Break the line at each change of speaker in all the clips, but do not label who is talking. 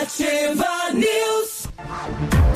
Ativa News.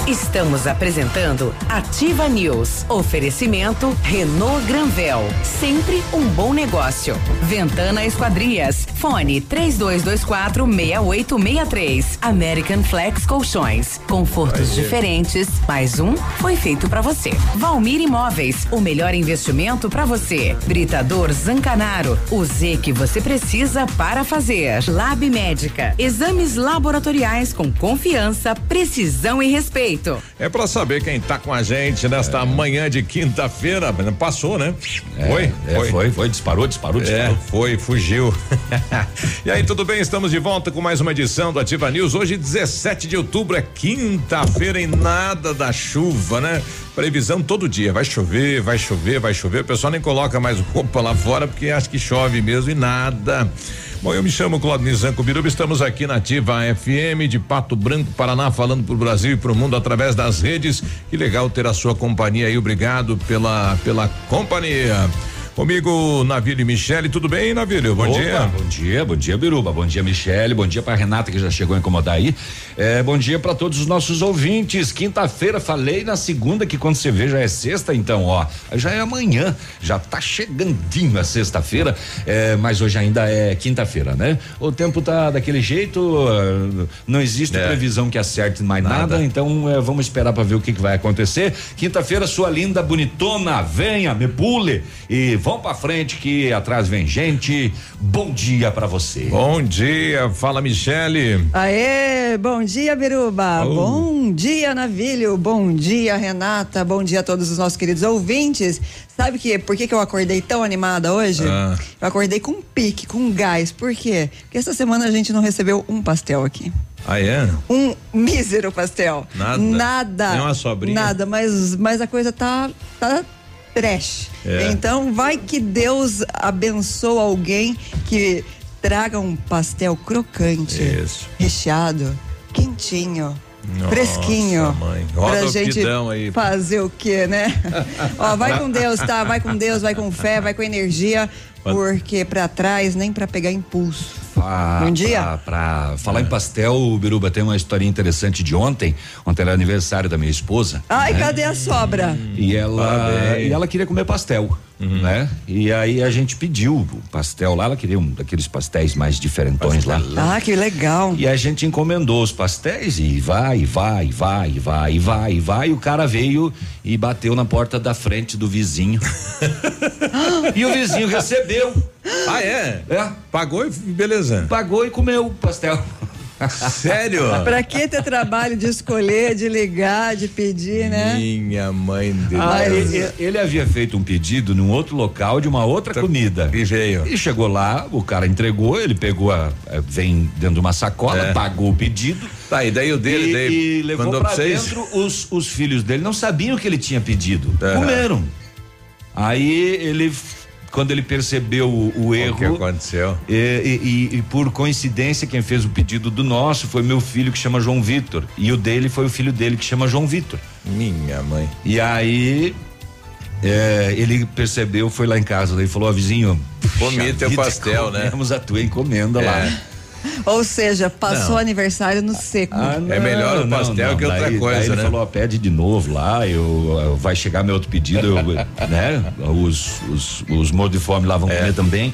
Estamos apresentando Ativa News. Oferecimento Renault Granvel. Sempre um bom negócio. Ventana Esquadrias. Fone 3224 6863. American Flex Colchões. Confortos diferentes. Mais um foi feito para você. Valmir Imóveis. O melhor investimento para você. Britador Zancanaro. O Z que você precisa para fazer. Lab Médica. Exames laboratoriais com confiança, precisão e respeito.
É para saber quem tá com a gente nesta é. manhã de quinta-feira. Passou, né? É, foi,
é, foi, foi, foi, disparou, disparou, disparou.
É, foi, fugiu. e aí, tudo bem? Estamos de volta com mais uma edição do Ativa News. Hoje, 17 de outubro, é quinta-feira e nada da chuva, né? Previsão todo dia. Vai chover, vai chover, vai chover. O pessoal nem coloca mais roupa lá fora porque acha que chove mesmo e nada. Bom, eu me chamo Claudio Zanco Biruba, estamos aqui na Ativa FM de Pato Branco, Paraná, falando para o Brasil e para o mundo através das redes. Que legal ter a sua companhia aí, obrigado pela, pela companhia. Comigo, Navílio e Michele, tudo bem, Navílio? Bom Opa, dia.
Bom dia, bom dia, Biruba. Bom dia, Michele. Bom dia para Renata, que já chegou a incomodar aí. É, bom dia para todos os nossos ouvintes. Quinta-feira, falei na segunda que quando você vê já é sexta, então, ó, já é amanhã, já tá chegandinho a sexta-feira, é, mas hoje ainda é quinta-feira, né? O tempo tá daquele jeito, não existe é. previsão que acerte mais nada, nada então é, vamos esperar para ver o que, que vai acontecer. Quinta-feira, sua linda, bonitona, venha, me pule e vamos para frente que atrás vem gente. Bom dia para você.
Bom dia, fala Michele.
Aê, bom dia Biruba. Oh. Bom dia Navilho. Bom dia Renata. Bom dia a todos os nossos queridos ouvintes. Sabe que por que, que eu acordei tão animada hoje? Ah. Eu acordei com pique, com gás. Por quê? Porque essa semana a gente não recebeu um pastel aqui.
Ah, é?
Um mísero pastel.
Nada.
Nada.
Nem uma sobrinha.
Nada, mas, mas a coisa tá, tá trash. É. Então, vai que Deus abençoa alguém que traga um pastel crocante, Isso. recheado, quentinho. Nossa, fresquinho.
Mãe. Roda
pra gente
aí.
fazer o quê, né? Ó, vai com Deus, tá? Vai com Deus, vai com fé, vai com energia, porque para trás nem para pegar impulso.
Pra, Bom dia. Pra, pra falar é. em pastel, o Biruba tem uma história interessante de ontem. Ontem era aniversário da minha esposa.
Ai, né? cadê a sobra?
E ela, e ela queria comer pastel. Uhum. Né? E aí a gente pediu o pastel lá, ela queria um daqueles pastéis mais diferentões pastel.
lá. Ah, que legal.
E a gente encomendou os pastéis e vai, vai, vai, vai, vai, vai. E o cara veio e bateu na porta da frente do vizinho. e o vizinho recebeu.
Ah, é?
É.
Pagou e beleza.
Pagou e comeu o pastel.
Sério?
pra que ter trabalho de escolher, de ligar, de pedir, né?
Minha mãe Deus.
Ah, ele, ele, havia feito um pedido num outro local de uma outra tá, comida.
E veio.
E chegou lá, o cara entregou, ele pegou a. Vem dentro de uma sacola, é. pagou o pedido.
Tá, e daí o dele,
e,
daí
e levou pra, pra dentro, os, os filhos dele não sabiam o que ele tinha pedido. Uhum. Comeram. Aí ele quando ele percebeu o, o erro. O
que aconteceu?
E, e, e, por coincidência, quem fez o pedido do nosso foi meu filho que chama João Vitor. E o dele foi o filho dele que chama João Vitor.
Minha mãe.
E aí. É, ele percebeu, foi lá em casa, ele falou, ó, vizinho.
Comi teu pastel, né?
Comemos a tua encomenda é. lá.
Ou seja, passou não. aniversário no seco.
Ah, não, é melhor o pastel não, que outra
daí,
coisa,
daí
né?
Ele falou, ó, pede de novo lá, eu, eu, vai chegar meu outro pedido, eu, né? Os, os, os morros de fome lá vão é. comer também.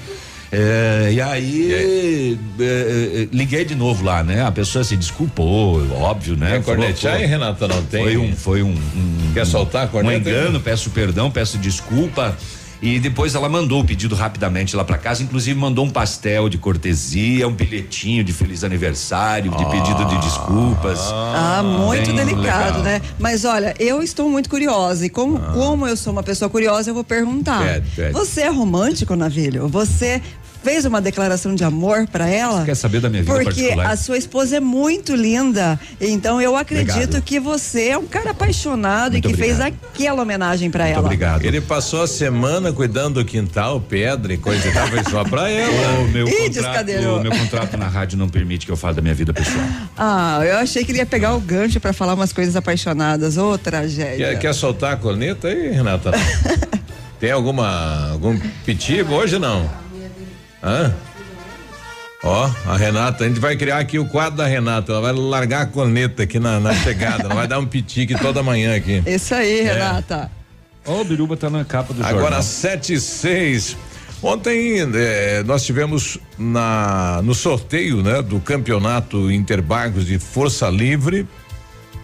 É, e aí, e aí? É, é, liguei de novo lá, né? A pessoa se desculpou, óbvio, né?
Quer cornetear, aí, Renata? Não tem?
Foi um, foi um, um
Quer soltar a corneta?
Um engano, peço perdão, peço desculpa. E depois ela mandou o pedido rapidamente lá para casa, inclusive mandou um pastel de cortesia, um bilhetinho de feliz aniversário, de ah, pedido de desculpas.
Ah, muito delicado, legal. né? Mas olha, eu estou muito curiosa e como, ah. como eu sou uma pessoa curiosa, eu vou perguntar. Pede, pede. Você é romântico, Navilho? Você fez uma declaração de amor para ela? Você
quer saber da minha vida
Porque
particular?
a sua esposa é muito linda. Então eu acredito obrigado. que você é um cara apaixonado muito e que obrigado. fez aquela homenagem para ela.
Obrigado.
Ele passou a semana cuidando do quintal, pedra e coisa e tal, foi só para ela.
O meu, Ih, contrato, o meu contrato na rádio não permite que eu fale da minha vida pessoal.
Ah, eu achei que ele ia pegar o gancho para falar umas coisas apaixonadas. Ô, oh, tragédia.
Quer, quer soltar a corneta aí, Renata? Tem alguma algum pitivo hoje não? Hã? Ó, a Renata, a gente vai criar aqui o quadro da Renata. Ela vai largar a corneta aqui na, na chegada. ela vai dar um pitique toda manhã aqui.
Isso aí, é. Renata.
Ó, oh, o Biruba tá na capa do
Agora,
jornal.
sete e seis. Ontem eh, nós tivemos na no sorteio, né, do campeonato Interbagos de Força Livre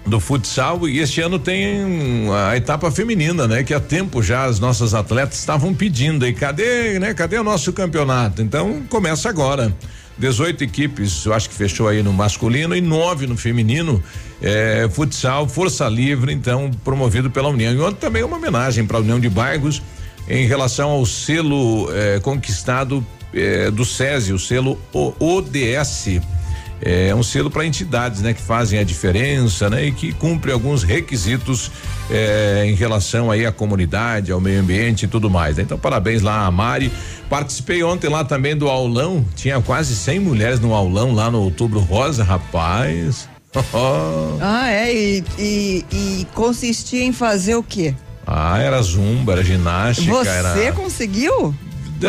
do futsal e este ano tem a etapa feminina, né? Que há tempo já as nossas atletas estavam pedindo aí, cadê, né? Cadê o nosso campeonato? Então começa agora. 18 equipes, eu acho que fechou aí no masculino e nove no feminino. É, futsal, Força Livre, então, promovido pela União. E ontem também uma homenagem para a União de Bairros em relação ao selo é, conquistado é, do SESI, o selo ODS é um selo para entidades, né, que fazem a diferença, né, e que cumpre alguns requisitos é, em relação aí à comunidade, ao meio ambiente e tudo mais. Né? Então, parabéns lá a Mari. Participei ontem lá também do aulão, tinha quase 100 mulheres no aulão lá no Outubro Rosa, rapaz.
ah, é, e, e, e consistia em fazer o quê?
Ah, era zumba, era ginástica.
Você
era...
conseguiu?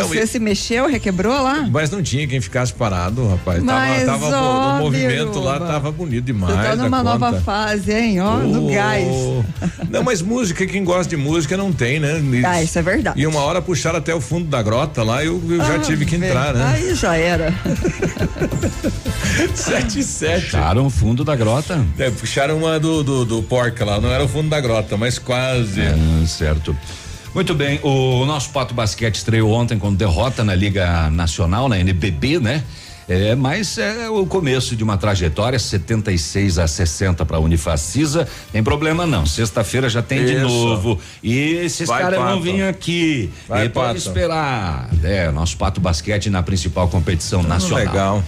Você se mexeu, requebrou lá?
Mas não tinha quem ficasse parado, rapaz. Mas tava, tava ó, o movimento lá tava bonito demais. Você
tá numa nova fase, hein? Ó, oh, no gás.
Não, mas música, quem gosta de música não tem, né?
ah, isso é verdade.
E uma hora puxaram até o fundo da grota lá, eu, eu ah, já tive que entrar, né?
Aí já era.
sete e sete.
Puxaram o fundo da grota?
É, puxaram uma do, do, do porca lá, não era o fundo da grota, mas quase. É,
certo. Muito bem, o nosso Pato Basquete estreou ontem com derrota na Liga Nacional, na NBB, né? É, mas é o começo de uma trajetória, 76 a 60 para a Unifacisa. Tem problema não. Sexta-feira já tem Isso. de novo. E esses caras vão vir aqui. Vai, e pode esperar. É, nosso Pato Basquete na principal competição tá nacional.
Legal.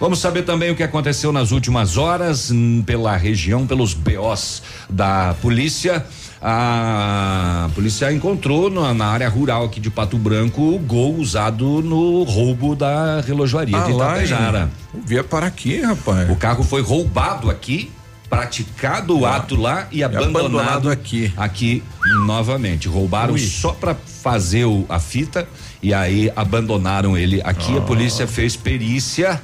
Vamos saber também o que aconteceu nas últimas horas pela região, pelos BOs da polícia a polícia encontrou na, na, área rural aqui de Pato Branco o gol usado no roubo da relojoaria ah, de Itapejara.
Via para aqui, rapaz.
O carro foi roubado aqui, praticado o ah, ato lá e, e abandonado, abandonado, aqui. Aqui novamente. Roubaram Ui. só para fazer o, a fita e aí abandonaram ele aqui. A polícia fez perícia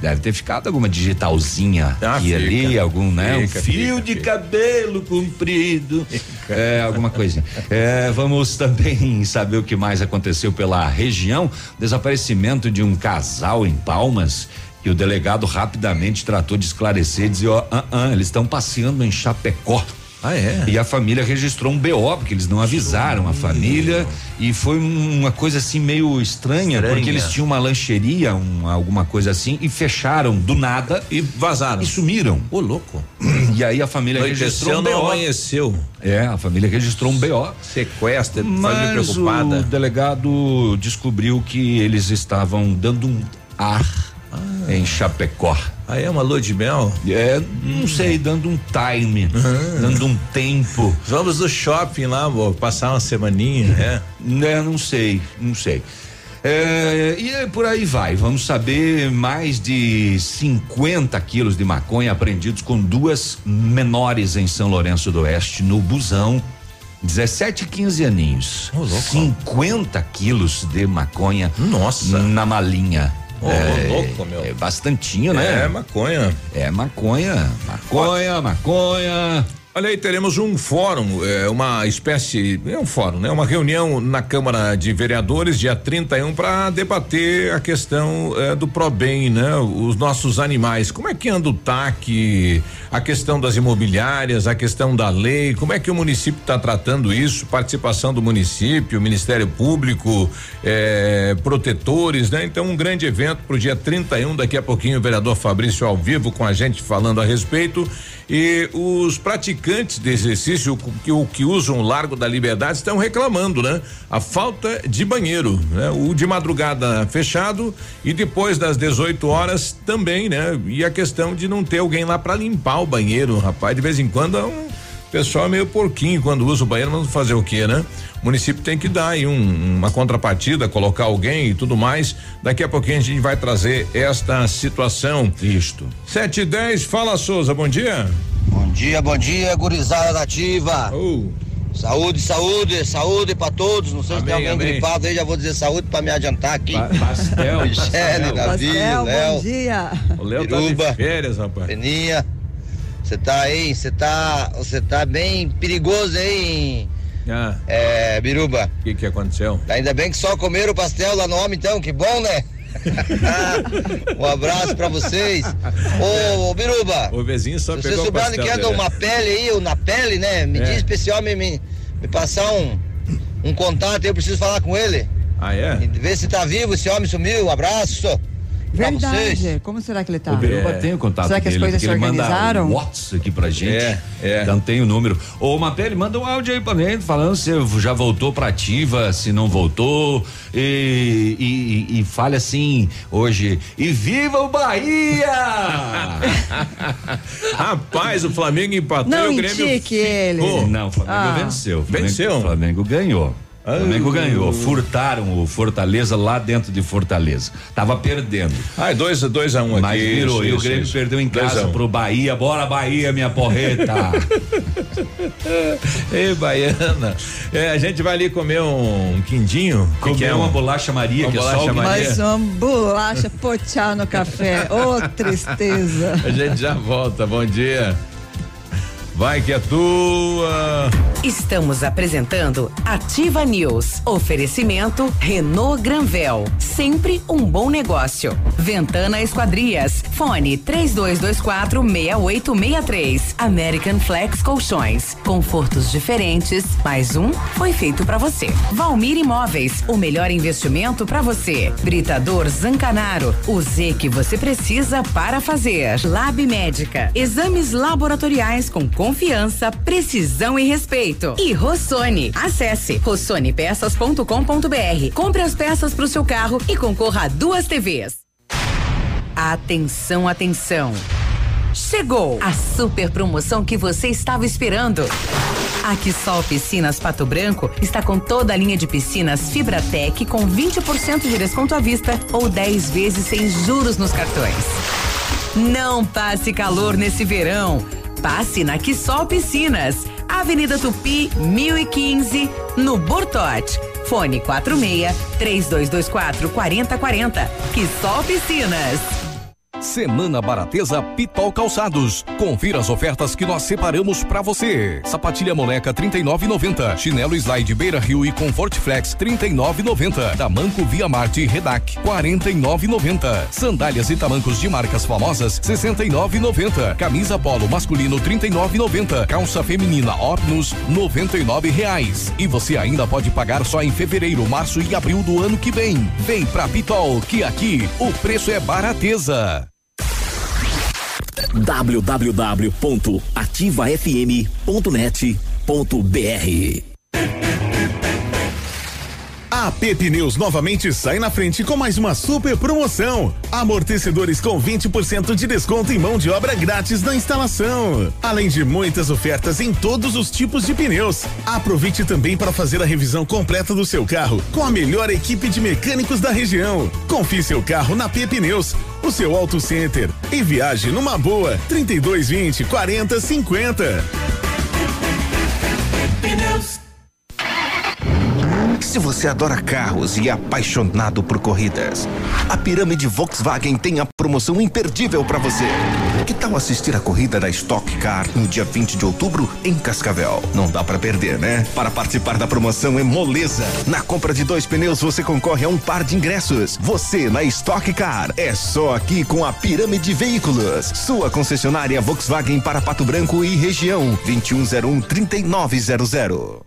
Deve ter ficado alguma digitalzinha ah, aqui ali, algum, né? Fica, um fio fica, de fica. cabelo comprido, é, alguma coisinha. É, vamos também saber o que mais aconteceu pela região. Desaparecimento de um casal em Palmas que o delegado rapidamente tratou de esclarecer, e dizer, ó, oh, uh, uh, eles estão passeando em Chapecó.
Ah, é?
E a família registrou um BO, porque eles não avisaram a família. E foi uma coisa assim meio estranha, estranha. porque eles tinham uma lancheria, um, alguma coisa assim, e fecharam do nada.
E vazaram.
E sumiram.
Ô, louco.
E aí a família registrou um BO.
amanheceu.
É, a família registrou um BO.
Sequestro, família preocupada.
O delegado descobriu que eles estavam dando um ar ah. em Chapecó.
Aí é uma lua de mel?
É, não hum. sei, dando um time, uhum. dando um tempo.
Vamos no shopping lá, vou passar uma semaninha, né?
É, não sei, não sei. É, e por aí vai. Vamos saber mais de 50 quilos de maconha apreendidos com duas menores em São Lourenço do Oeste, no busão. 17 e 15 aninhos. Oh, 50 quilos de maconha
Nossa.
na malinha.
Oh, é, louco, meu.
É bastantinho, né?
É maconha.
É maconha. Maconha, maconha.
Olha aí, teremos um fórum, é, uma espécie, é um fórum, né? Uma reunião na Câmara de Vereadores, dia 31, para debater a questão é, do ProBem, né? Os nossos animais. Como é que anda o TAC, a questão das imobiliárias, a questão da lei, como é que o município está tratando isso? Participação do município, Ministério Público, é, protetores, né? Então, um grande evento para o dia 31, daqui a pouquinho, o vereador Fabrício ao vivo com a gente falando a respeito. E os praticantes de exercício que, o que usam o Largo da Liberdade estão reclamando, né? A falta de banheiro, né? O de madrugada fechado e depois das 18 horas também, né? E a questão de não ter alguém lá para limpar o banheiro, rapaz, de vez em quando é um pessoal é meio porquinho quando usa o banheiro, mas fazer o quê, né? O município tem que dar aí um, uma contrapartida, colocar alguém e tudo mais. Daqui a pouquinho a gente vai trazer esta situação.
Isto.
Sete e dez, fala Souza, bom dia.
Bom dia, bom dia, gurizada nativa. Oh. Saúde, saúde, saúde pra todos. Não sei se tem
Amém,
alguém
amém.
gripado aí, já vou dizer saúde pra me adiantar aqui.
Pa- pastel.
Michele, Davi,
Pastel, bom
Léo,
dia.
O Léo tá
Biruba.
de férias, rapaz.
Peninha. Você tá aí, você tá. Você tá bem perigoso aí,
Ah,
é, Biruba.
o que que aconteceu?
Ainda bem que só comeram o pastel lá no homem, então, que bom, né? um abraço pra vocês. Ô, ô Biruba,
O vizinho só
se você
pegou o
souber onde
pastel
que anda uma pele aí, ou na pele, né? Me
É.
diz pra esse homem me, me passar um, um contato, eu preciso falar com ele.
Ah, é?
E ver se tá vivo, esse homem sumiu. Um abraço. Vocês.
Verdade. Como será que ele tá?
O Biruba
É.
tem o contato
Será que as
dele,
coisas
porque
se
ele manda
organizaram?
um WhatsApp aqui pra gente.
É, é.
Então tem o número. Ô, Mapele, manda um áudio aí pra gente, falando se já voltou pra ativa, se não voltou. E, e, e fale assim hoje. E viva o Bahia!
Rapaz, o Flamengo empatou
Não
e o Grêmio
entique ele.
não, o Flamengo
Ah.
venceu. O Flamengo,
Venceu?
O Flamengo ganhou. O Flamengo
Ah.
ganhou. Furtaram o Fortaleza lá dentro de Fortaleza. Tava perdendo.
Ah, é dois, dois a um aqui.
Mas virou.
isso,
e o Grêmio
isso.
perdeu em
Dois
casa
um.
pro Bahia. Bora, Bahia, minha porreta.
Ei, Baiana. É, a gente vai ali comer um quindinho. Que que
Comer
é
uma
um-
bolacha Maria,
Uma
que é só
bolacha
o
Maria.
Mais uma bolacha pochá no café. Ô, tristeza.
A gente já volta. Bom dia. Vai que é tua.
Estamos apresentando Ativa News. Oferecimento Renault Granvel. Sempre um bom negócio. Ventana Esquadrias. Fone 3224 6863. American Flex Colchões. Confortos diferentes. Mais um foi feito pra você. Valmir Imóveis. O melhor investimento pra você. Britador Zancanaro. O Z que você precisa para fazer. Lab Médica. Exames laboratoriais com confiança, precisão e respeito. E Rossoni. Acesse rossonepeças.com.br. Compre as peças para o seu carro e concorra a duas TVs. Atenção, atenção. Chegou a super promoção que você estava esperando. A Quissol Piscinas Pato Branco está com toda a linha de piscinas Fibratec com 20% de desconto à vista ou 10 vezes sem juros nos cartões. Não passe calor nesse verão. Passe na Quissol Piscinas, Avenida Tupi, 1015, no Bortote. Fone 46 3224 4040. Quissol Piscinas.
Semana Barateza Pitol Calçados. Confira as ofertas que nós separamos pra você. Sapatilha moleca 39,90. Chinelo Slide Beira Rio e Comfort Flex 39,90. Tamanco Via Marte Redac 49,90. Sandálias e tamancos de marcas famosas 69,90. Camisa polo masculino 39,90. Calça feminina Opnus 99 reais. E você ainda pode pagar só em fevereiro, março e abril do ano que vem. Vem pra Pitol que aqui o preço é barateza.
www.ativafm.net.br
A PP News novamente sai na frente com mais uma super promoção. Amortecedores com 20% de desconto e mão de obra grátis na instalação. Além de muitas ofertas em todos os tipos de pneus. Aproveite também para fazer a revisão completa do seu carro com a melhor equipe de mecânicos da região. Confie seu carro na PP Neus, o seu auto center e viaje numa boa 3220 40 50.
Se você adora carros e é apaixonado por corridas, a Pirâmide Volkswagen tem a promoção imperdível para você. Que tal assistir a corrida da Stock Car no dia 20 de outubro em Cascavel? Não dá para perder, né? Para participar da promoção é moleza. Na compra de dois pneus você concorre a um par de ingressos. Você na Stock Car é só aqui com a Pirâmide Veículos, sua concessionária Volkswagen para Pato Branco e região 2101 3900.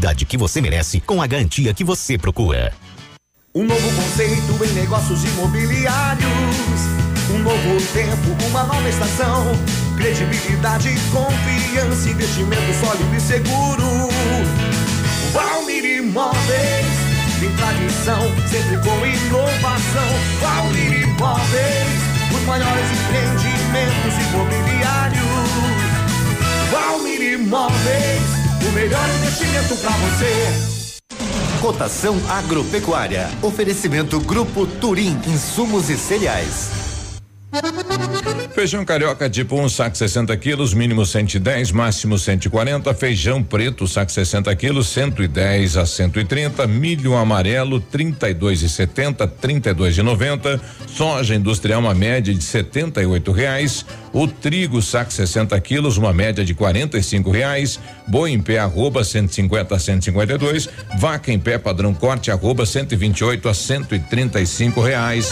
que você merece com a garantia que você procura.
Um novo conceito em negócios imobiliários. Um novo tempo, uma nova estação. Credibilidade, confiança, investimento sólido e seguro. Valmir Imóveis, tem tradição, sempre com inovação. Valmir Imóveis, os maiores empreendimentos imobiliários. Valmir Imóveis, o melhor investimento para você.
Cotação agropecuária. Oferecimento Grupo Turim, insumos e cereais.
Feijão carioca tipo 1, um, saco 60 quilos, mínimo 110, máximo 140. Feijão preto, saco 60 quilos, 110 a 130. Milho amarelo, 32 e 70, 32 e 90. Soja industrial, uma média de 78 reais. O trigo, saco 60 quilos, uma média de 45 reais. Boi em pé, arroba 150 a 152. Vaca em pé, padrão corte, arroba 128 a 135 reais.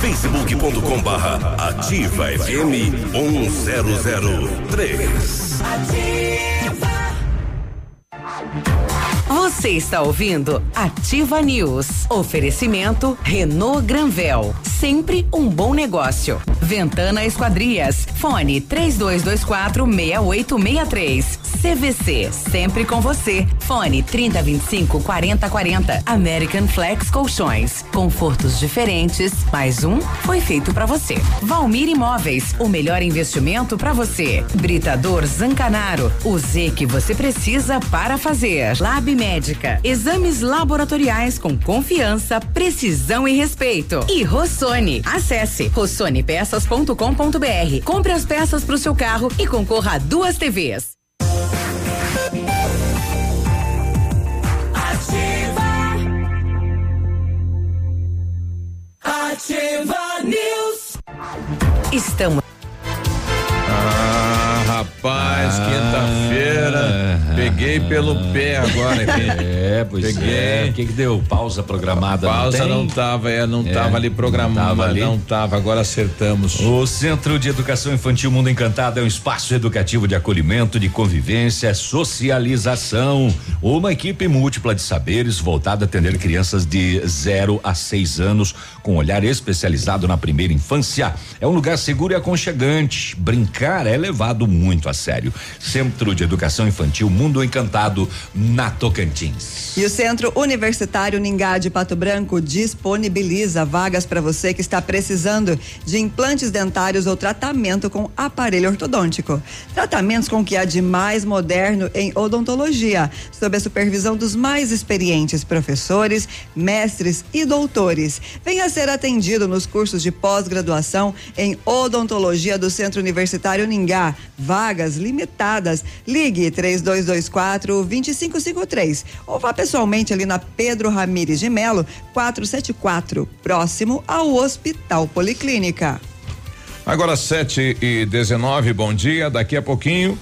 facebook.com barra ativa FM 1003. Ativa.
Você está ouvindo Ativa News. Oferecimento Renault Granvel. Sempre um bom negócio. Ventana Esquadrias. Fone 3224 6863. CVC. Sempre com você. Fone 3025 4040. American Flex Colchões. Confortos diferentes. Mais um foi feito para você. Valmir Imóveis. O melhor investimento para você. Britador Zancanaro. O Z que você precisa para fazer. Lab Médica. Exames laboratoriais com confiança, precisão e respeito. E Rossoni. Acesse rossonepeças.com.br. Compre as peças para o seu carro e concorra a duas TVs.
Ativa News.
Estamos
ah, rapaz, ah, quinta-feira. Peguei pelo pé agora aqui.
É, pois
Peguei.
é. O que, que deu? Pausa programada?
Pausa
não,
não tava, é, não é, tava ali programada. Não tava, ali. não tava, agora acertamos.
O Centro de Educação Infantil Mundo Encantado é um espaço educativo de acolhimento, de convivência, socialização. Uma equipe múltipla de saberes voltada a atender crianças de 0 a 6 anos, com olhar especializado na primeira infância. É um lugar seguro e aconchegante. Brincar é levado muito a sério. Centro de Educação Infantil Mundo Encantado, na Tocantins.
E o Centro Universitário Ningá de Pato Branco disponibiliza vagas para você que está precisando de implantes dentários ou tratamento com aparelho ortodôntico. Tratamentos com o que há de mais moderno em odontologia, sob a supervisão dos mais experientes professores, mestres e doutores. Venha ser atendido nos cursos de pós-graduação em odontologia do Centro Universitário Ningá. Vagas limitadas. Ligue 3224 2553 ou vá pessoalmente ali na Pedro Ramires de Melo, 474, próximo ao Hospital Policlínica.
Agora 7 e 19, bom dia. Daqui a pouquinho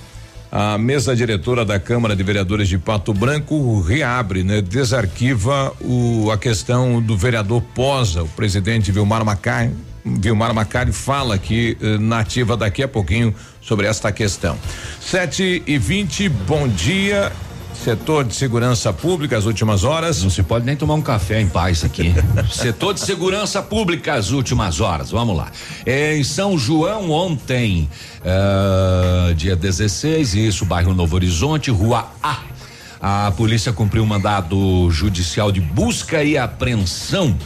a mesa diretora da Câmara de Vereadores de Pato Branco reabre, né? Desarquiva o, a questão do vereador Posa, o presidente Vilmar Macari. Vilmar Macari fala aqui eh, na ativa daqui a pouquinho sobre esta questão. 7 e 20, bom dia. Setor de segurança pública, as últimas horas.
Não se pode nem tomar um café em paz aqui. Setor de segurança pública, as últimas horas. Vamos lá. É, em São João, ontem, uh, dia 16, isso, bairro Novo Horizonte, rua A. A polícia cumpriu um mandado judicial de busca e apreensão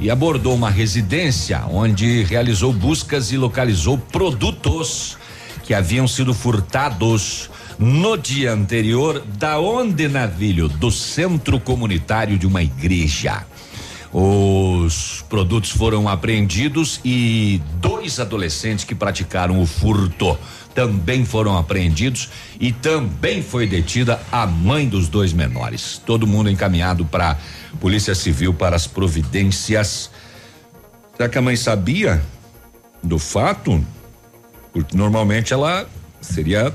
e abordou uma residência onde realizou buscas e localizou produtos que haviam sido furtados no dia anterior, da onde navilho? Do centro comunitário de uma igreja. Os produtos foram apreendidos e dois adolescentes que praticaram o furto também foram apreendidos e também foi detida a mãe dos dois menores. Todo mundo encaminhado para Polícia Civil para as providências. Será que a mãe sabia do fato? Porque normalmente ela seria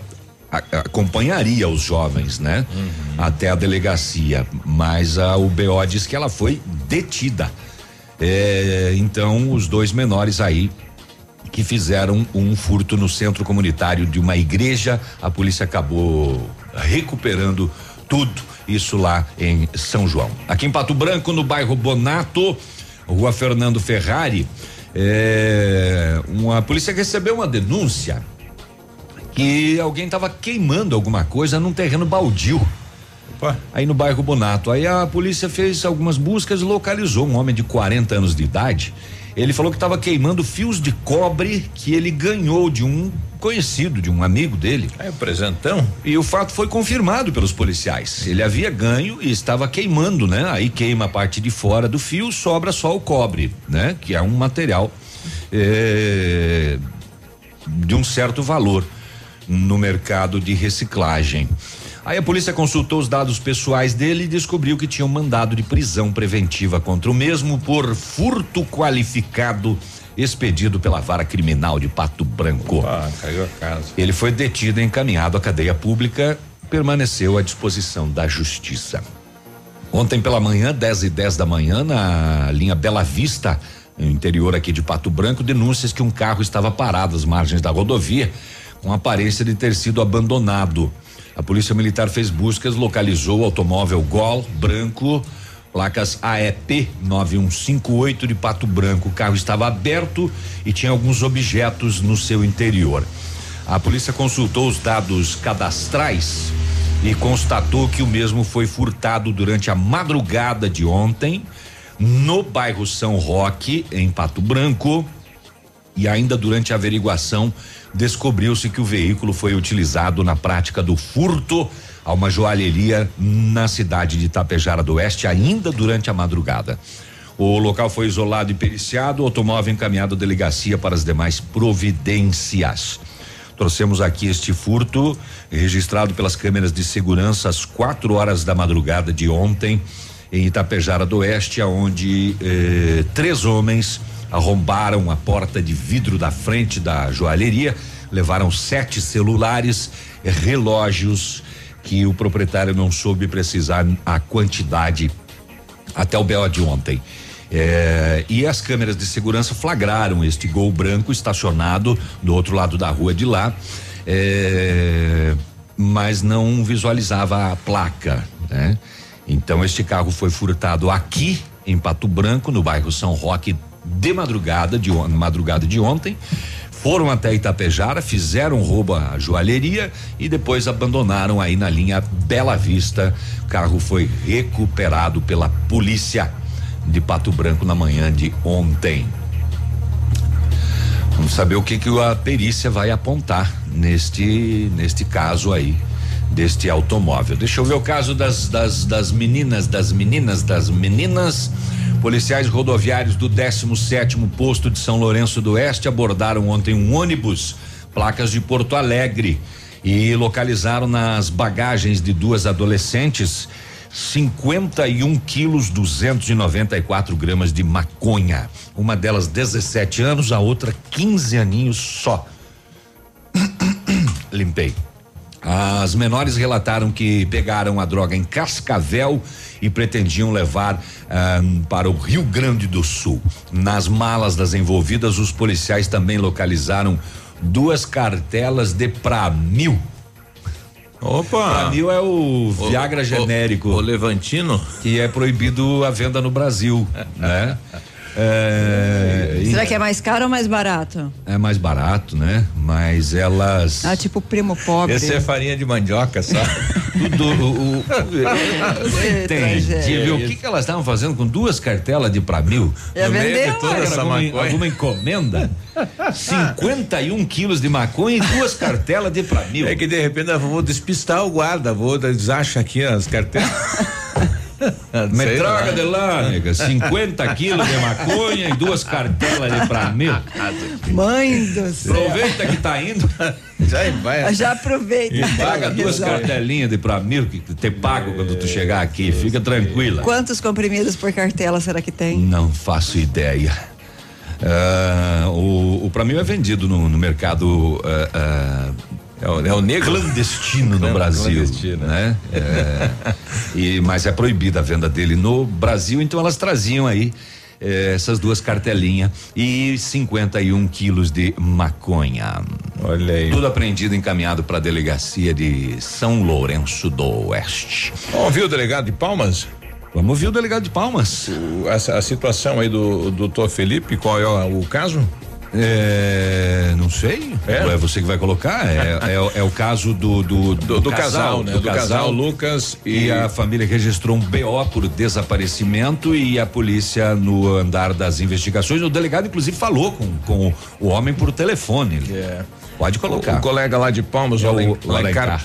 acompanharia os jovens, né? Uhum. Até a delegacia, mas a, o BO diz que ela foi detida. É, então os dois menores aí que fizeram um furto no centro comunitário de uma igreja, a polícia acabou recuperando tudo isso lá em São João. Aqui em Pato Branco, no bairro Bonato, rua Fernando Ferrari, é, uma polícia recebeu uma denúncia que alguém estava queimando alguma coisa num terreno baldio. Opa. Aí no bairro Bonato. Aí a polícia fez algumas buscas e localizou um homem de 40 anos de idade. Ele falou que estava queimando fios de cobre que ele ganhou de um conhecido, de um amigo dele.
É, presentão.
E o fato foi confirmado pelos policiais. Ele havia ganho e estava queimando, né? Aí queima a parte de fora do fio, sobra só o cobre, né? Que é um material é, de um certo valor no mercado de reciclagem. Aí a polícia consultou os dados pessoais dele e descobriu que tinha um mandado de prisão preventiva contra o mesmo por furto qualificado expedido pela vara criminal de Pato Branco.
Ah, caiu a casa.
Ele foi detido e encaminhado à cadeia pública, permaneceu à disposição da justiça. Ontem pela manhã, 10 e 10 da manhã, na linha Bela Vista, no interior aqui de Pato Branco, denúncias que um carro estava parado às margens da rodovia com aparência de ter sido abandonado. A Polícia Militar fez buscas, localizou o automóvel Gol branco, placas AEP 9158 de Pato Branco. O carro estava aberto e tinha alguns objetos no seu interior. A polícia consultou os dados cadastrais e constatou que o mesmo foi furtado durante a madrugada de ontem no bairro São Roque, em Pato Branco. E ainda durante a averiguação, descobriu-se que o veículo foi utilizado na prática do furto a uma joalheria na cidade de Tapejara do Oeste, ainda durante a madrugada. O local foi isolado e periciado, o automóvel encaminhado à delegacia para as demais providências. Trouxemos aqui este furto, registrado pelas câmeras de segurança às quatro horas da madrugada de ontem, em Itapejara do Oeste, aonde eh, três homens arrombaram a porta de vidro da frente da joalheria, levaram sete celulares, relógios que o proprietário não soube precisar a quantidade até o BO de ontem. É, e as câmeras de segurança flagraram este gol branco estacionado do outro lado da rua de lá, é, mas não visualizava a placa, né? Então este carro foi furtado aqui em Pato Branco, no bairro São Roque, de madrugada de madrugada de ontem. Foram até Itapejara, fizeram roubo à joalheria e depois abandonaram aí na linha Bela Vista. O carro foi recuperado pela polícia de Pato Branco na manhã de ontem. Vamos saber o que que a perícia vai apontar neste neste caso aí deste automóvel. Deixa eu ver o caso das das, das meninas, das meninas, das meninas Policiais rodoviários do 17 posto de São Lourenço do Oeste abordaram ontem um ônibus, placas de Porto Alegre, e localizaram nas bagagens de duas adolescentes 51 quilos 294 gramas de maconha. Uma delas 17 anos, a outra 15 aninhos só. Limpei. As menores relataram que pegaram a droga em Cascavel e pretendiam levar ah, para o Rio Grande do Sul. Nas malas das envolvidas, os policiais também localizaram duas cartelas de Pramil.
Opa!
Pramil é o Viagra o, genérico.
O, o Levantino?
Que é proibido a venda no Brasil, né?
É, Será que é mais caro ou mais barato?
É mais barato, né? Mas elas.
Ah, tipo primo pobre.
Esse é farinha de mandioca, sabe? Tudo. o, o,
Entendi. Viu? O que, que elas estavam fazendo com duas cartelas de pra mil?
no meio de
toda essa alguma, alguma encomenda? 51 quilos de maconha e duas cartelas de pra mil.
É que de repente eu vou despistar o guarda, vou, eles acham aqui as cartelas.
Me
Sei
traga
lá.
de lá, nega. 50 quilos de maconha e duas cartelas de pra mil.
Mãe do céu.
Aproveita que tá indo
Já vai.
Já aproveita.
e paga duas
Exato.
cartelinhas de pra mil que te pago quando tu chegar aqui. Fica tranquila.
Quantos comprimidos por cartela será que tem?
Não faço ideia. Ah, o, o pra mil é vendido no, no mercado ah, ah,
É o, é o negro?
clandestino no
É,
Brasil,
clandestino.
né? É, e mas é proibida a venda dele no Brasil, então elas traziam aí eh, essas duas cartelinhas e 51 quilos de maconha.
Olha aí.
Tudo apreendido e encaminhado para a delegacia de São Lourenço do Oeste.
Vamos ouvir o delegado de Palmas?
Vamos ouvir o delegado de Palmas.
O- a, a situação aí do doutor Felipe, qual é o, o caso?
É, não sei.
É?
É você que vai colocar. É, é o- é o caso do do,
Do, do casal, né? Do, casal, Lucas e,
E a família registrou um BO por desaparecimento e a polícia no andar das investigações. O delegado, inclusive, falou com, com o homem por telefone.
É.
Pode
o,
colocar.
o colega lá de Palmas,
É
o
o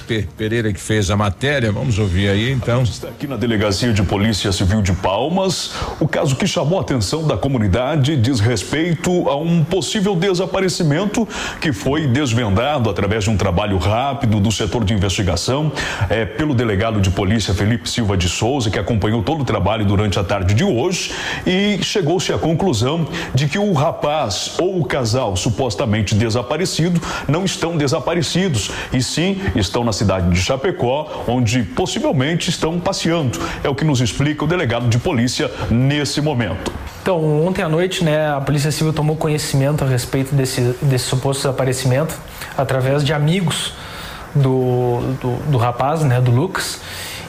Pe- Pereira, que fez a matéria. Vamos ouvir aí, então.
Está aqui na Delegacia de Polícia Civil de Palmas. O caso que chamou a atenção da comunidade diz respeito a um possível desaparecimento que foi desvendado através de um trabalho rápido do setor de investigação eh, pelo delegado de polícia Felipe Silva de Souza, que acompanhou todo o trabalho durante a tarde de hoje e chegou-se à conclusão de que o rapaz ou o casal supostamente desaparecido não estão desaparecidos e sim estão na cidade de Chapecó, onde possivelmente estão passeando. É o que nos explica o delegado de polícia nesse momento.
Então, ontem à noite, né, a Polícia Civil tomou conhecimento a respeito desse, desse suposto desaparecimento através de amigos do, do, do rapaz, né, do Lucas.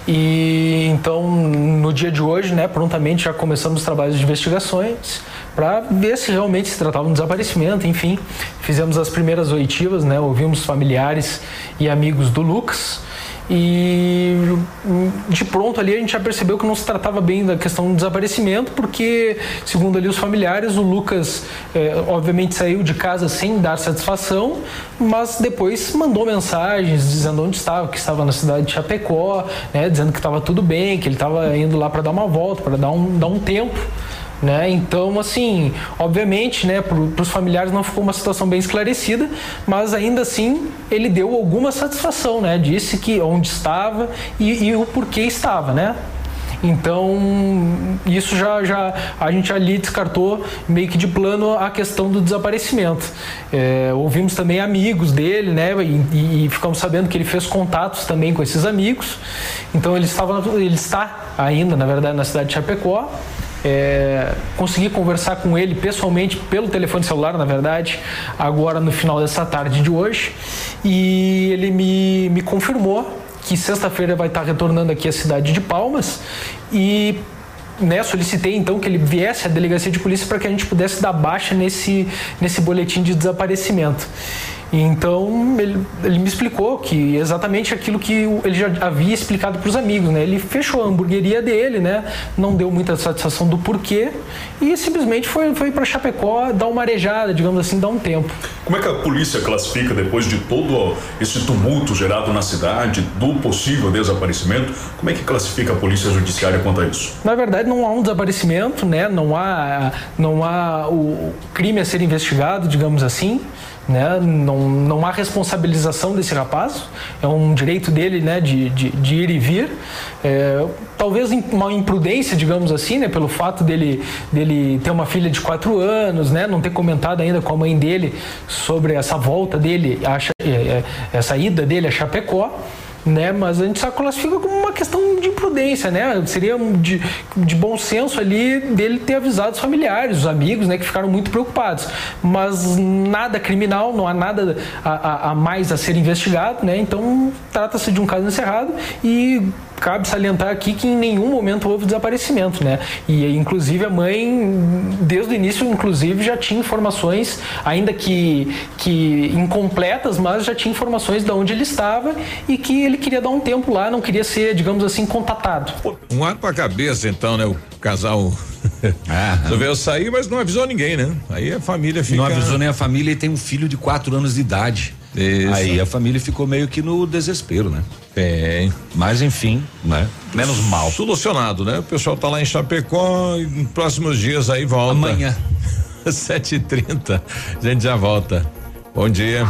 E então, no dia de hoje, né, prontamente já começamos os trabalhos de investigações para ver se realmente se tratava de um desaparecimento. Enfim, fizemos as primeiras oitivas, né, ouvimos familiares e amigos do Lucas. E de pronto ali a gente já percebeu que não se tratava bem da questão do desaparecimento, porque, segundo ali os familiares, o Lucas eh, obviamente saiu de casa sem dar satisfação, mas depois mandou mensagens dizendo onde estava, que estava na cidade de Chapecó, né, dizendo que estava tudo bem, que ele estava indo lá para dar uma volta, para dar um, dar um tempo. Né? Então, assim, obviamente, né, para os familiares não ficou uma situação bem esclarecida, mas ainda assim ele deu alguma satisfação, né? Disse que onde estava e, e o porquê estava, né? Então, isso já, já a gente ali descartou meio que de plano a questão do desaparecimento. É, ouvimos também amigos dele, né? E, e ficamos sabendo que ele fez contatos também com esses amigos. Então, ele, estava, ele está ainda, na verdade, na cidade de Chapecó. É, consegui conversar com ele pessoalmente pelo telefone celular, na verdade, agora no final dessa tarde de hoje, e ele me, me confirmou que sexta-feira vai estar retornando aqui à cidade de Palmas e né, solicitei então que ele viesse à delegacia de polícia para que a gente pudesse dar baixa nesse, nesse boletim de desaparecimento. E Então ele, ele me explicou que exatamente aquilo que ele já havia explicado para os amigos, né? Ele fechou a hamburgueria dele, né? Não deu muita satisfação do porquê e simplesmente foi, foi para Chapecó dar uma arejada, digamos assim, dar um tempo.
Como é que a polícia classifica, depois de todo esse tumulto gerado na cidade, do possível desaparecimento, como é que classifica a polícia judiciária quanto a isso?
Na verdade, não há um desaparecimento, né? Não há, não há o crime a ser investigado, digamos assim. Né? Não, não há responsabilização desse rapaz, é um direito dele né, de, de, de ir e vir. É, talvez uma imprudência, digamos assim, né, pelo fato dele, dele ter uma filha de quatro anos, né, não ter comentado ainda com a mãe dele sobre essa volta dele, a, é, é, essa ida dele a Chapecó né? Mas a gente só classifica como questão de imprudência, né? Seria de, de bom senso ali dele ter avisado os familiares, os amigos, né? Que ficaram muito preocupados. Mas nada criminal, não há nada a, a- a mais a ser investigado, né? Então trata-se de um caso encerrado e cabe salientar aqui que em nenhum momento houve desaparecimento, né? E inclusive a mãe, desde o início, inclusive, já tinha informações, ainda que, que incompletas, mas já tinha informações de onde ele estava e que ele queria dar um tempo lá, não queria ser, digamos assim, contatado.
Um ar pra cabeça, então, né? O casal resolveu sair, mas não avisou ninguém, né? Aí a família fica.
Não avisou nem a família e tem um filho de quatro anos de idade.
Isso.
Aí a família ficou meio que no desespero, né?
É.
Mas enfim, né? Menos mal.
Solucionado, né? O pessoal tá lá em Chapecó e nos próximos dias aí volta.
Amanhã.
7h30. A gente já volta. Bom dia.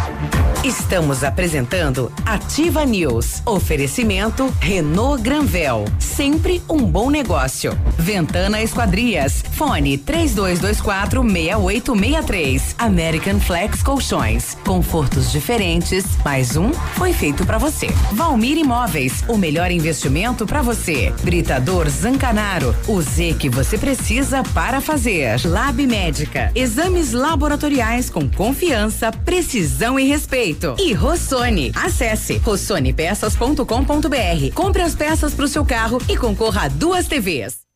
Estamos apresentando Ativa News. Oferecimento Renault Granvel. Sempre um bom negócio. Ventana Esquadrias. Fone 3224 6863. American Flex Colchões. Confortos diferentes. Mais um foi feito para você. Valmir Imóveis. O melhor investimento para você. Britador Zancanaro. O Z que você precisa para fazer. Lab Médica. Exames laboratoriais com confiança, e respeito. E Rossoni. Acesse rossonepeças.com.br. Compre as peças para o seu carro e concorra a duas TVs.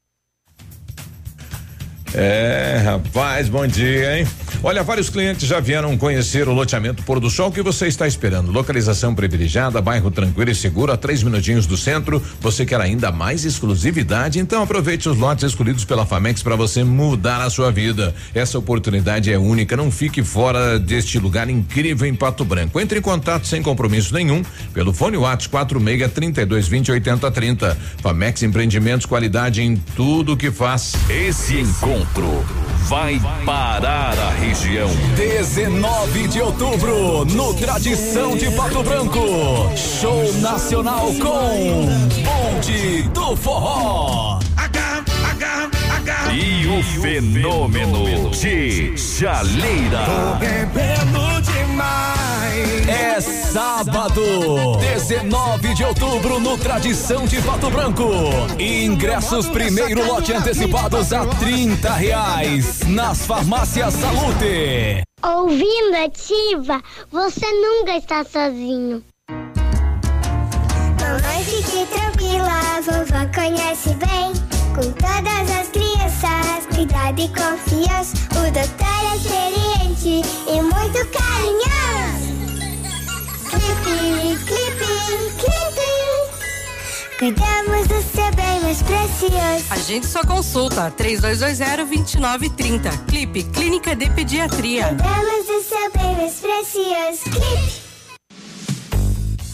É, rapaz, bom dia, hein? Olha, vários clientes já vieram conhecer o loteamento Pôr do Sol que você está esperando. Localização privilegiada, bairro tranquilo e seguro, a três minutinhos do centro. Você quer ainda mais exclusividade? Então aproveite os lotes escolhidos pela Famex para você mudar a sua vida. Essa oportunidade é única. Não fique fora deste lugar incrível em Pato Branco. Entre em contato sem compromisso nenhum pelo fone WhatsApp 46 32 20 80 30. Famex Empreendimentos, qualidade em tudo que faz.
Esse encontro vai parar a região. 19 de outubro, no Tradição de Pato Branco. Show nacional com Bonde do Forró. E o fenômeno de Jaleira.
bebendo demais.
É sábado, 19 de outubro, no Tradição de Pato Branco. Ingressos primeiro lote antecipados a 30 reais nas farmácias Salute.
Ouvindo ativa, você nunca está sozinho. Mamãe, fique tranquila, a vovó conhece bem. Com todas as crianças, cuidado e confiança. O doutor é experiente e muito carinhoso. Cuidamos do seu bem mais precioso.
Agende sua consulta 3220-2930. Clipe Clínica de Pediatria.
Cuidamos do seu bem mais precioso. Clipe.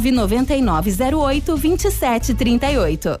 99908 2738.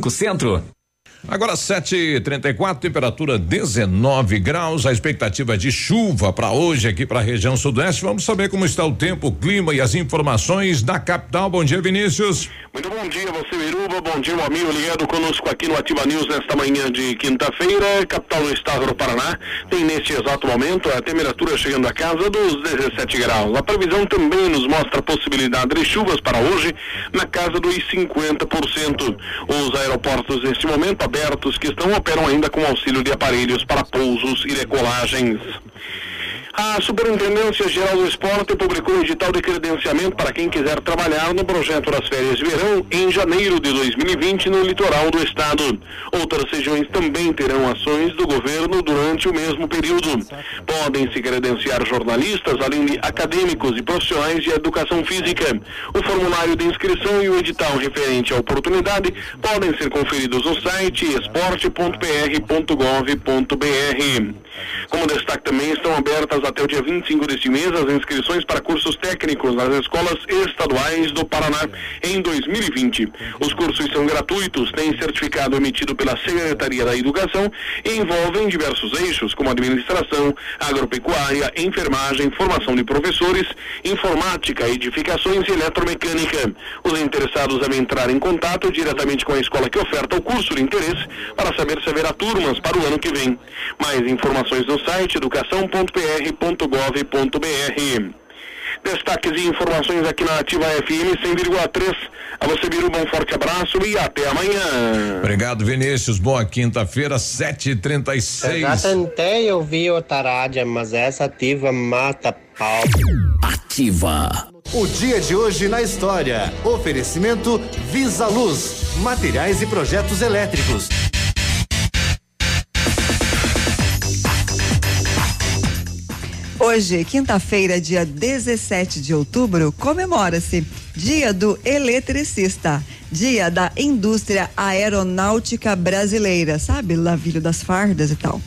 Centro.
Agora 7:34, temperatura 19 graus, a expectativa de chuva para hoje aqui para a região sudoeste. Vamos saber como está o tempo, o clima e as informações da capital. Bom dia, Vinícius.
Muito bom dia, você Biruba, bom dia, meu amigo ligado conosco aqui no Ativa News nesta manhã de quinta-feira, capital do estado do Paraná. Tem neste exato momento a temperatura chegando a casa dos 17 graus. A previsão também nos mostra a possibilidade de chuvas para hoje na casa dos 50%. Os aeroportos neste momento abertos que estão operam ainda com auxílio de aparelhos para pousos e decolagens. A Superintendência Geral do Esporte publicou o edital de credenciamento para quem quiser trabalhar no projeto das férias de verão em janeiro de 2020 no litoral do estado. Outras regiões também terão ações do governo durante o mesmo período. Podem se credenciar jornalistas, além de acadêmicos e profissionais de educação física. O formulário de inscrição e o edital referente à oportunidade podem ser conferidos no site esporte.pr.gov.br. Como destaque também estão abertas até o dia 25 deste mês as inscrições para cursos técnicos nas escolas estaduais do Paraná em 2020. Os cursos são gratuitos, têm certificado emitido pela Secretaria da Educação e envolvem diversos eixos como administração, agropecuária, enfermagem, formação de professores, informática, edificações e eletromecânica. Os interessados devem entrar em contato diretamente com a escola que oferta o curso de interesse para saber se haverá turmas para o ano que vem. Mais informações no site educação.pr.gov.br. Destaques e informações aqui na Ativa FM 100,3. A você, Biruba, um forte abraço e até amanhã.
Obrigado, Vinícius. Boa quinta-feira, 7h36.
Eu já tentei ouvir outra rádio, mas essa ativa mata pau.
Ativa. O dia de hoje na história. Oferecimento Visa Luz. Materiais e projetos elétricos.
Hoje, quinta-feira, dia 17 de outubro, comemora-se Dia do Eletricista, Dia da Indústria Aeronáutica Brasileira, sabe? Lavilho das Fardas e tal.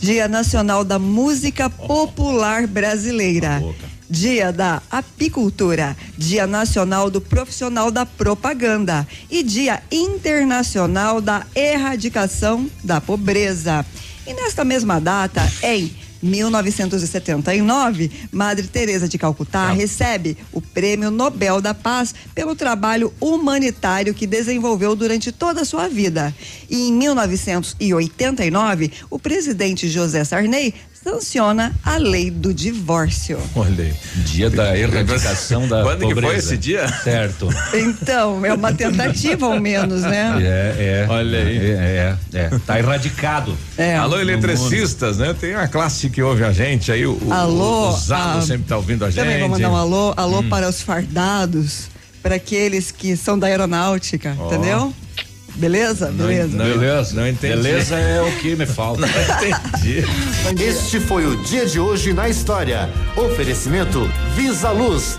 Dia Nacional da Música Popular Brasileira. Dia da Apicultura, Dia Nacional do Profissional da Propaganda e Dia Internacional da Erradicação da Pobreza. E nesta mesma data, em 1979, Madre Teresa de Calcutá recebe o Prêmio Nobel da Paz pelo trabalho humanitário que desenvolveu durante toda a sua vida. E em 1989, o presidente José Sarney sanciona a lei do divórcio.
Olha aí.
Dia da erradicação da
Quando
pobreza.
que foi esse dia?
Certo.
Então, é uma tentativa ao menos, né?
É, é.
Olha aí.
É, é, é. Tá erradicado.
É.
Alô, eletricistas, né? Tem a classe que ouve a gente aí, o, o-
Alô,
o Zado
ah,
sempre tá ouvindo a gente.
Também vou mandar um alô, alô
Hum.
para os fardados, para aqueles que são da aeronáutica,
Ó.
entendeu? Beleza? Beleza.
Beleza.
Não entendi.
Beleza é o que me falta.
entendi.
Este foi o dia de hoje na história. Oferecimento Visa Luz.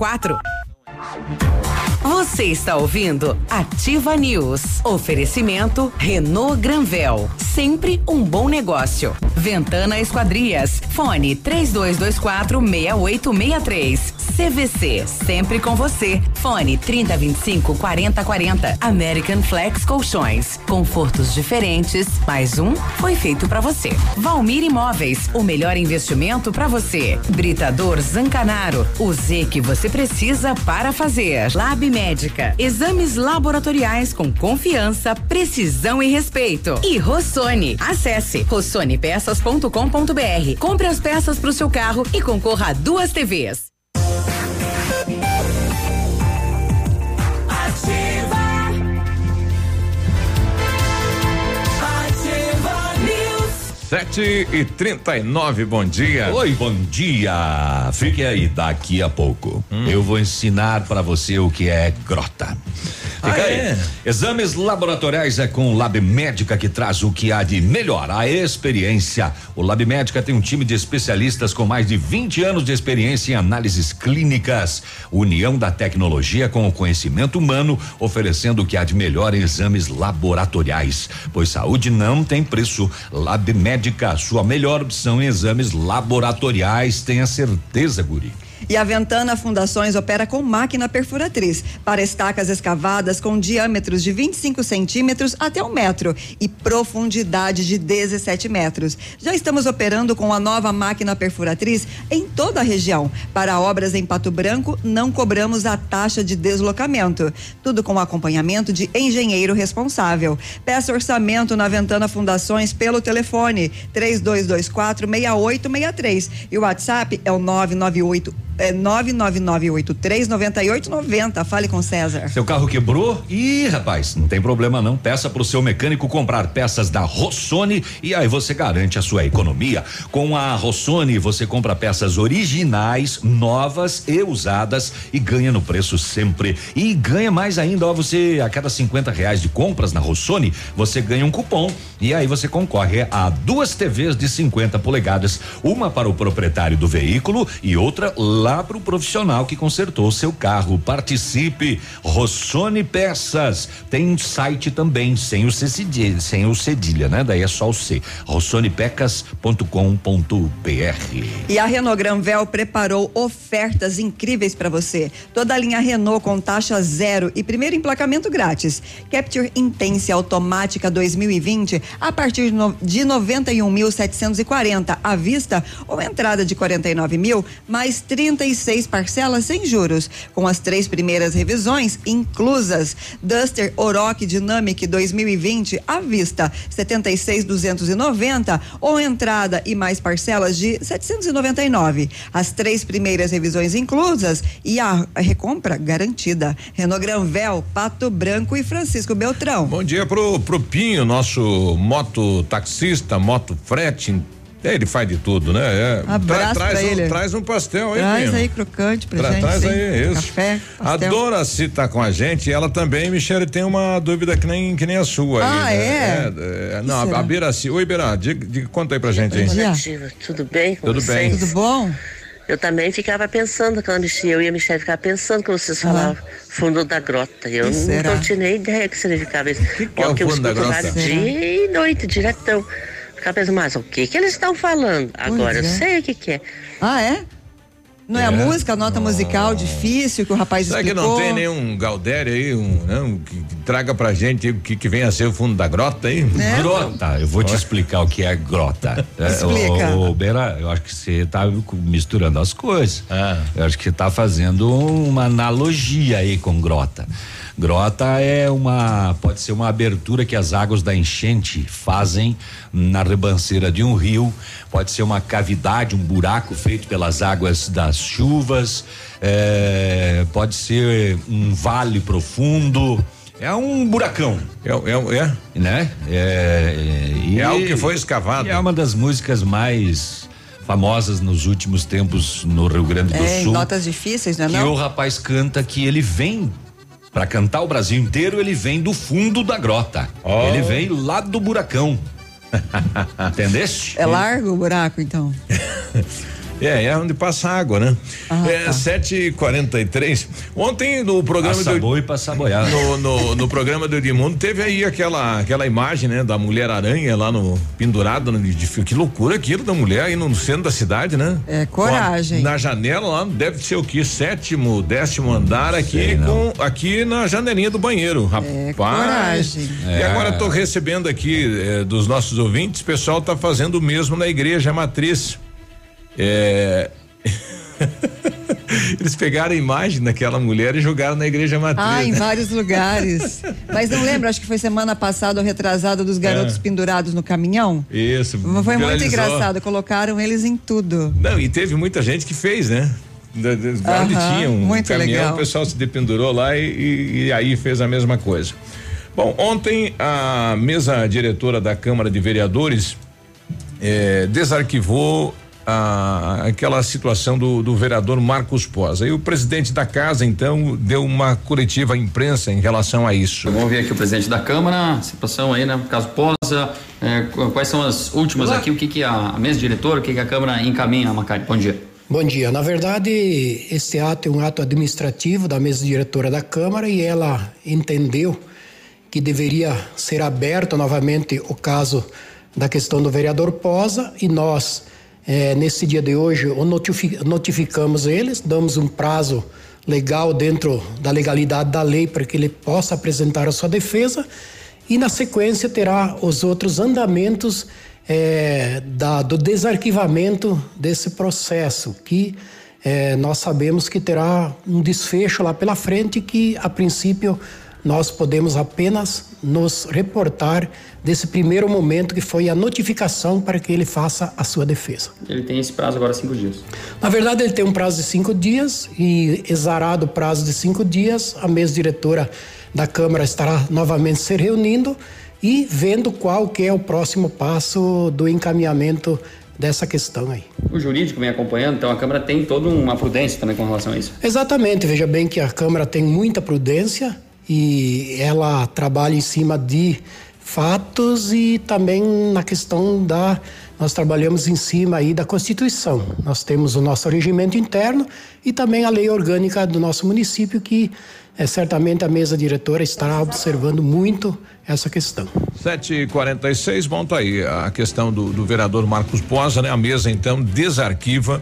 Você está ouvindo Ativa News. Oferecimento Renault Granvel. Sempre um bom negócio. Ventana Esquadrias. Fone 3224 6863. CVC. Sempre com você. Fone 3025 4040. American Flex Colchões. Confortos diferentes. Mais um foi feito para você. Valmir Imóveis. O melhor investimento para você. Britador Zancanaro. O Z que você precisa para fazer. Lab Médica. Exames laboratoriais com confiança, precisão e respeito. E Rossoni. Acesse rossonepeças.com.br. Compre as peças para o seu carro e concorra a duas TVs.
Sete e trinta e nove, bom dia.
Oi, bom dia. Fique aí, daqui a pouco. Eu vou ensinar para você o que é grota. Fica
Ah,
aí.
é?
Exames laboratoriais é com o Lab Médica que traz o que há de melhor, a experiência. O Lab Médica tem um time de especialistas com mais de 20 anos de experiência em análises clínicas. União da tecnologia com o conhecimento humano, oferecendo o que há de melhor em exames laboratoriais. Pois saúde não tem preço. Lab Médica, sua melhor opção em exames laboratoriais, tenha certeza, Guri.
E a Ventana Fundações opera com máquina perfuratriz para estacas escavadas com diâmetros de 25 centímetros até um metro e profundidade de 17 metros. Já estamos operando com a nova máquina perfuratriz em toda a região. Para obras em Pato Branco, não cobramos a taxa de deslocamento. Tudo com acompanhamento de engenheiro responsável. Peça orçamento na Ventana Fundações pelo telefone 3224 6863 e o WhatsApp é o 998 é 999839890. Fale com César.
Seu carro quebrou? Ih, rapaz, não tem problema não. Peça pro seu mecânico comprar peças da Rossoni e aí você garante a sua economia. Com a Rossoni você compra peças originais, novas e usadas e ganha no preço sempre. E ganha mais ainda, ó, você a cada 50 reais de compras na Rossoni, você ganha um cupom e aí você concorre a duas TVs de 50 polegadas, uma para o proprietário do veículo e outra lá para o profissional que consertou seu carro. Participe, Rossoni Peças. Tem um site também, sem o C cedilha, sem o cedilha, né? Daí é só o C. rossonipecas.com.br.
E a Renault Granvel preparou ofertas incríveis para você. Toda a linha Renault com taxa zero e primeiro emplacamento grátis. Capture Intense automática 2020 a partir de, no, de 91.740 à vista ou entrada de 49 mil mais 36 parcelas sem juros, com as três primeiras revisões inclusas. Duster Oroch Dynamic 2020 à vista 76.290 ou entrada e mais parcelas de 799. As três primeiras revisões inclusas e a recompra garantida. Renault Granvel, Pato Branco e Francisco Beltrão.
Bom dia pro, pro Pinho, nosso moto taxista, moto frete é, ele faz de tudo, né? É.
Abraço
Tra, traz,
pra
um,
ele.
traz um pastel aí,
Traz
mesmo.
aí crocante pra
Tra,
gente.
Traz
sim.
aí, isso.
Café,
A
pastel.
Doraci tá com a gente, ela também, Michele, tem uma dúvida que nem, que nem a sua
Ah,
aí. né?
é?
é, é, não,
será?
a Biraci. Oi, Bira, diga, diga- conta aí pra gente aí.
Tudo bem com
Tudo bem.
vocês?
Tudo
bom?
Eu também ficava pensando, quando eu e a Michelle ficava pensando que vocês falavam fundo da grota. Eu
Que
não, não tinha nem ideia que significava isso. Que
é o
eu
fundo da
escuto
grota?
rádio dia e noite, diretão. Pensando, mas o que que eles estão falando? Agora eu
é.
sei o que que é.
Ah, é? Não é, a
É.
música, a nota musical difícil que o rapaz
Será que
explicou?
não tem nenhum Galdério aí, um, não, que, que traga pra gente o que, que vem a ser o fundo da grota aí?
É.
Grota, eu vou te explicar o que é grota. É,
Explica.
Ô, ô, Beira, eu acho que você tá misturando as coisas.
Ah.
Eu acho que você tá fazendo uma analogia aí com grota. Grota é uma, pode ser uma abertura que as águas da enchente fazem na ribanceira de um rio, pode ser uma cavidade, um buraco feito pelas águas das chuvas, é, pode ser um vale profundo. É um buracão.
É, é, é.
Né? É, e-
É algo que foi escavado.
e é uma das músicas mais famosas nos últimos tempos no Rio Grande do
É, em
Sul.
notas difíceis, não é
que
não?
o rapaz canta que ele vem para cantar o Brasil inteiro, ele vem do fundo da grota.
Oh.
Ele vem lá do buracão. Entendeste?
É largo o buraco, então.
É, é onde passa água, né?
Ah,
é,
tá.
7h43. Ontem no programa
Passa
do.
boi e passa boiada.
No, no, no programa do Edmundo teve aí aquela, aquela imagem, né? Da mulher aranha lá no. pendurada no de fio. Que loucura aquilo da mulher aí no centro da cidade, né?
É, coragem.
A- na janela lá, deve ser o que? Sétimo, décimo andar aqui, com, aqui na janelinha do banheiro. Rapaz.
É, coragem.
E
É.
agora tô recebendo aqui eh, dos nossos ouvintes, o pessoal tá fazendo o mesmo na igreja matriz. É. Eles pegaram a imagem daquela mulher e jogaram na igreja matriz.
Ah, em
né?
vários lugares. Mas não lembro, acho que foi semana passada ou retrasada dos garotos
É.
pendurados no caminhão.
Isso.
Foi muito
viralizou.
engraçado, colocaram eles em tudo.
Não, e teve muita gente que fez, né? Onde
Aham,
tinha um
muito
caminhão,
legal.
o pessoal se dependurou lá e, e- e aí fez a mesma coisa. Bom, ontem a mesa diretora da Câmara de Vereadores eh, desarquivou a- aquela situação do, do vereador Marcos Pós. Aí o presidente da casa, então, deu uma coletiva à imprensa em relação a isso.
Vamos ouvir aqui o presidente da Câmara, situação aí, né? Caso Posa, é, qu- quais são as últimas
Olá.
aqui, o que, que a mesa diretora, o que, que a Câmara encaminha, Macari? Bom dia.
Bom dia. Na verdade, este ato é um ato administrativo da mesa diretora da Câmara e ela entendeu que deveria ser aberto novamente o caso da questão do vereador Posa e nós, É, nesse dia de hoje, notificamos eles, damos um prazo legal dentro da legalidade da lei para que ele possa apresentar a sua defesa e na sequência terá os outros andamentos é, da, do desarquivamento desse processo que é, nós sabemos que terá um desfecho lá pela frente que a princípio nós podemos apenas nos reportar desse primeiro momento que foi a notificação para que ele faça a sua defesa.
Ele tem esse prazo agora cinco dias.
Na verdade, ele tem um prazo de cinco dias e exarado o prazo de cinco dias, a mesa diretora da Câmara estará novamente se reunindo e vendo qual que é o próximo passo do encaminhamento dessa questão aí.
O jurídico vem acompanhando, então a Câmara tem toda uma prudência também com relação a isso.
Exatamente, veja bem que a Câmara tem muita prudência e ela trabalha em cima de fatos e também na questão da nós trabalhamos em cima aí da Constituição. Nós temos o nosso regimento interno e também a lei orgânica do nosso município que é, certamente a mesa diretora estará observando muito essa questão.
7h46, bom, tá aí a questão do, do vereador Marcos Posa, né? A mesa então desarquiva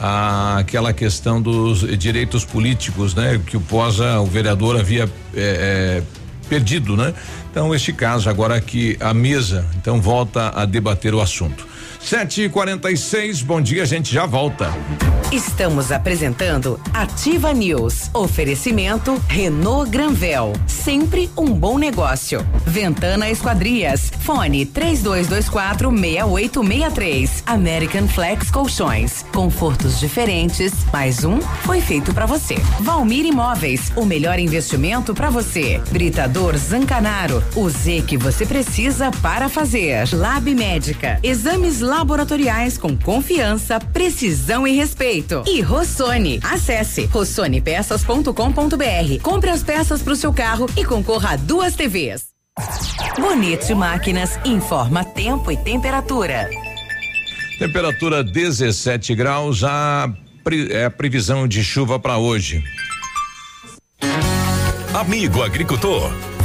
aquela questão dos direitos políticos, né? Que o Posa, o vereador, havia é, é, perdido, né? Então, este caso agora que a mesa então volta a debater o assunto. Sete e quarenta e seis, bom dia, a gente já volta.
Estamos apresentando Ativa News. Oferecimento Renault Granvel, sempre um bom negócio. Ventana Esquadrias, fone três dois, dois quatro meia oito meia três. American Flex Colchões, confortos diferentes, mais um foi feito para você. Valmir Imóveis, o melhor investimento para você. Britador Zancanaro, o Z que você precisa para fazer. Lab Médica, exames laboratoriais com confiança, precisão e respeito. E Rossoni. Acesse rossonepeças.com.br. Compre as peças para o seu carro e concorra a duas TVs. Bonito Máquinas informa tempo e temperatura.
Temperatura 17 graus, a é previsão de chuva para hoje.
Amigo agricultor,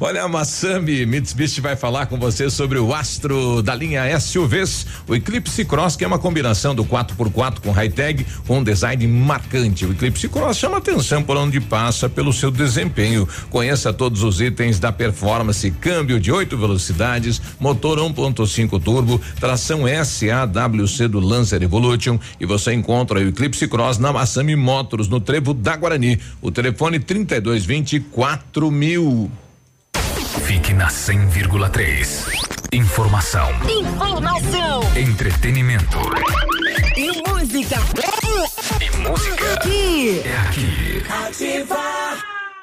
Olha, a Massami Mitsubishi vai falar com você sobre o Astro da linha SUVs, o Eclipse Cross, que é uma combinação do 4x4 com high-tag, com um design marcante. O Eclipse Cross chama atenção por onde passa pelo seu desempenho. Conheça todos os itens da performance, câmbio de oito velocidades, motor 1.5 turbo, tração SAWC do Lancer Evolution e você encontra o Eclipse Cross na Massami Motors, no Trevo da Guarani. O telefone 3220 4000.
Na 100,3. Informação.
Informação.
Entretenimento.
E música.
E música.
Aqui.
É aqui.
Ativa.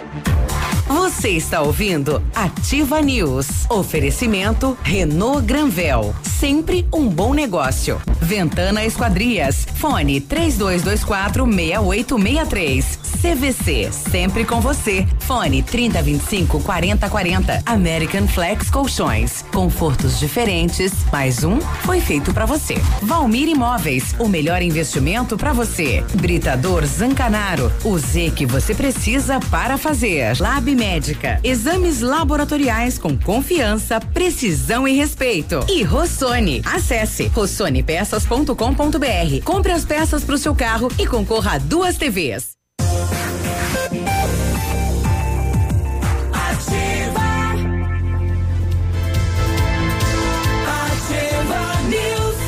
Thank you.
Você está ouvindo Ativa News. Oferecimento Renault Granvel. Sempre um bom negócio. Ventana Esquadrias. Fone 3224 6863. CVC. Sempre com você. Fone 3025 4040. American Flex Colchões. Confortos diferentes. Mais um foi feito para você. Valmir Imóveis. O melhor investimento para você. Britador Zancanaro. O Z que você precisa para fazer. Lab Médica. Exames laboratoriais com confiança, precisão e respeito. E Rossoni. Acesse rossonepeças.com.br. Compre as peças para o seu carro e concorra a duas TVs.
Ativa. Ativa News.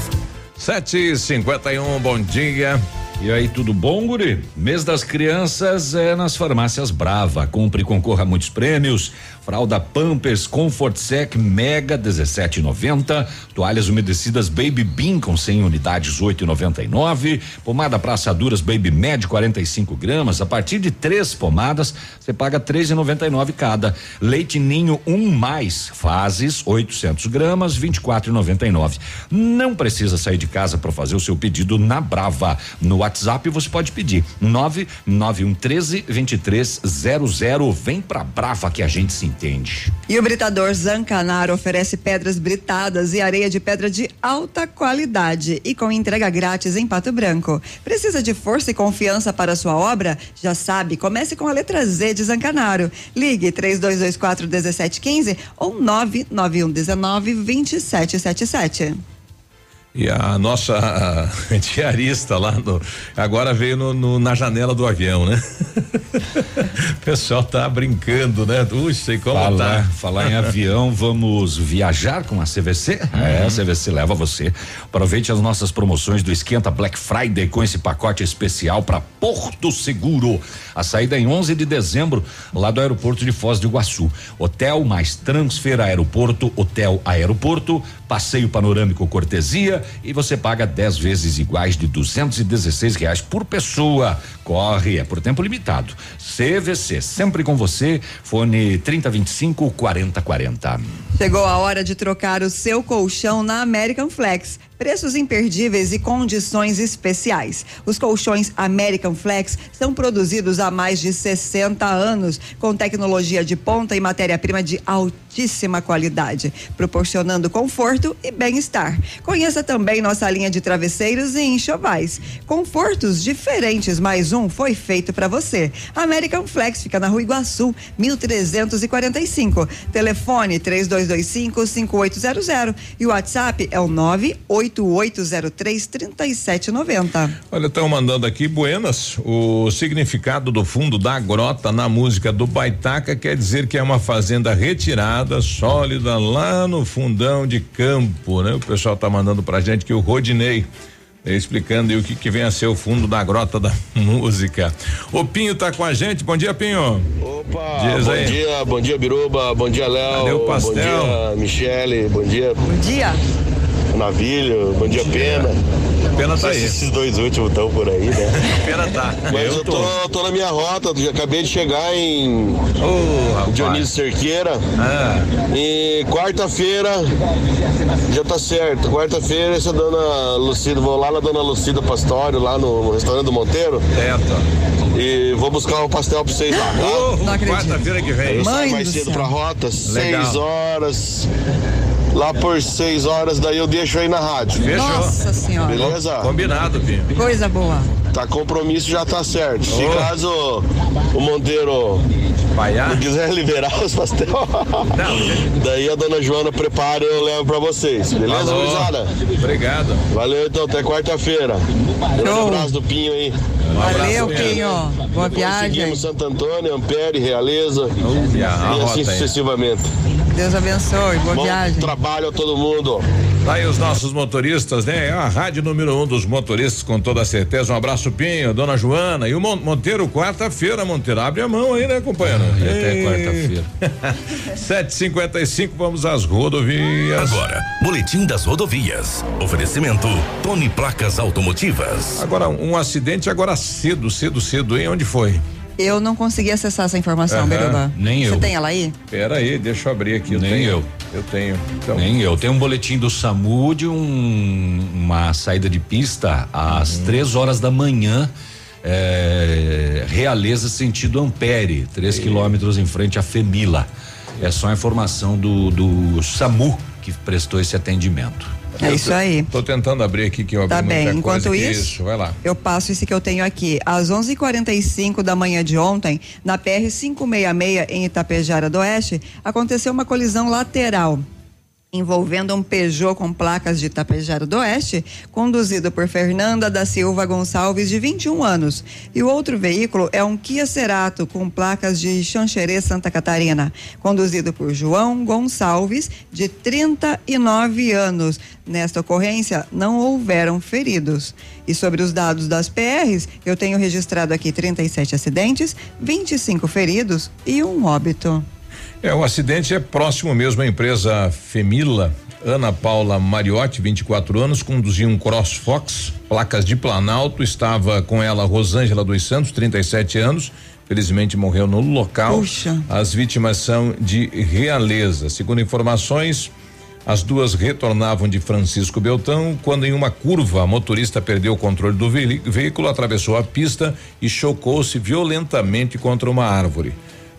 Sete e cinquenta e um, bom dia.
E aí, tudo bom, guri? Mês das crianças é nas farmácias Brava. Compre e concorra a muitos prêmios. Fralda Pampers Comfort Sec Mega 17,90. Toalhas umedecidas Baby Bean com 100 unidades 8,99. Pomada para assaduras Baby Med 45 gramas. A partir de três pomadas você paga 3,99 cada. Leite Ninho 1 um mais fases 800 gramas 24,99. Não precisa sair de casa para fazer o seu pedido na Brava. No WhatsApp você pode pedir 99113 2300. Vem pra Brava que a gente se entende.
E o Britador Zancanaro oferece pedras britadas e areia de pedra de alta qualidade e com entrega grátis em Pato Branco. Precisa de força e confiança para sua obra? Já sabe, comece com a letra Z de Zancanaro. Ligue 3224 1715 ou 99119 2777.
E a nossa diarista lá no, agora veio no, no, na janela do avião, né? o pessoal tá brincando, né? Puxa, e como
falar,
tá?
Falar em avião, vamos viajar com a CVC? É, a CVC leva você. Aproveite as nossas promoções do Esquenta Black Friday com esse pacote especial para Porto Seguro. A saída é em 11 de dezembro, lá do aeroporto de Foz do Iguaçu. Hotel mais transfer aeroporto, hotel aeroporto, passeio panorâmico cortesia e você paga 10 vezes iguais de 216 reais por pessoa. Corre, é por tempo limitado. CVC, sempre com você. Fone 3025 4040.
Chegou a hora de trocar o seu colchão na American Flex. Preços imperdíveis e condições especiais. Os colchões American Flex são produzidos há mais de 60 anos, com tecnologia de ponta e matéria-prima de altíssima qualidade, proporcionando conforto e bem-estar. Conheça também nossa linha de travesseiros e enxovais. Confortos diferentes, mais um foi feito para você. American Flex fica na Rua Iguaçu, 1345. Telefone 3225 5800 e o WhatsApp é o 98 8803 3790.
Olha, estão mandando aqui Buenas. O significado do fundo da grota na música do Baitaca quer dizer que é uma fazenda retirada, sólida, lá no fundão de campo, né? O pessoal tá mandando pra gente que o Rodinei explicando aí o que, que vem a ser o fundo da grota da música. O Pinho tá com a gente. Bom dia, Pinho.
Opa, Diz bom aí. dia, bom dia, Biruba, bom dia, Léo. Bom dia, Michele, bom dia.
Bom dia.
Navilho, bom dia, Pena.
Pena tá aí.
Esses dois últimos estão por aí, né?
Pena tá.
Mas eu, eu tô, tô, na minha rota, acabei de chegar em
oh,
Dionísio Cerqueira.
Ah.
E quarta-feira já tá certo. Quarta-feira essa dona Lucida, vou lá na dona Lucida Pastório, lá no, restaurante do Monteiro.
Certo.
E vou buscar o pastel pra vocês lá. Tá?
Oh, quarta-feira que vem.
Eu saio mais cedo pra rota, Legal. seis horas. Lá por 6 horas, daí eu deixo aí na rádio.
Fechou.
Nossa senhora.
Beleza?
Combinado, Pinho.
Coisa boa.
Tá compromisso, já tá certo. Se caso o Monteiro não quiser liberar os pastel, daí a dona Joana prepara e eu levo pra vocês. Beleza,
Falou.
gurizada?
Obrigado.
Valeu então, até quarta-feira.
Show.
abraço do Pinho aí.
Valeu, Pinho. Boa
Depois
viagem.
Seguimos Santo Antônio, Ampere, Realeza
e a
e assim sucessivamente.
Deus abençoe. Boa
Bom
viagem.
trabalho a todo mundo.
Tá aí os nossos motoristas, né? É a rádio número um dos motoristas, com toda certeza. Um abraço, Pinho, dona Joana. E o Mon- Monteiro, quarta-feira, Monteiro. Abre a mão aí, né, companheiro?
E até
Ei.
quarta-feira.
7h55, vamos às rodovias.
Agora, Boletim das Rodovias. Oferecimento Tony Placas Automotivas.
Agora, um acidente agora cedo, cedo, cedo, hein? Onde foi?
Eu não consegui acessar essa informação,
Aham,
Beruba.
nem
Você
eu.
tem ela aí?
Pera aí, deixa eu abrir aqui. Eu
Nem
tenho.
eu.
Eu tenho. Então,
Nem eu. Tem um boletim do SAMU de um- uma saída de pista às
Uhum.
três horas da manhã. é, Realeza sentido Ampere, três quilômetros em frente à Femila. É só a informação do, do SAMU que prestou esse atendimento.
É isso aí.
Tô tentando abrir aqui que eu abri
Tá bem. Enquanto
aqui.
isso,
vai lá.
eu passo esse que eu tenho aqui. Às 11:45 da manhã de ontem, na PR 566 em Itapejara do Oeste, aconteceu uma colisão lateral envolvendo um Peugeot com placas de Itapejara do Oeste, conduzido por Fernanda da Silva Gonçalves, de 21 anos. E o outro veículo é um Kia Cerato com placas de Xanxerê, Santa Catarina, conduzido por João Gonçalves, de 39 anos. Nesta ocorrência, não houveram feridos. E sobre os dados das PRs, eu tenho registrado aqui 37 acidentes, 25 feridos e um óbito.
É, o acidente é próximo mesmo à empresa Femila. Ana Paula Mariotti, 24 anos, conduzia um CrossFox, placas de Planalto, estava com ela Rosângela dos Santos, 37 anos. Felizmente morreu no local.
Puxa.
As vítimas são de Realeza. Segundo informações, as duas retornavam de Francisco Beltrão quando em uma curva a motorista perdeu o controle do ve- veículo, atravessou a pista e chocou-se violentamente contra uma árvore.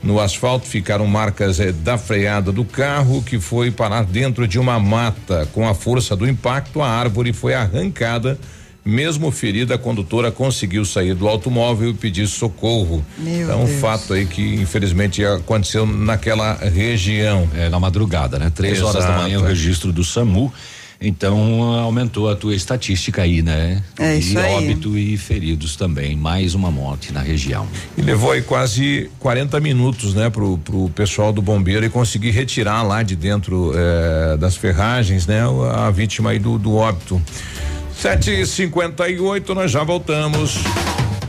No asfalto ficaram marcas eh, da freada do carro que foi parar dentro de uma mata. Com a força do impacto, a árvore foi arrancada. Mesmo ferida, a condutora conseguiu sair do automóvel e pedir socorro.
Meu
então, um
Deus.
fato aí que infelizmente aconteceu naquela região.
É na madrugada, né? Três horas da manhã o
Exato.
registro do SAMU. Então aumentou a tua estatística aí, né?
É
e
isso aí.
óbito e feridos também, mais uma morte na região.
E levou aí quase 40 minutos, né, pro, pro pessoal do bombeiro e conseguir retirar lá de dentro eh, das ferragens, né, a vítima aí do, do óbito. 7h58, nós já voltamos.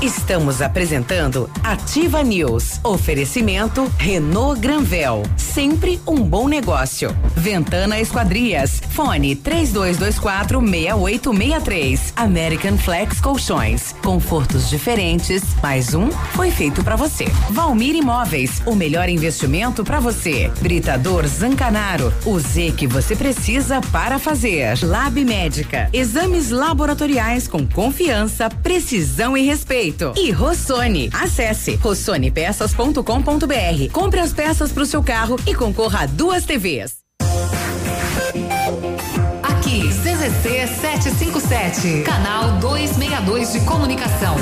Estamos apresentando Ativa News. Oferecimento Renault Granvel. Sempre um bom negócio. Ventana Esquadrias. Fone 3224 6863. American Flex Colchões. Confortos diferentes. Mais um foi feito para você. Valmir Imóveis. O melhor investimento para você. Britador Zancanaro. O Z que você precisa para fazer. Lab Médica. Exames laboratoriais com confiança, precisão e respeito. E Rossoni. Acesse rossonepeças.com.br. Compre as peças para o seu carro e concorra a duas TVs.
Aqui, CZC 757, canal 262 de comunicação.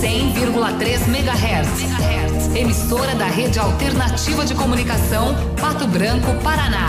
100,3 MHz. Emissora da Rede Alternativa de Comunicação, Pato Branco, Paraná.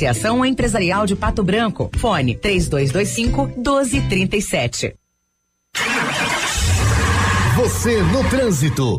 Associação Empresarial de Pato Branco. Fone 3225 1237.
Você no trânsito.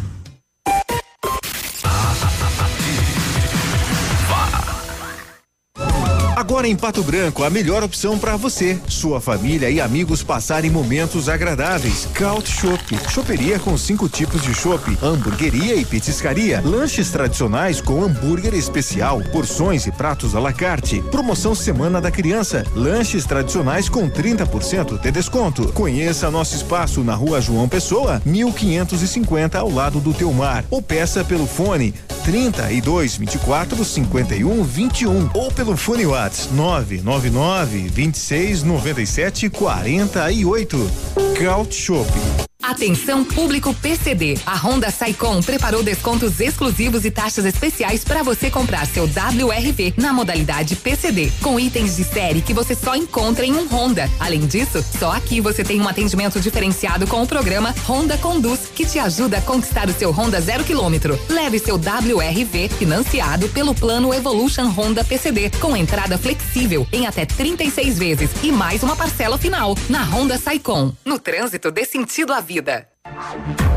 Agora em Pato Branco, a melhor opção para você, sua família e amigos passarem momentos agradáveis. Caut Shop, choperia com cinco tipos de chopp, hamburgueria e petiscaria, lanches tradicionais com hambúrguer especial, porções e pratos à la carte. Promoção Semana da Criança, lanches tradicionais com 30% de desconto. Conheça nosso espaço na Rua João Pessoa, 1550 ao lado do Teumar, ou peça pelo fone 32 24 51 21 ou pelo fone WhatsApp 999 26 97 48. Caut Shop.
Atenção público PCD. A Honda Saicom preparou descontos exclusivos e taxas especiais para você comprar seu WRV na modalidade PCD, com itens de série que você só encontra em um Honda. Além disso, só aqui você tem um atendimento diferenciado com o programa Honda Conduz, que te ajuda a conquistar o seu Honda zero quilômetro. Leve seu WRV financiado pelo plano Evolution Honda PCD, com entrada flexível em até 36 vezes e mais uma parcela final na Honda Saicom. No trânsito dê sentido à vida. via that.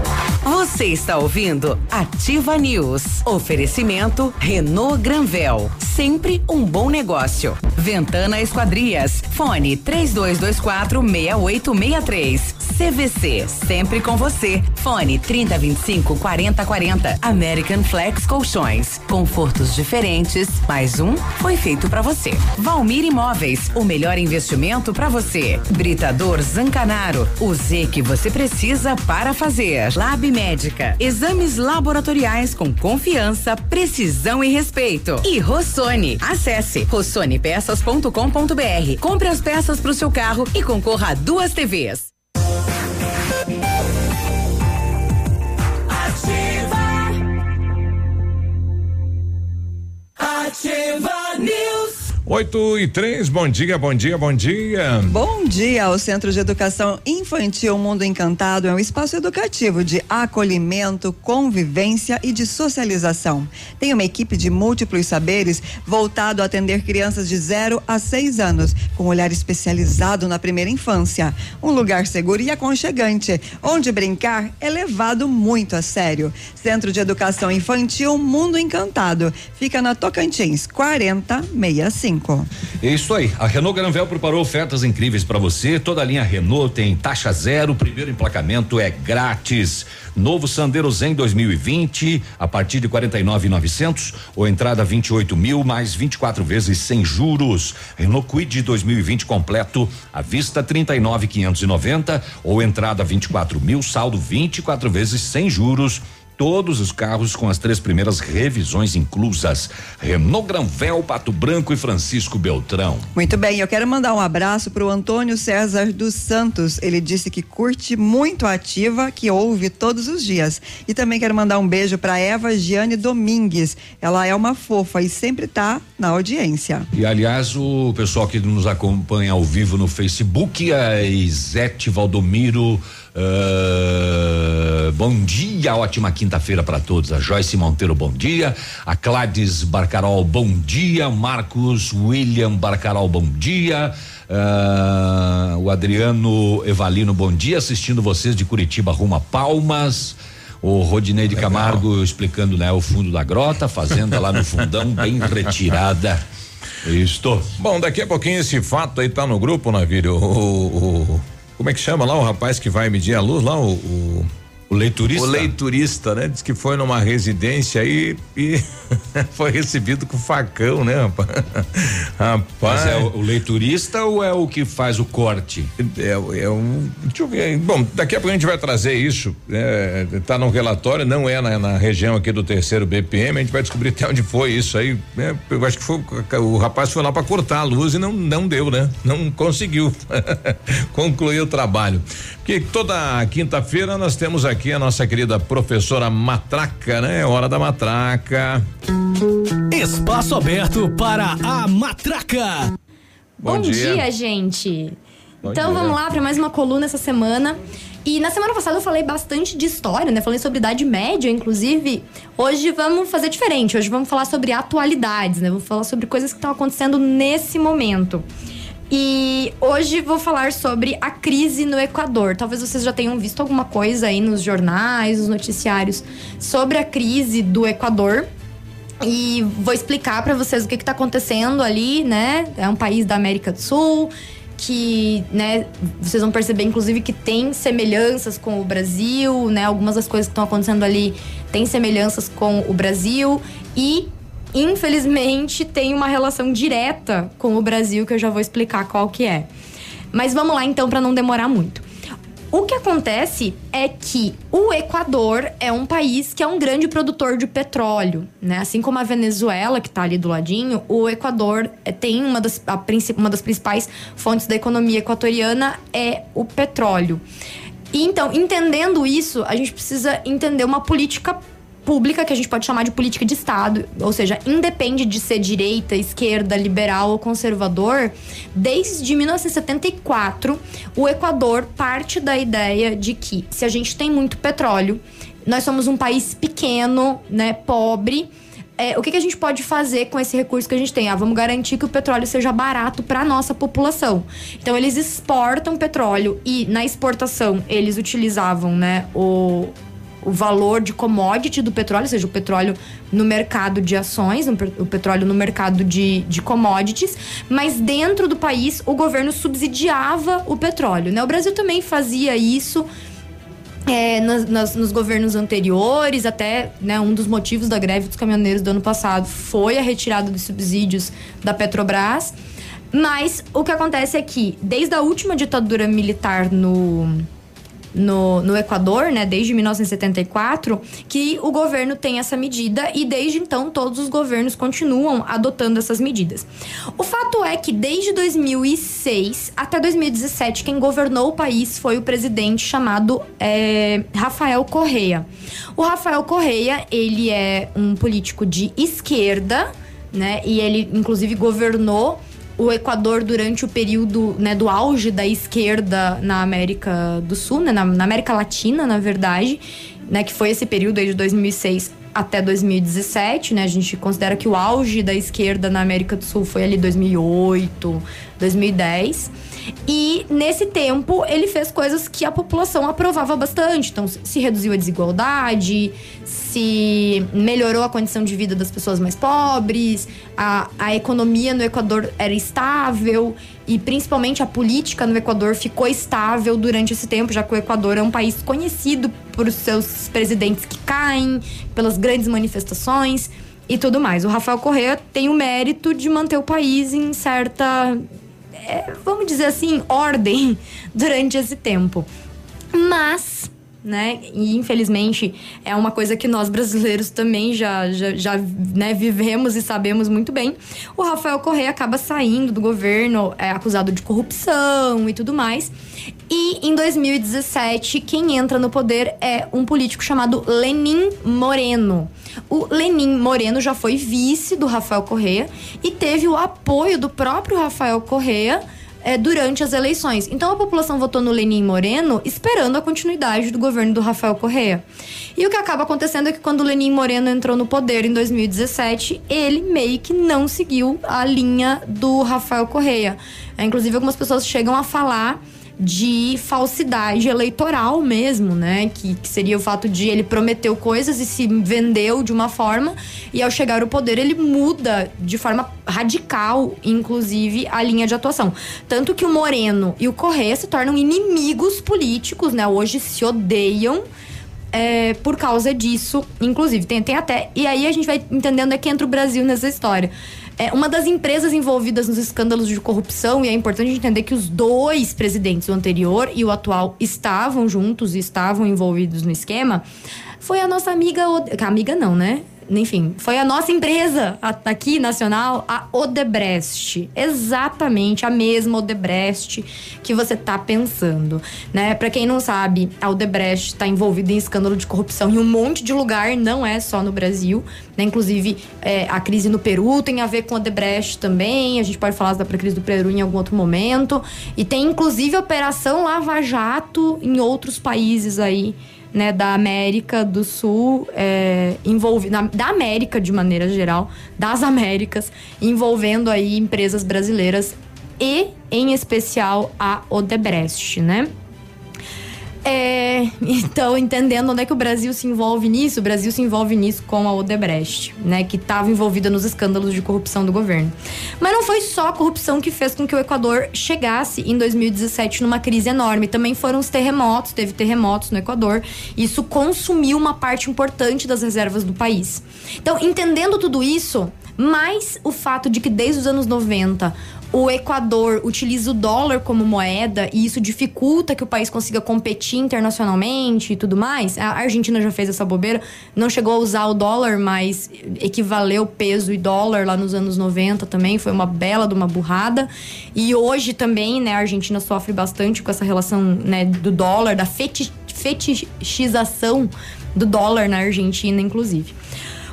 Você está ouvindo Ativa News. Oferecimento Renault Granvel. Sempre um bom negócio. Ventana Esquadrias. Fone 3224 6863. CVC. Sempre com você. Fone 3025 4040. American Flex Colchões. Confortos diferentes. Mais um foi feito para você. Valmir Imóveis. O melhor investimento para você. Britador Zancanaro. O Z que você precisa para fazer. Lab Médica. Exames laboratoriais com confiança, precisão e respeito. E Rossoni. Acesse rossonepeças.com.br. Compre as peças para o seu carro e concorra a duas TVs.
Ativa News.
8 e 3, bom dia, bom dia, bom dia.
Bom dia, o Centro de Educação Infantil Mundo Encantado é um espaço educativo de acolhimento, convivência e de socialização. Tem uma equipe de múltiplos saberes voltado a atender crianças de 0 a 6 anos, com olhar especializado na primeira infância. Um lugar seguro e aconchegante, onde brincar é levado muito a sério. Centro de Educação Infantil Mundo Encantado. Fica na Tocantins, 4065.
É isso aí. A Renault Granvel preparou ofertas incríveis para você. Toda a linha Renault tem taxa zero, primeiro emplacamento é grátis. Novo Sandero Zen 2020 a partir de 49.900 ou entrada 28 mil mais 24 vezes sem juros. Renault Kwid 2020 completo à vista 39.590 ou entrada 24 mil saldo 24 vezes sem juros todos os carros com as três primeiras revisões inclusas. Renault Granvel, Pato Branco e Francisco Beltrão.
Muito bem, eu quero mandar um abraço para o Antônio César dos Santos. Ele disse que curte muito a ativa, que ouve todos os dias. E também quero mandar um beijo para Eva Giane Domingues. Ela é uma fofa e sempre está na audiência.
E aliás, o pessoal que nos acompanha ao vivo no Facebook, a Isete Valdomiro. Uh, bom dia, ótima quinta-feira para todos. A Joyce Monteiro, bom dia. A Cladis Barcarol, bom dia. Marcos William Barcarol, bom dia. Uh, o Adriano Evalino, bom dia. Assistindo vocês de Curitiba rumo a Palmas. O Rodinei de Camargo explicando, né, o fundo da grota, fazenda lá no fundão, bem retirada. Estou.
Bom, daqui a pouquinho esse fato aí tá no grupo, Navírio. O, o, como é que chama lá o rapaz que vai medir a luz lá? o, o
o leiturista?
O leiturista, né? Diz que foi numa residência aí e foi recebido com facão, né, rapaz?
rapaz. Mas é o, o, leiturista ou é o que faz o corte?
É, é um. Deixa eu ver. Bom, daqui a pouco a gente vai trazer isso. É, tá no relatório, não é na, na, região aqui do terceiro BPM. A gente vai descobrir até onde foi isso aí. É, eu acho que foi o rapaz foi lá para cortar a luz e não, não deu, né? Não conseguiu concluir o trabalho. Porque toda quinta-feira nós temos aqui a nossa querida professora Matraca, né? Hora da Matraca.
Espaço aberto para a Matraca.
Bom, Bom dia. dia. gente. Bom então dia. vamos lá para mais uma coluna essa semana. E na semana passada eu falei bastante de história, né? Falei sobre Idade Média, inclusive. Hoje vamos fazer diferente. Hoje vamos falar sobre atualidades, né? Vamos falar sobre coisas que estão acontecendo nesse momento. E hoje vou falar sobre a crise no Equador. Talvez vocês já tenham visto alguma coisa aí nos jornais, nos noticiários sobre a crise do Equador. E vou explicar para vocês o que está acontecendo ali, né? É um país da América do Sul que, né, vocês vão perceber inclusive que tem semelhanças com o Brasil, né? Algumas das coisas que estão acontecendo ali têm semelhanças com o Brasil e infelizmente tem uma relação direta com o Brasil que eu já vou explicar qual que é. Mas vamos lá então para não demorar muito. O que acontece é que o Equador é um país que é um grande produtor de petróleo, né? Assim como a Venezuela, que está ali do ladinho, o Equador é, tem uma das, a, uma das principais fontes da economia equatoriana é o petróleo. E então, entendendo isso, a gente precisa entender uma política pública, que a gente pode chamar de política de Estado, ou seja, independe de ser direita, esquerda, liberal ou conservador, desde 1974, o Equador parte da ideia de que se a gente tem muito petróleo, nós somos um país pequeno, né, pobre. É, o que, que, a gente pode fazer com esse recurso que a gente tem? Ah, vamos garantir que o petróleo seja barato para nossa população. Então, eles exportam petróleo e na exportação eles utilizavam né, o, o valor de commodity do petróleo, ou seja, o petróleo no mercado de ações, o petróleo no mercado de, de commodities, mas dentro do país o governo subsidiava o petróleo. Né? O Brasil também fazia isso. É, nas, nas, nos governos anteriores, até né, um dos motivos da greve dos caminhoneiros do ano passado foi a retirada dos subsídios da Petrobras. Mas o que acontece é que, desde a última ditadura militar no, no, no Equador, né, desde 1974, que o governo tem essa medida e desde então todos os governos continuam adotando essas medidas. O fato é que desde 2006 até 2017 quem governou o país foi o presidente chamado é, Rafael Correia. O Rafael Correia ele é um político de esquerda, né, e ele inclusive governou o Equador durante o período né, do auge da esquerda na América do Sul, né, na, na, América Latina, na verdade, né, que foi esse período aí de 2006 até 2017, né? A gente considera que o auge da esquerda na América do Sul foi ali 2008, 2010. E nesse tempo ele fez coisas que a população aprovava bastante. Então, se reduziu a desigualdade, se melhorou a condição de vida das pessoas mais pobres, a, a economia no Equador era estável e principalmente a política no Equador ficou estável durante esse tempo, já que o Equador é um país conhecido por seus presidentes que caem, pelas grandes manifestações e tudo mais. O Rafael Correa tem o mérito de manter o país em certa é, vamos dizer assim, ordem durante esse tempo. Mas né? E infelizmente é uma coisa que nós brasileiros também já, já, já né, vivemos e sabemos muito bem. O Rafael Correia acaba saindo do governo é, acusado de corrupção e tudo mais. E em 2017, quem entra no poder é um político chamado Lenin Moreno. O Lenin Moreno já foi vice do Rafael Correia e teve o apoio do próprio Rafael Correia é, durante as eleições. Então a população votou no Lenin Moreno esperando a continuidade do governo do Rafael Correa. E o que acaba acontecendo é que quando o Lenin Moreno entrou no poder em 2017, ele meio que não seguiu a linha do Rafael Correa. É, inclusive, algumas pessoas chegam a falar de falsidade eleitoral mesmo, né? Que, que, seria o fato de ele prometeu coisas e se vendeu de uma forma, e ao chegar ao poder ele muda de forma radical, inclusive, a linha de atuação. Tanto que o Moreno e o Correia se tornam inimigos políticos, né? Hoje se odeiam. É, por causa disso, inclusive, tem, tem até. E aí a gente vai entendendo é que entra o Brasil nessa história. É, uma das empresas envolvidas nos escândalos de corrupção, e é importante entender que os dois presidentes, o anterior e o atual, estavam juntos e estavam envolvidos no esquema, foi a nossa amiga. Amiga não, né? Enfim, foi a nossa empresa aqui nacional, a Odebrecht. Exatamente a mesma Odebrecht que você tá pensando, né? Para quem não sabe, a Odebrecht está envolvida em escândalo de corrupção em um monte de lugar, não é só no Brasil, né? Inclusive, é, a crise no Peru tem a ver com a Odebrecht também. A gente pode falar da crise do Peru em algum outro momento. E tem inclusive a operação Lava Jato em outros países aí né, da América do Sul, é, da América de maneira geral, das Américas, envolvendo aí empresas brasileiras e, em especial, a Odebrecht, né? É, então, entendendo onde é que o Brasil se envolve nisso, o Brasil se envolve nisso com a Odebrecht, né? Que estava envolvida nos escândalos de corrupção do governo. Mas não foi só a corrupção que fez com que o Equador chegasse em 2017 numa crise enorme. Também foram os terremotos, teve terremotos no Equador. Isso consumiu uma parte importante das reservas do país. Então, entendendo tudo isso, mais o fato de que desde os anos 90 o Equador utiliza o dólar como moeda e isso dificulta que o país consiga competir internacionalmente e tudo mais. A Argentina já fez essa bobeira, não chegou a usar o dólar, mas equivaleu peso e dólar lá nos anos 90 também, foi uma bela de uma burrada. E hoje também, né, a Argentina sofre bastante com essa relação, né, do dólar, da fetichização do dólar na Argentina, inclusive.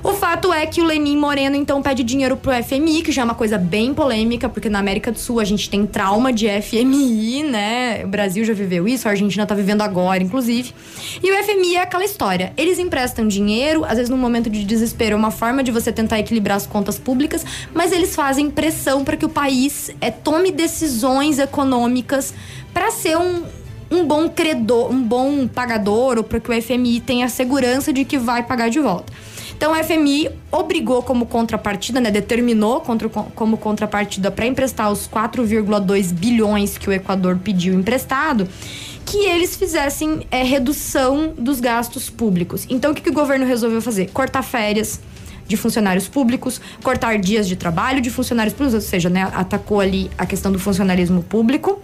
O fato é que o Lenin Moreno então pede dinheiro pro FMI, que já é uma coisa bem polêmica, porque na América do Sul a gente tem trauma de FMI, né? O Brasil já viveu isso, a Argentina tá vivendo agora, inclusive. E o FMI é aquela história. Eles emprestam dinheiro, às vezes num momento de desespero, é uma forma de você tentar equilibrar as contas públicas, mas eles fazem pressão para que o país é, tome decisões econômicas para ser um, um bom credor, um bom pagador, ou para que o FMI tenha a segurança de que vai pagar de volta. Então, a FMI obrigou como contrapartida, né, determinou contra, como contrapartida para emprestar os 4,2 bilhões que o Equador pediu emprestado, que eles fizessem é, redução dos gastos públicos. Então, o que, que o governo resolveu fazer? Cortar férias de funcionários públicos, cortar dias de trabalho de funcionários públicos, ou seja, né, atacou ali a questão do funcionalismo público.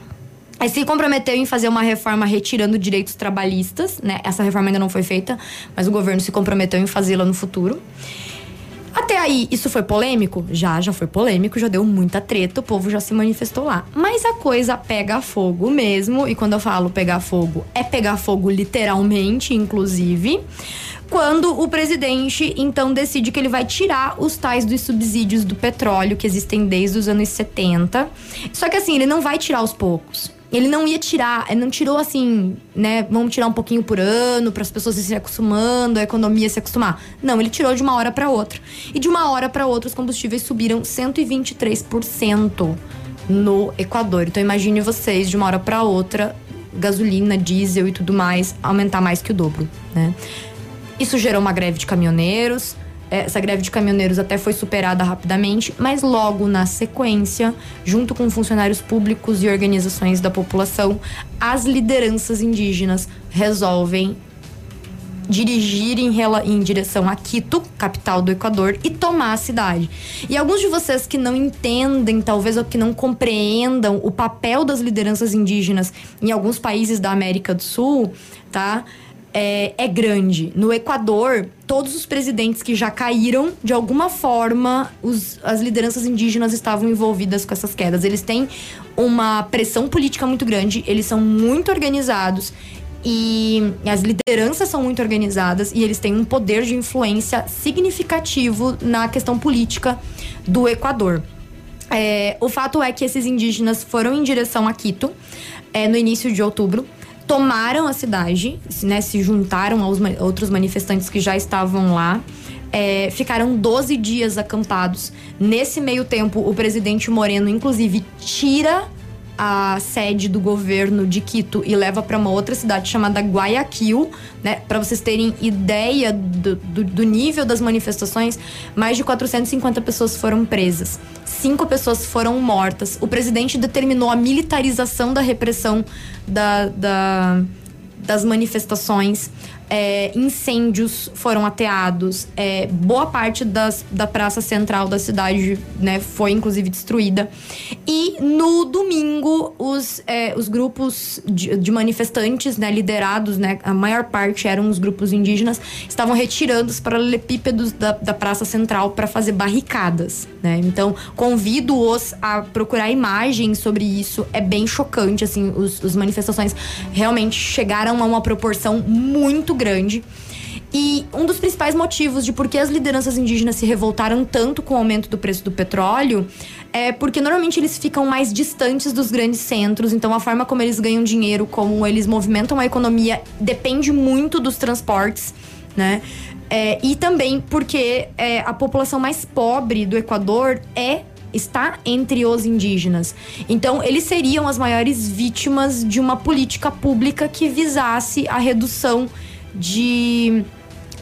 Aí se comprometeu em fazer uma reforma retirando direitos trabalhistas, né? Essa reforma ainda não foi feita, mas o governo se comprometeu em fazê-la no futuro. Até aí, isso foi polêmico? Já, já foi polêmico, já deu muita treta, o povo já se manifestou lá. Mas a coisa pega fogo mesmo, e quando eu falo pegar fogo, é pegar fogo literalmente, inclusive. Quando o presidente então decide que ele vai tirar os tais dos subsídios do petróleo que existem desde os anos 70. Só que assim, ele não vai tirar aos poucos ele não ia tirar, ele não tirou assim, né? Vamos tirar um pouquinho por ano para as pessoas se acostumando, a economia se acostumar. Não, ele tirou de uma hora para outra. E de uma hora para outra os combustíveis subiram 123% no Equador. Então imagine vocês de uma hora para outra, gasolina, diesel e tudo mais aumentar mais que o dobro, né? Isso gerou uma greve de caminhoneiros essa greve de caminhoneiros até foi superada rapidamente, mas logo na sequência, junto com funcionários públicos e organizações da população, as lideranças indígenas resolvem dirigir em, em, direção a Quito, capital do Equador, e tomar a cidade. E alguns de vocês que não entendem, talvez ou que não compreendam o papel das lideranças indígenas em alguns países da América do Sul, tá? É, é grande. No Equador, todos os presidentes que já caíram, de alguma forma, os, as lideranças indígenas estavam envolvidas com essas quedas. Eles têm uma pressão política muito grande, eles são muito organizados e as lideranças são muito organizadas e eles têm um poder de influência significativo na questão política do Equador. É, o fato é que esses indígenas foram em direção a Quito é, no início de outubro, tomaram a cidade, né, se juntaram aos ma outros manifestantes que já estavam lá. É, ficaram 12 dias acampados. Nesse meio tempo, o presidente Moreno, inclusive, tira a sede do governo de Quito e leva para uma outra cidade chamada Guayaquil, né? Para vocês terem ideia do, do, do, nível das manifestações, mais de 450 pessoas foram presas, cinco pessoas foram mortas. O presidente determinou a militarização da repressão da, da das manifestações é, incêndios foram ateados, é, boa parte das, da praça central da cidade né, foi inclusive destruída. E no domingo, os, é, os grupos de, de, manifestantes né, liderados, né, a maior parte eram os grupos indígenas, estavam retirando os paralelepípedos da, da praça central para fazer barricadas. Né? Então, convido-os a procurar imagens sobre isso. É bem chocante, assim, os, os manifestações realmente chegaram a uma proporção muito grande. E um dos principais motivos de por que as lideranças indígenas se revoltaram tanto com o aumento do preço do petróleo é porque normalmente eles ficam mais distantes dos grandes centros, então a forma como eles ganham dinheiro, como eles movimentam a economia, depende muito dos transportes, né? É, e também porque é, a população mais pobre do Equador é está entre os indígenas. Então, eles seriam as maiores vítimas de uma política pública que visasse a redução de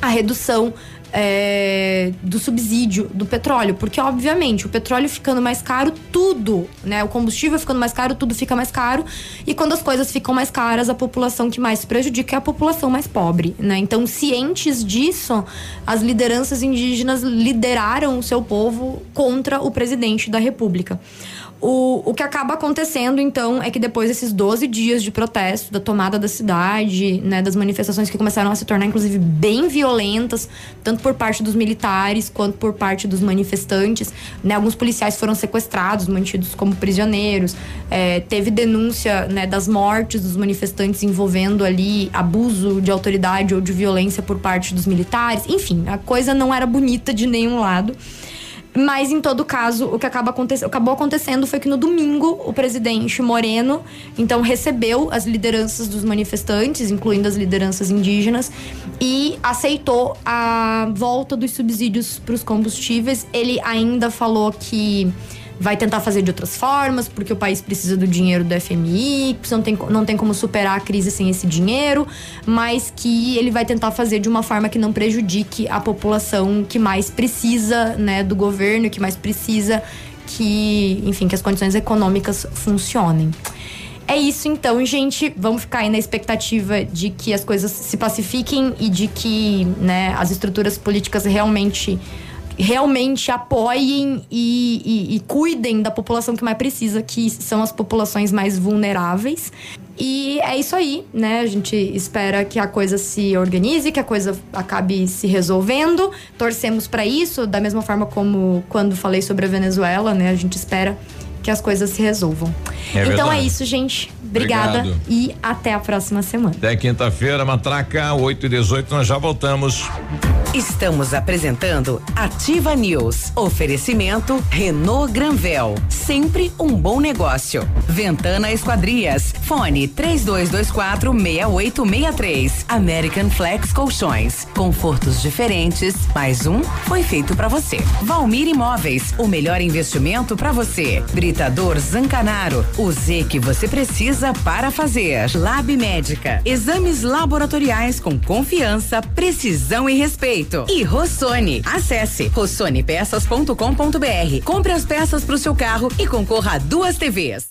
a redução é, do subsídio do petróleo, porque obviamente o petróleo ficando mais caro, tudo, né? O combustível ficando mais caro, tudo fica mais caro. E quando as coisas ficam mais caras, a população que mais se prejudica é a população mais pobre, né? Então, cientes disso, as lideranças indígenas lideraram o seu povo contra o presidente da República. O, o que acaba acontecendo, então, é que depois desses 12 dias de protesto, da tomada da cidade, né, das manifestações que começaram a se tornar, inclusive, bem violentas, tanto por parte dos militares quanto por parte dos manifestantes, né, alguns policiais foram sequestrados, mantidos como prisioneiros, é, teve denúncia né, das mortes dos manifestantes envolvendo ali abuso de autoridade ou de violência por parte dos militares, enfim, a coisa não era bonita de nenhum lado. Mas, em todo caso, o que acaba acabou acontecendo foi que no domingo o presidente Moreno, então, recebeu as lideranças dos manifestantes, incluindo as lideranças indígenas, e aceitou a volta dos subsídios para os combustíveis. Ele ainda falou que vai tentar fazer de outras formas, porque o país precisa do dinheiro do FMI, não tem, não tem como superar a crise sem esse dinheiro, mas que ele vai tentar fazer de uma forma que não prejudique a população que mais precisa, né, do governo, que mais precisa que, enfim, que as condições econômicas funcionem. É isso então, gente. Vamos ficar aí na expectativa de que as coisas se pacifiquem e de que né, as estruturas políticas realmente realmente apoiem e, e, e, cuidem da população que mais precisa, que são as populações mais vulneráveis. E é isso aí, né? A gente espera que a coisa se organize, que a coisa acabe se resolvendo. Torcemos para isso, da mesma forma como quando falei sobre a Venezuela, né? A gente espera que as coisas se resolvam. É então é isso, gente. Obrigada Obrigado. e até a próxima semana.
Até quinta-feira, Matraca, 8 e 18 nós já voltamos.
Estamos apresentando Ativa News. Oferecimento Renault Granvel. Sempre um bom negócio. Ventana Esquadrias. Fone 3224 6863. American Flex Colchões. Confortos diferentes. Mais um foi feito para você. Valmir Imóveis. O melhor investimento para você. Britador Zancanaro. O Z que você precisa para fazer. Lab Médica. Exames laboratoriais com confiança, precisão e respeito. E Rossoni. Acesse rossonepeças.com.br. Compre as peças para o seu carro e concorra a duas TVs.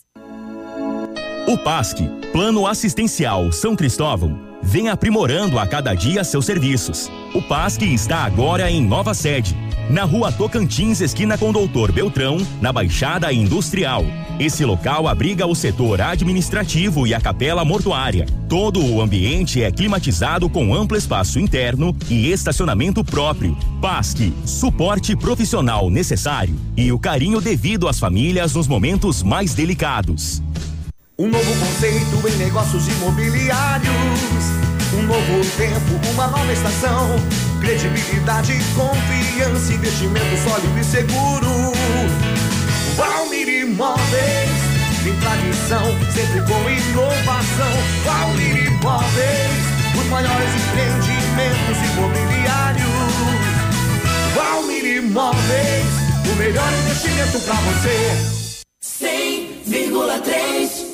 O PASC, Plano Assistencial São Cristóvão, vem aprimorando a cada dia seus serviços. O PASC está agora em nova sede na rua Tocantins, esquina com Doutor Beltrão, na Baixada Industrial. Esse local abriga o setor administrativo e a capela mortuária. Todo o ambiente é climatizado com amplo espaço interno e estacionamento próprio. PASC, suporte profissional necessário e o carinho devido às famílias nos momentos mais delicados.
Um novo conceito em negócios imobiliários. Um novo tempo, uma nova estação. Credibilidade, confiança, investimento sólido e seguro. Valmir Imóveis, tem tradição, sempre com inovação. Valmir Imóveis, os maiores empreendimentos imobiliários. Valmir Imóveis, o melhor investimento para você.
100,3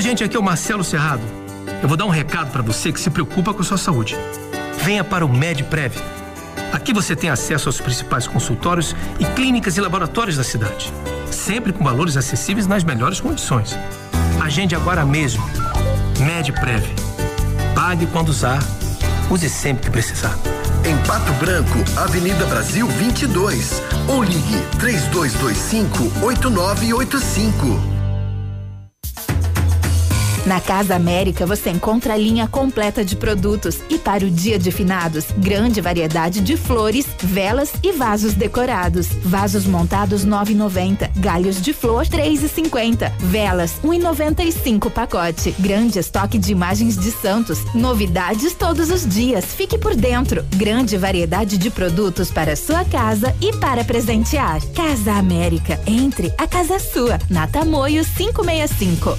Olá, gente, aqui é o Marcelo Cerrado. Eu vou dar um recado para você que se preocupa com a sua saúde. Venha para o MedPrev. Aqui você tem acesso aos principais consultórios e clínicas e laboratórios da cidade, sempre com valores acessíveis nas melhores condições. Agende agora mesmo. MedPrev. Pague quando usar, use sempre que precisar.
Em Pato Branco, Avenida Brasil 22. Ou ligue 3225 8985.
Na Casa América você encontra a linha completa de produtos e para o Dia de Finados, grande variedade de flores, velas e vasos decorados. Vasos montados 9,90, galhos de flor 3,50, velas 1,95 pacote. Grande estoque de imagens de santos, novidades todos os dias. Fique por dentro. Grande variedade de produtos para sua casa e para presentear. Casa América, entre a casa é sua. Na Tamoio 565.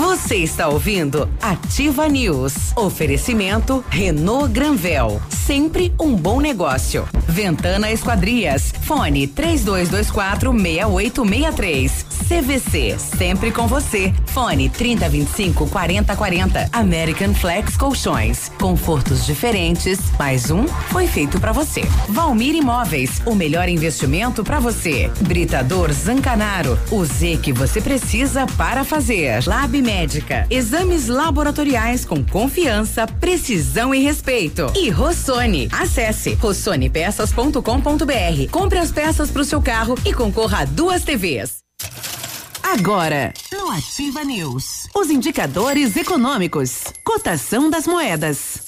Você está ouvindo Ativa News. Oferecimento Renault Granvel. Sempre um bom negócio. Ventana Esquadrias. Fone 3224 6863. CVC. Sempre com você. Fone 3025 4040. American Flex Colchões. Confortos diferentes. Mais um foi feito para você. Valmir Imóveis. O melhor investimento para você. Britador Zancanaro. O Z que você precisa para fazer. Lab Médica. Exames laboratoriais com confiança, precisão e respeito. E Rossoni. Acesse rossonepeças.com.br. Compre as peças para o seu carro e concorra a duas TVs. Agora, no Ativa News, os indicadores econômicos, cotação das moedas.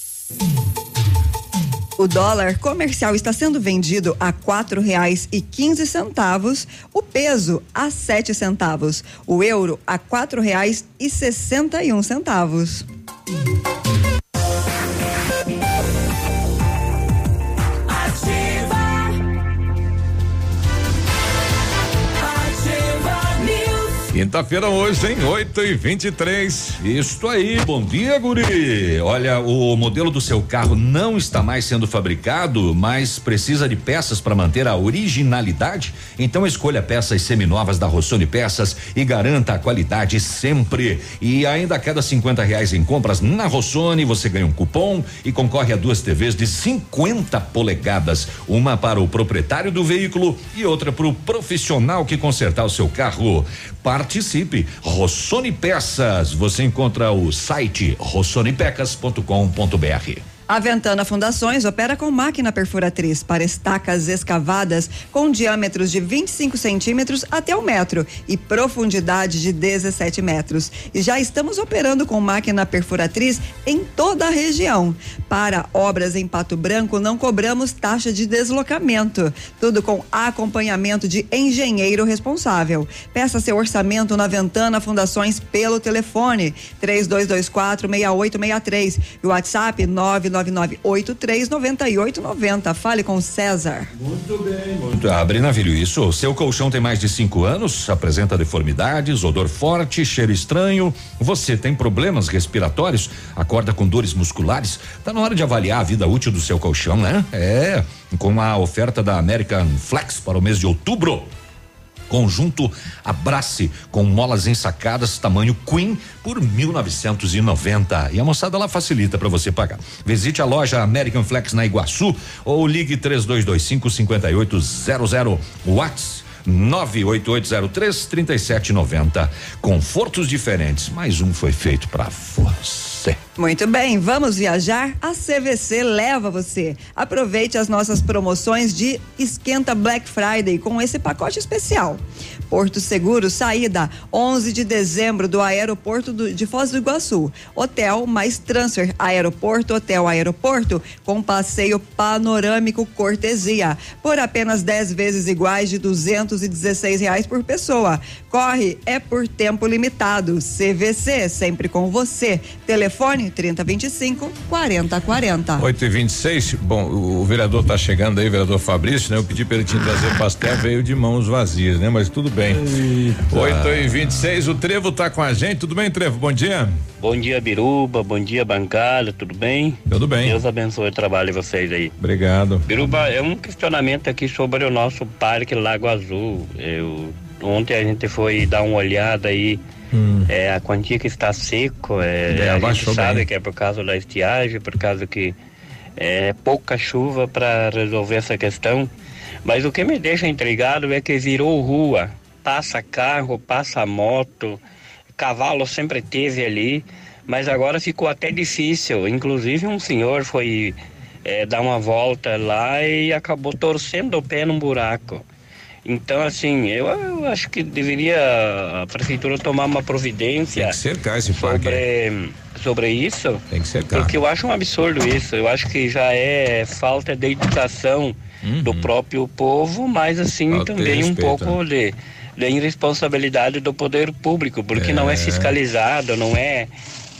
O dólar comercial está sendo vendido a quatro reais e quinze centavos, o peso a sete centavos, o euro a quatro reais e sessenta e um centavos.
Quinta-feira hoje, hein? 8 e 23
Isso aí, bom dia, Guri. Olha, o modelo do seu carro não está mais sendo fabricado, mas precisa de peças para manter a originalidade? Então escolha peças seminovas da Rossoni Peças e garanta a qualidade sempre. E ainda a cada 50 reais em compras na Rossoni, você ganha um cupom e concorre a duas TVs de 50 polegadas. Uma para o proprietário do veículo e outra para o profissional que consertar o seu carro. Participe participe. Rossoni Peças, você encontra o site rossonipecas.com.br.
A Ventana Fundações opera com máquina perfuratriz para estacas escavadas com diâmetros de 25 centímetros até um metro e profundidade de 17 metros. E já estamos operando com máquina perfuratriz em toda a região. Para obras em Pato Branco, não cobramos taxa de deslocamento. Tudo com acompanhamento de engenheiro responsável. Peça seu orçamento na Ventana Fundações pelo telefone 3224 6863 e o WhatsApp 9 999839890. Fale com o César.
Muito bem, muito. Abre navilho, isso. Seu colchão tem mais de cinco anos, apresenta deformidades, odor forte, cheiro estranho. Você tem problemas respiratórios? Acorda com dores musculares? Tá na hora de avaliar a vida útil do seu colchão, né? É. Com a oferta da American Flex para o mês de outubro. Conjunto Abrace com molas ensacadas tamanho Queen por 1990. E a moçada lá facilita para você pagar. Visite a loja American Flex na Iguaçu ou ligue 3225 5800 Watts 98803 3790. Confortos diferentes, mais um foi feito para você.
Muito bem, vamos viajar? A CVC leva você. Aproveite as nossas promoções de Esquenta Black Friday com esse pacote especial. Porto Seguro, saída 11 de dezembro do aeroporto do, de Foz do Iguaçu. Hotel mais transfer, aeroporto, hotel, aeroporto, com passeio panorâmico cortesia. Por apenas 10 vezes iguais de 216 reais por pessoa. Corre, é por tempo limitado. CVC, sempre com você. Telefone 3025 4040.
8 e 26 Bom, o, vereador tá chegando aí, vereador Fabrício, né? Eu pedi para ele te trazer pastel, veio de mãos vazias, né? Mas tudo bem. Eita. 8 e 26 o Trevo tá com a gente. Tudo bem, Trevo? Bom dia.
Bom dia, Biruba. Bom dia, bancada. Tudo bem?
Tudo bem.
Deus abençoe o trabalho de vocês aí.
Obrigado.
Biruba, é um questionamento aqui sobre o nosso Parque Lago Azul. Eu, ontem a gente foi dar uma olhada aí. Hum. É, a quantia que está seco, é, é, a gente sabe bem. que é por causa da estiagem, por causa que é pouca chuva para resolver essa questão. Mas o que me deixa intrigado é que virou rua passa carro, passa moto, cavalo sempre teve ali, mas agora ficou até difícil. Inclusive um senhor foi é, dar uma volta lá e acabou torcendo o pé num buraco. Então, assim, eu, eu, acho que deveria a prefeitura tomar uma providência.
Tem que cercar esse
parque. Sobre, sobre isso.
Tem que cercar.
Porque eu acho um absurdo isso. Eu acho que já é falta de educação uhum. do próprio povo, mas assim Falta também respeito, um pouco né? de da irresponsabilidade do poder público, porque é. não é fiscalizado, não é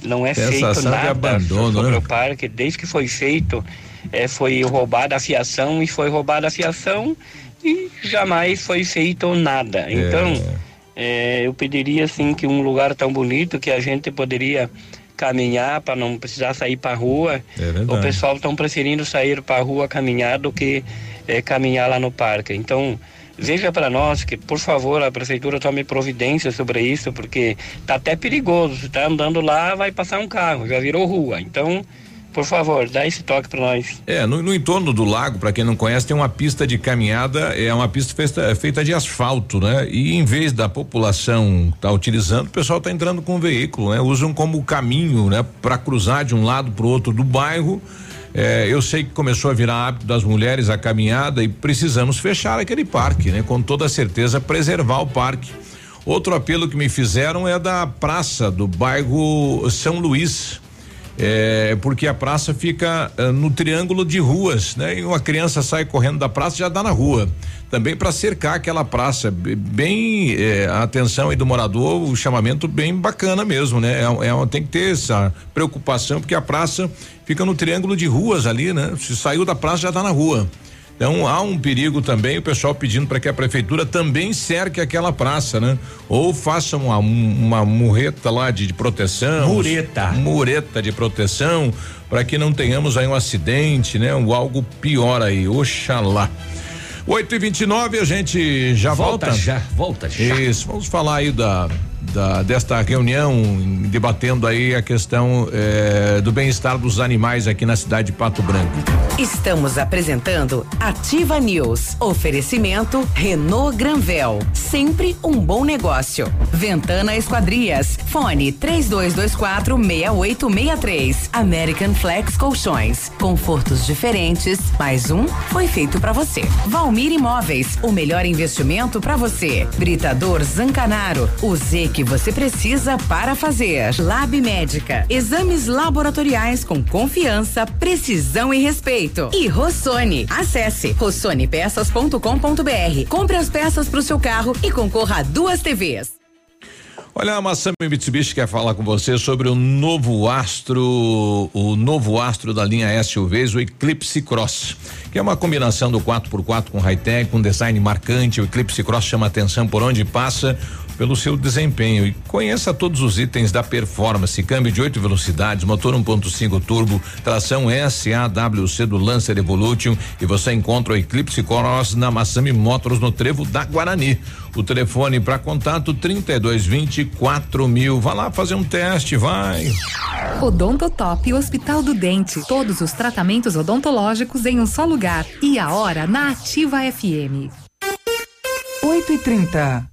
não é feito nada
abandono,
sobre
né?
o parque. Desde que foi feito, é, foi roubada a fiação e foi roubada a fiação e jamais foi feito nada. É. Então, é, eu pediria assim que um lugar tão bonito que a gente poderia caminhar para não precisar sair para rua.
É
o pessoal estão preferindo sair para rua caminhar do que é, caminhar lá no parque. Então, veja para nós que, por favor, a prefeitura tome providência sobre isso, porque tá até perigoso. Você tá andando lá, vai passar um carro, já virou rua. Então, por favor, dá esse toque para nós.
É, no, no, entorno do lago, para quem não conhece, tem uma pista de caminhada, é uma pista feita, feita de asfalto, né? E em vez da população tá utilizando, o pessoal está entrando com o veículo, né? Usam como caminho, né? Para cruzar de um lado para o outro do bairro é, eu sei que começou a virar hábito das mulheres a caminhada e precisamos fechar aquele parque, né? Com toda certeza preservar o parque. Outro apelo que me fizeram é da praça do bairro São Luís. É, porque a praça fica uh, no triângulo de ruas, né? E uma criança sai correndo da praça já dá na rua. Também para cercar aquela praça, bem é, a atenção aí do morador, o chamamento bem bacana mesmo, né? É, é, tem que ter essa preocupação porque a praça fica no triângulo de ruas ali, né? Se saiu da praça já está na rua. Então há um perigo também, o pessoal pedindo para que a prefeitura também cerque aquela praça, né? Ou faça uma, uma murreta lá de, de proteção.
Mureta.
Mureta de proteção, para que não tenhamos aí um acidente, né? Ou algo pior aí, oxalá. 8 e 29 a gente já volta?
Volta já, volta já.
Isso, vamos falar aí da da, desta reunião, debatendo aí a questão eh, do bem-estar dos animais aqui na cidade de Pato Branco.
Estamos apresentando Ativa News. Oferecimento Renault Granvel. Sempre um bom negócio. Ventana Esquadrias. Fone 3224 6863. American Flex Colchões. Confortos diferentes. Mais um foi feito para você. Valmir Imóveis. O melhor investimento para você. Britador Zancanaro. O Z que você precisa para fazer. Lab Médica. Exames laboratoriais com confiança, precisão e respeito. E Rossoni. Acesse rossonepeças.com.br. Compre as peças para o seu carro e concorra a duas TVs.
Olha, a Massami Mitsubishi quer falar com você sobre o novo astro, o novo astro da linha SUVs, o Eclipse Cross, que é uma combinação do 4x4 com high-tech, com design marcante. O Eclipse Cross chama atenção por onde passa pelo seu desempenho e conheça todos os itens da performance, câmbio de oito velocidades, motor 1.5 turbo, tração SAWC do Lancer Evolution e você encontra o Eclipse Cross na Massami Motors no Trevo da Guarani. O telefone para contato 3220 mil. Vá lá fazer um teste, vai.
Odontotop Hospital do Dente. Todos os tratamentos odontológicos em um só lugar. E a hora na Ativa FM.
8 e 30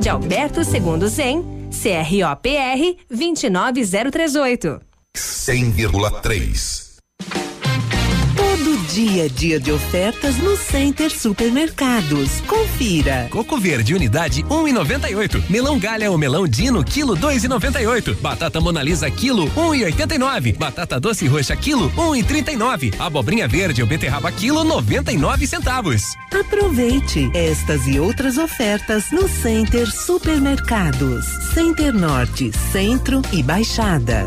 de Alberto Segundo Zen, CROPR 29038.
100,3
Dia dia de ofertas no Center Supermercados. Confira.
Coco verde unidade 1,98. Um melão galha ou melão dino quilo 2,98. Batata monalisa quilo 1,89. Um Batata doce roxa quilo 1,39. Um Abobrinha verde ou beterraba quilo 99 centavos.
Aproveite estas e outras ofertas no Center Supermercados. Center Norte, Centro e Baixada.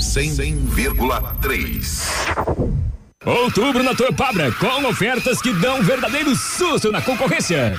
100,3.
Outubro na Torpabra, com ofertas que dão um verdadeiro susto na concorrência.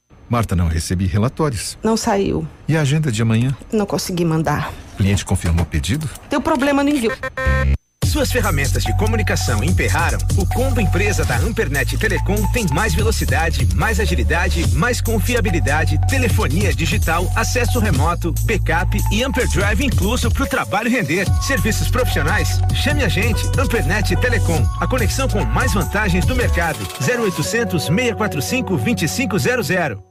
Marta, não recebi relatórios.
Não saiu.
E a agenda de amanhã?
Não consegui mandar.
O cliente confirmou o pedido?
Deu problema no envio.
Suas ferramentas de comunicação emperraram? O combo empresa da Ampernet Telecom tem mais velocidade, mais agilidade, mais confiabilidade, telefonia digital, acesso remoto, backup e Amperdrive incluso para o trabalho render. Serviços profissionais? Chame a gente, Ampernet Telecom, a conexão com mais vantagens do mercado. 0800 645 2500.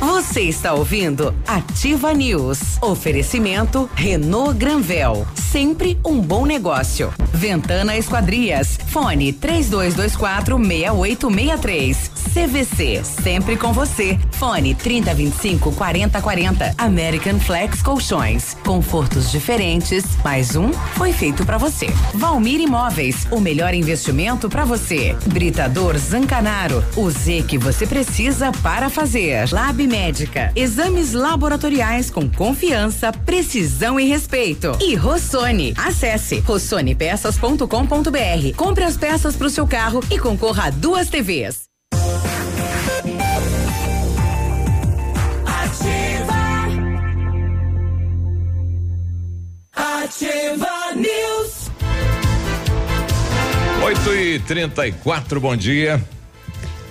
Вы Você está ouvindo Ativa News. Oferecimento Renault Granvel. Sempre um bom negócio. Ventana Esquadrias. Fone 3224 6863. CVC. Sempre com você. Fone 3025 4040. American Flex Colchões. Confortos diferentes. Mais um foi feito para você. Valmir Imóveis. O melhor investimento para você. Britador Zancanaro. O Z que você precisa para fazer. Lab Médica. Exames laboratoriais com confiança, precisão e respeito. E Rossoni. Acesse rossonepeças.com.br. Compre as peças para o seu carro e concorra a duas TVs. Ativa News.
8 e 34 bom dia.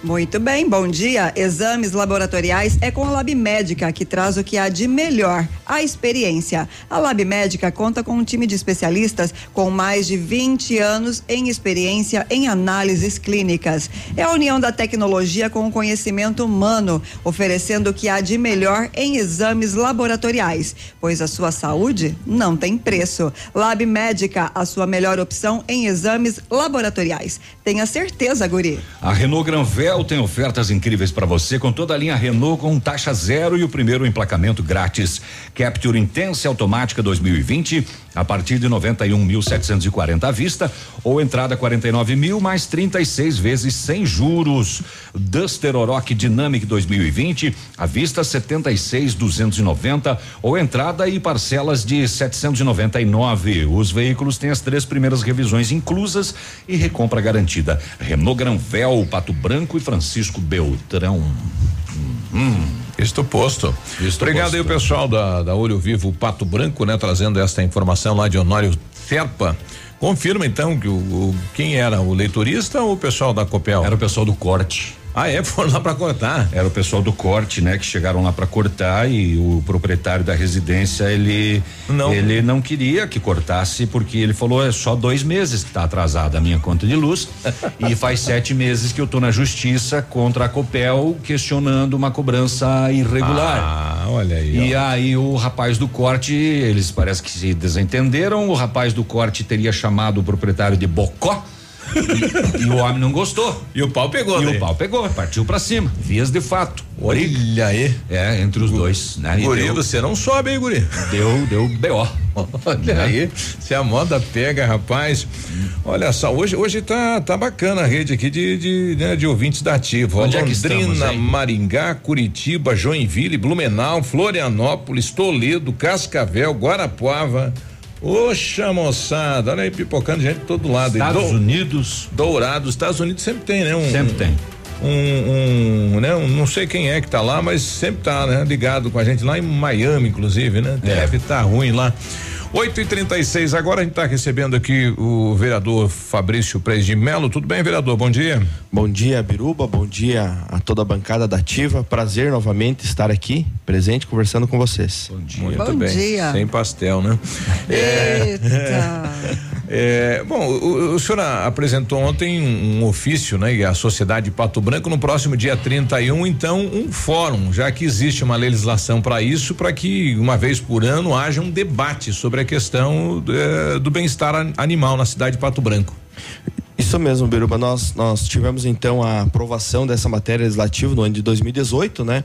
Muito bem, bom dia. Exames laboratoriais é com a Lab Médica, que traz o que há de melhor, a experiência. A Lab Médica conta com um time de especialistas com mais de 20 anos em experiência em análises clínicas. É a união da tecnologia com o conhecimento humano, oferecendo o que há de melhor em exames laboratoriais, pois a sua saúde não tem preço. Lab Médica, a sua melhor opção em exames laboratoriais. Tenha certeza, Guri.
A Renault Granvel tem ofertas incríveis para você com toda a linha Renault com taxa zero e o primeiro emplacamento grátis. Capture Intense automática 2020 a partir de 91.740 à vista ou entrada 49 mil mais 36 vezes sem juros. Duster Oroch Dynamic 2020 à vista 76.290 ou entrada e parcelas de 799. Os veículos têm as três primeiras revisões inclusas e recompra garantida. Renault Granvel, Pato Branco e Francisco Beltrão.
Hum. Estou posto.
Estou
Obrigado
posto.
aí o pessoal da, da Olho Vivo Pato Branco, né, trazendo esta informação lá de Honório Serpa. Confirma então que o, o- quem era o leitorista ou o pessoal da Copel?
Era o pessoal do corte.
Ah, é? Foram lá para cortar.
Era o pessoal do corte, né, que chegaram lá para cortar e o proprietário da residência ele
Não.
ele não queria que cortasse porque ele falou é só dois meses que está atrasada a minha conta de luz e faz sete meses que eu tô na justiça contra a Copel questionando uma cobrança irregular.
Ah, olha aí.
E aí o rapaz do corte, eles parece que se desentenderam, o rapaz do corte teria chamado o proprietário de bocó. E, e o homem não gostou.
E o pau pegou,
E
né?
o pau pegou, partiu pra cima. Vias de fato.
Olha aí.
É, entre os dois, né?
Guri,
deu-
você não sobe, hein, Guri?
Deu, deu B.O.
Olha aí, se a moda pega, rapaz. Olha só, hoje, hoje tá, tá bacana a rede aqui de, de, né, de ouvintes da Ativa.
Onde é que estamos,
Londrina,
hein?
Maringá, Curitiba, Joinville, Blumenau, Florianópolis, Toledo, Cascavel, Guarapuava. Oxa, moçada, olha aí, pipocando gente de todo lado.
Estados Unidos.
Dourado, Estados Unidos sempre tem, né? Um,
Sempre tem.
Um, um, né? Um, não sei quem é que tá lá, mas sempre tá, né? Ligado com a gente lá em Miami, inclusive, né?
É.
Deve tá ruim lá. 8 e 36 agora a gente está recebendo aqui o vereador Fabrício Preis de Melo. Tudo bem, vereador? Bom dia.
Bom dia, Biruba. Bom dia a toda a bancada da Ativa. Prazer novamente estar aqui, presente, conversando com vocês.
Bom dia.
Muito
Bom
bem.
dia.
Sem pastel, né?
Eita.
É, bom, o, o senhor apresentou ontem um, um ofício, né? E a Sociedade Pato Branco no próximo dia 31, então, um fórum, já que existe uma legislação para isso, para que uma vez por ano haja um debate sobre a questão eh, do bem-estar an- animal na cidade de Pato Branco.
Isso mesmo, Biruba. Nós, nós tivemos então a aprovação dessa matéria legislativa no ano de 2018, né?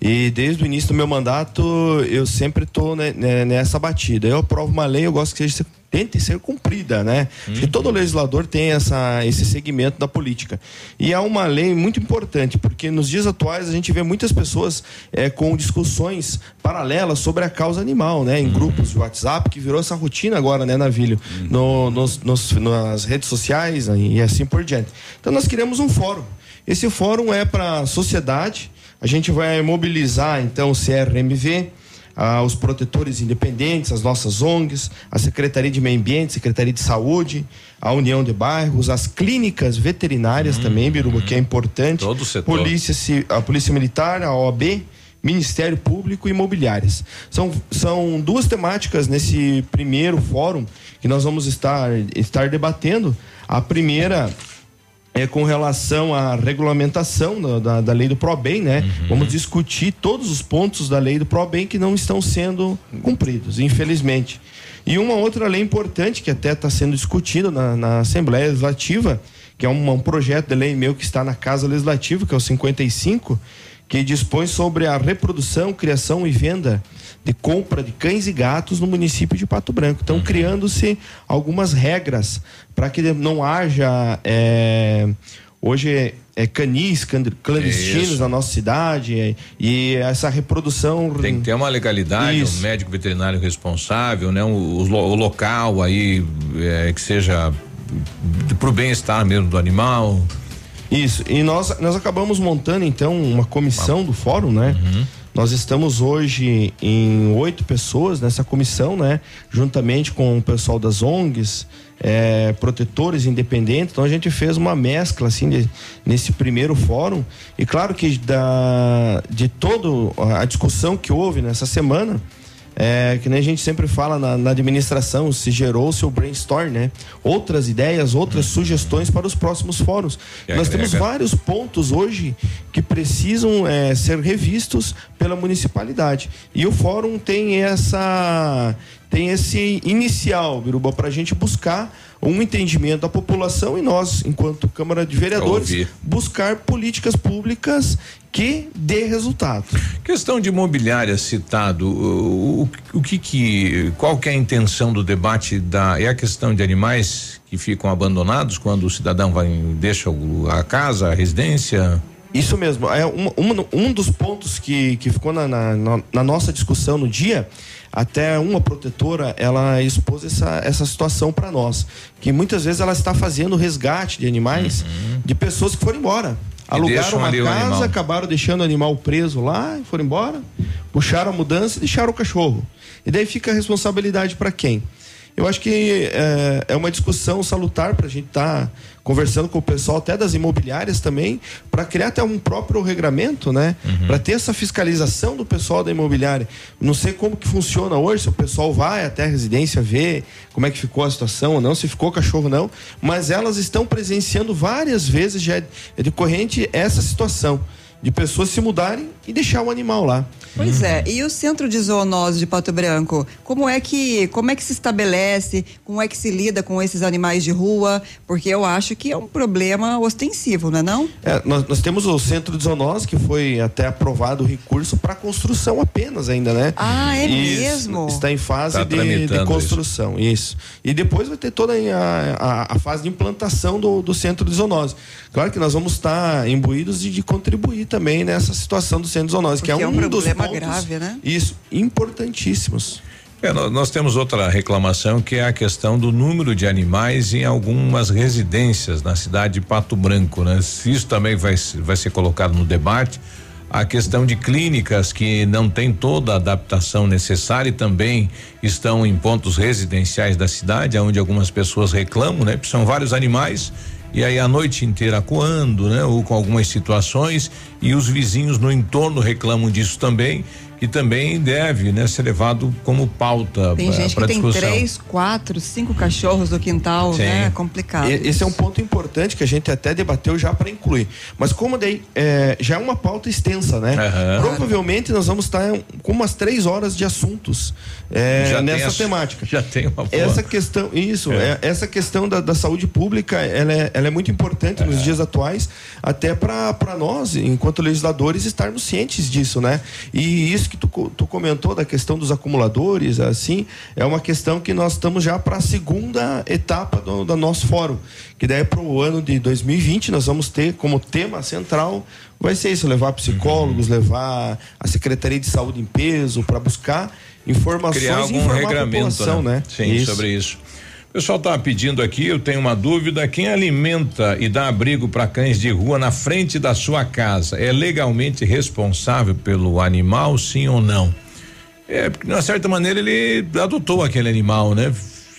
E desde o início do meu mandato, eu sempre estou nessa batida. Eu aprovo uma lei, eu gosto que seja tente ser cumprida, né? Que todo legislador tem essa, esse segmento da política. E é uma lei muito importante, porque nos dias atuais a gente vê muitas pessoas eh, com discussões paralelas sobre a causa animal, né? Em grupos de WhatsApp, que virou essa rotina agora, né, Navilho? No, nos, nos- nas redes sociais e assim por diante. Então nós queremos um fórum. Esse fórum é para a sociedade. A gente vai mobilizar então o CRMV, ah, os protetores independentes, as nossas ONGs, a Secretaria de Meio Ambiente, Secretaria de Saúde, a União de Bairros, as clínicas veterinárias também, Biruba, que é importante.
Todo o setor.
Polícia, Ci- a Polícia Militar, a OAB, Ministério Público e Imobiliárias. São, são duas temáticas nesse primeiro fórum que nós vamos estar, estar debatendo. A primeira é com relação à regulamentação da, da, da lei do ProBem, né? Vamos discutir todos os pontos da lei do ProBem que não estão sendo cumpridos, infelizmente. E uma outra lei importante que até está sendo discutida na, na Assembleia Legislativa, que é um, um projeto de lei meu que está na Casa Legislativa, que é o 55, que dispõe sobre a reprodução, criação e venda de compra de cães e gatos no município de Pato Branco. Então, criando-se algumas regras para que não haja é, hoje é, canis can- clandestinos
Isso.
na nossa cidade é, e essa reprodução
Tem que ter uma legalidade,
Isso.
um médico veterinário responsável, né? O, o lo- o local aí eh, que seja pro bem-estar mesmo do animal.
Isso, e nós, nós acabamos montando então uma comissão do fórum, né? Nós estamos hoje em oito pessoas nessa comissão, né? Juntamente com o pessoal das ONGs, é, protetores independentes. Então a gente fez uma mescla assim de, nesse primeiro fórum e claro que da de toda a discussão que houve nessa semana é, que nem a gente sempre fala na, na administração, se gerou seu brainstorm, né? Outras ideias, outras uhum. sugestões para os próximos fóruns. Nós temos vários pontos hoje que precisam é, ser revistos pela municipalidade. E o fórum tem essa tem esse inicial, Biruba, para a gente buscar um entendimento da população e nós, enquanto Câmara de Vereadores, buscar políticas públicas que dê resultado.
Questão de imobiliária citado, o, o, o que que, qual que é a intenção do debate da, é a questão de animais que ficam abandonados quando o cidadão vai, deixa a casa, a residência?
Isso mesmo, é um, um, um dos pontos que, que ficou na, na, na nossa discussão no dia, até uma protetora ela expôs essa, essa situação para nós que muitas vezes ela está fazendo resgate de animais uhum. de pessoas que foram embora. Alugaram uma casa acabaram deixando o animal preso lá foram embora puxaram a mudança e deixaram o cachorro. E daí fica a responsabilidade para quem eu acho que é, é uma discussão salutar para a gente estar tá conversando com o pessoal até das imobiliárias também, para criar até um próprio regramento, né? Uhum. Para ter essa fiscalização do pessoal da imobiliária. Não sei como que funciona hoje, se o pessoal vai até a residência ver como é que ficou a situação ou não, se ficou cachorro não, mas elas estão presenciando várias vezes já é decorrente essa situação de pessoas se mudarem e deixar o animal lá.
Pois é. E o centro de zoonose de Pato Branco, como é que como é que se estabelece, como é que se lida com esses animais de rua? Porque eu acho que é um problema ostensivo, não é não?
É, nós, nós temos o centro de zoonose que foi até aprovado o recurso para construção apenas ainda, né?
Ah, é isso, mesmo?
Está em fase tá de, de, construção, isso. isso. E depois vai ter toda a, a, a, fase de implantação do, do centro de zoonose. Claro que nós vamos estar imbuídos de, de contribuir também nessa situação do centro zoonose, Porque que é, um, é um dos pontos, grave, né? Isso, importantíssimos.
É, nós temos outra reclamação que é a questão do número de animais em algumas residências na cidade de Pato Branco, né? Isso também vai, vai ser colocado no debate. A questão de clínicas que não tem toda a adaptação necessária e também estão em pontos residenciais da cidade, onde algumas pessoas reclamam, né? São vários animais e aí a noite inteira coando, né? Ou com algumas situações e os vizinhos no entorno reclamam disso também que também deve né, ser levado como pauta
Tem gente que
discussão.
tem três, quatro, cinco cachorros no quintal, Sim. né? É complicado.
E, esse é um ponto importante que a gente até debateu já para incluir. Mas como daí é, já é uma pauta extensa, né? Uhum. Provavelmente nós vamos estar com umas três horas de assuntos é, nessa temática.
Já tem uma boa.
Essa questão, isso, é. é. essa questão da, da, saúde pública, ela é, ela é muito importante nos dias atuais, até para nós, enquanto legisladores, estarmos cientes disso, né? E isso que tu, tu comentou da questão dos acumuladores, assim, é uma questão que nós estamos já para a segunda etapa do, do nosso fórum, que daí para o ano de 2020 nós vamos ter como tema central vai ser isso, levar psicólogos, uhum. levar a Secretaria de Saúde em peso para buscar informações
Criar algum regramento,
né? né?
Sim, isso. sobre isso. O pessoal está pedindo aqui, eu tenho uma dúvida, quem alimenta e dá abrigo para cães de rua na frente da sua casa é legalmente responsável pelo animal, sim ou não? É, porque de uma certa maneira ele adotou aquele animal, né?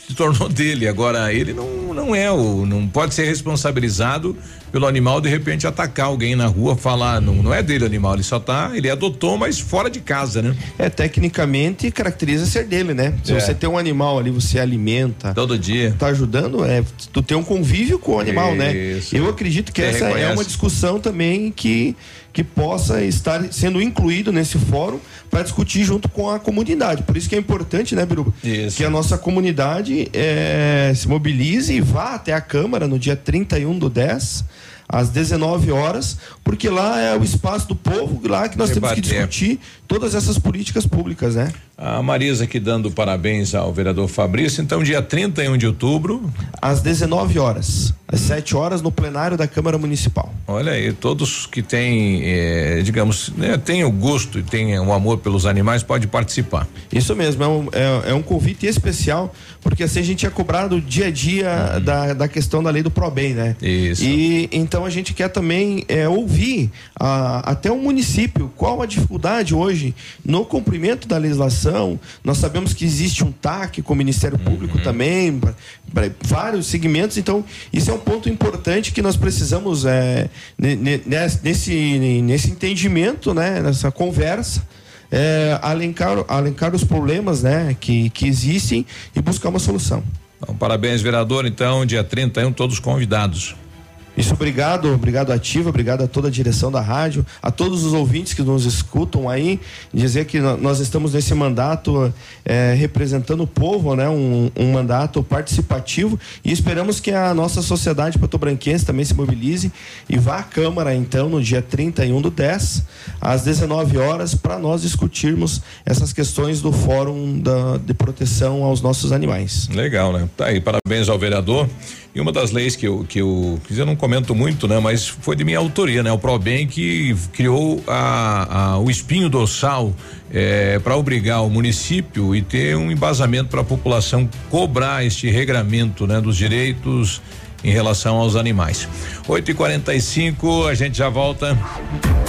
Se tornou dele, agora ele não, não é o, não pode ser responsabilizado pelo animal de repente atacar alguém na rua, falar não, não é dele o animal, ele só tá, ele adotou, mas fora de casa, né?
É, tecnicamente caracteriza ser dele, né? Se é. você tem um animal ali, você alimenta.
Todo dia.
Tá ajudando, é, tu tem um convívio com o animal, né? Isso. né? Eu acredito que você essa reconhece. é uma discussão também que que possa estar sendo incluído nesse fórum para discutir junto com a comunidade. Por isso que é importante, né, Biruba? Isso. Que a nossa comunidade é, se mobilize e vá até a Câmara no dia 31 do 10 às 19 horas, porque lá é o espaço do povo, lá que nós temos que discutir todas essas políticas públicas, né?
A Marisa aqui dando parabéns ao vereador Fabrício. Então, dia 31 de outubro.
Às 19 horas. às 7 horas, no plenário da Câmara Municipal.
Olha aí, todos que têm, eh, digamos, né, têm o gosto e têm o amor pelos animais, pode participar.
Isso mesmo, é um, é, é um convite especial, porque assim a gente é cobrado dia a dia uhum. da, da questão da lei do ProBem, né?
Isso.
E então a gente quer também é, ouvir a, até o município qual a dificuldade hoje no cumprimento da legislação. Nós sabemos que existe um TAC com o Ministério Público uhum. também, pra, pra vários segmentos, então isso é um ponto importante que nós precisamos é, nesse, nesse entendimento, né, nessa conversa. É, alencar, alencar os problemas né, que, que existem e buscar uma solução.
Então, parabéns, vereador. Então, dia 31, todos convidados.
Isso, obrigado, obrigado Ativa, obrigado a toda a direção da rádio, a todos os ouvintes que nos escutam aí, dizer que nós estamos nesse mandato é, representando o povo, né? Um, um, mandato participativo e esperamos que a nossa sociedade patobranquense também se mobilize e vá à Câmara então no dia 31 do 10, às 19 horas, para nós discutirmos essas questões do Fórum da, de Proteção aos Nossos Animais.
Legal, né? Tá aí, parabéns ao vereador. E uma das leis que eu, que eu, eu não comento muito, né? Mas foi de minha autoria, né? O ProBem que criou a, a o espinho dorsal é, para obrigar o município e ter um embasamento para a população cobrar este regramento, né? Dos direitos em relação aos animais. 8 e 45 a gente já volta.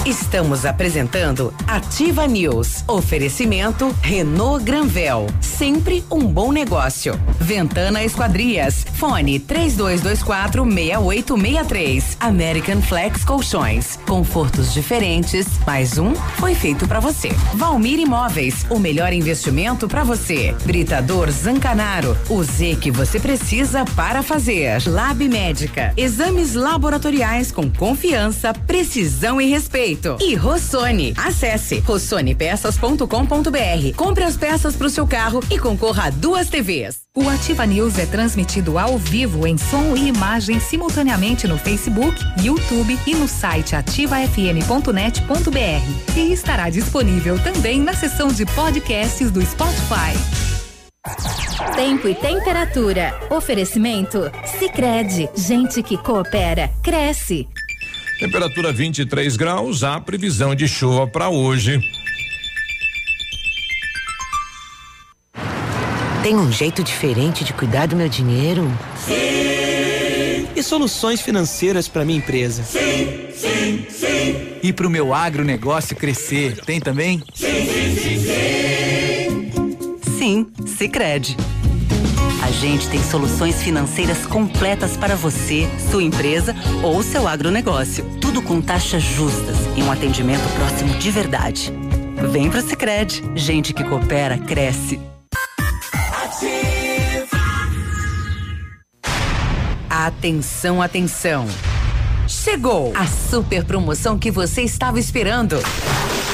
Estamos apresentando Ativa News. Oferecimento Renault Granvel. Sempre um bom negócio. Ventana Esquadrias. Fone 3224 6863. American Flex Colchões. Confortos diferentes. Mais um foi feito para você. Valmir Imóveis. O melhor investimento para você. Britador Zancanaro. O Z que você precisa para fazer. Lab Médica. Exames laboratoriais com confiança, precisão e respeito. E Rossoni. Acesse rossonepeças.com.br. Compre as peças para o seu carro e concorra a duas TVs.
O Ativa News é transmitido ao vivo em som e imagem simultaneamente no Facebook, YouTube e no site ativafm.net.br. E estará disponível também na seção de podcasts do Spotify.
Tempo e temperatura. Oferecimento? Sicredi Gente que coopera, cresce.
Temperatura 23 graus, há previsão de chuva para hoje.
Tem um jeito diferente de cuidar do meu dinheiro?
Sim. E soluções financeiras para minha empresa?
Sim, sim, sim.
E para o meu agronegócio crescer? Tem também?
Sim, sim, sim, sim. Sicredi. A gente tem soluções financeiras completas para você, sua empresa ou seu agronegócio. Tudo com taxas justas e um atendimento próximo de verdade. Vem pro Sicredi. Gente que coopera cresce.
Atenção, atenção. Chegou a super promoção que você estava esperando.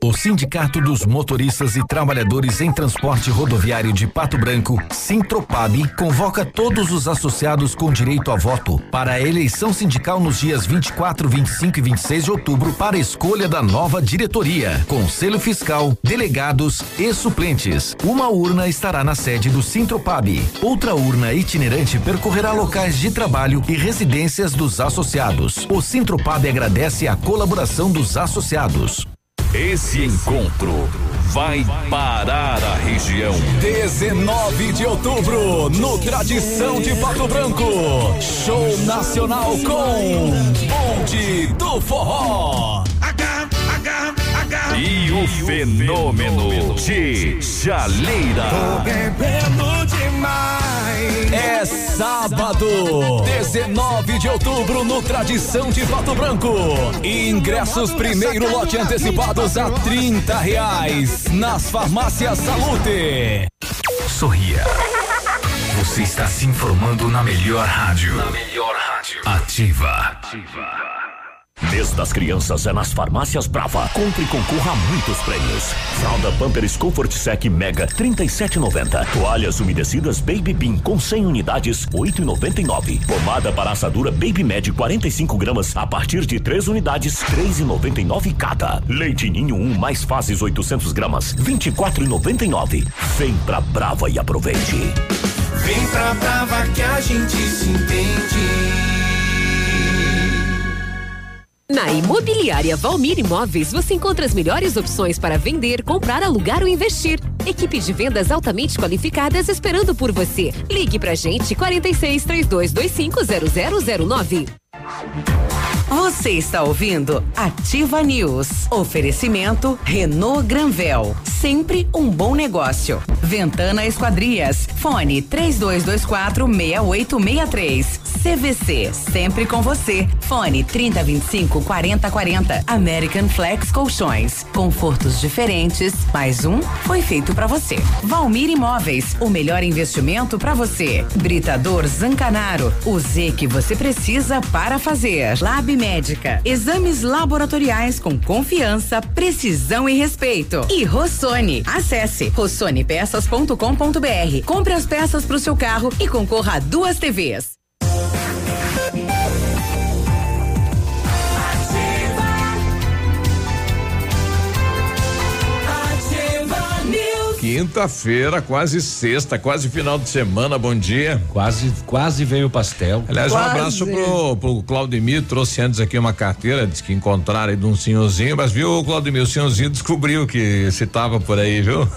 O Sindicato dos Motoristas e Trabalhadores em Transporte Rodoviário de Pato Branco, Sintropab, convoca todos os associados com direito a voto para a eleição sindical nos dias 24, 25 e 26 de outubro para escolha da nova diretoria, conselho fiscal, delegados e suplentes. Uma urna estará na sede do Sintropab. Outra urna itinerante percorrerá locais de trabalho e residências dos associados. O Sintropab agradece a colaboração dos associados.
Esse encontro vai parar a região.
19 de outubro, no Tradição de Pato Branco. Show nacional com Bonde do Forró.
E o fenômeno de Jaleira.
Tô bebendo demais. É sábado, 19 de outubro, no Tradição de Pato Branco. Ingressos primeiro lote antecipados a 30 reais nas farmácias Salute.
Sorria. Você está se informando na melhor rádio.
Na melhor rádio.
Ativa. Ativa. Mês das crianças é nas farmácias Brava. Compre e concorra a muitos prêmios. Fralda Pampers Comfort Sec Mega 37,90. Toalhas umedecidas Baby Bean com 100 unidades 8,99. Pomada para assadura Baby Med 45 gramas a partir de 3 unidades 3,99 cada. Leite Ninho 1 mais fases 800 gramas 24,99. Vem pra Brava e aproveite.
Vem pra Brava que a gente se entende.
Na Imobiliária Valmir Imóveis, você encontra as melhores opções para vender, comprar, alugar ou investir. Equipe de vendas altamente qualificadas esperando por você. Ligue pra gente 46 3225 0009.
Você está ouvindo Ativa News. Oferecimento Renault Granvel. Sempre um bom negócio. Ventana Esquadrias. Fone 3224 6863. CVC. Sempre com você. Fone 3025 4040. American Flex Colchões. Confortos diferentes. Mais um foi feito para você. Valmir Imóveis. O melhor investimento para você. Britador Zancanaro. O Z que você precisa para fazer. Lab Médica. Exames laboratoriais com confiança, precisão e respeito. E Rossoni. Acesse rossonepeças.com.br. Compre as peças para o seu carro e concorra a duas TVs.
Quinta-feira, quase sexta, quase final de semana, bom dia.
Quase, quase veio o pastel.
Aliás,
quase.
um abraço pro, pro Claudemir, trouxe antes aqui uma carteira, disse que encontraram aí de um senhorzinho, mas viu, Claudemir, o senhorzinho descobriu que se tava por aí, viu?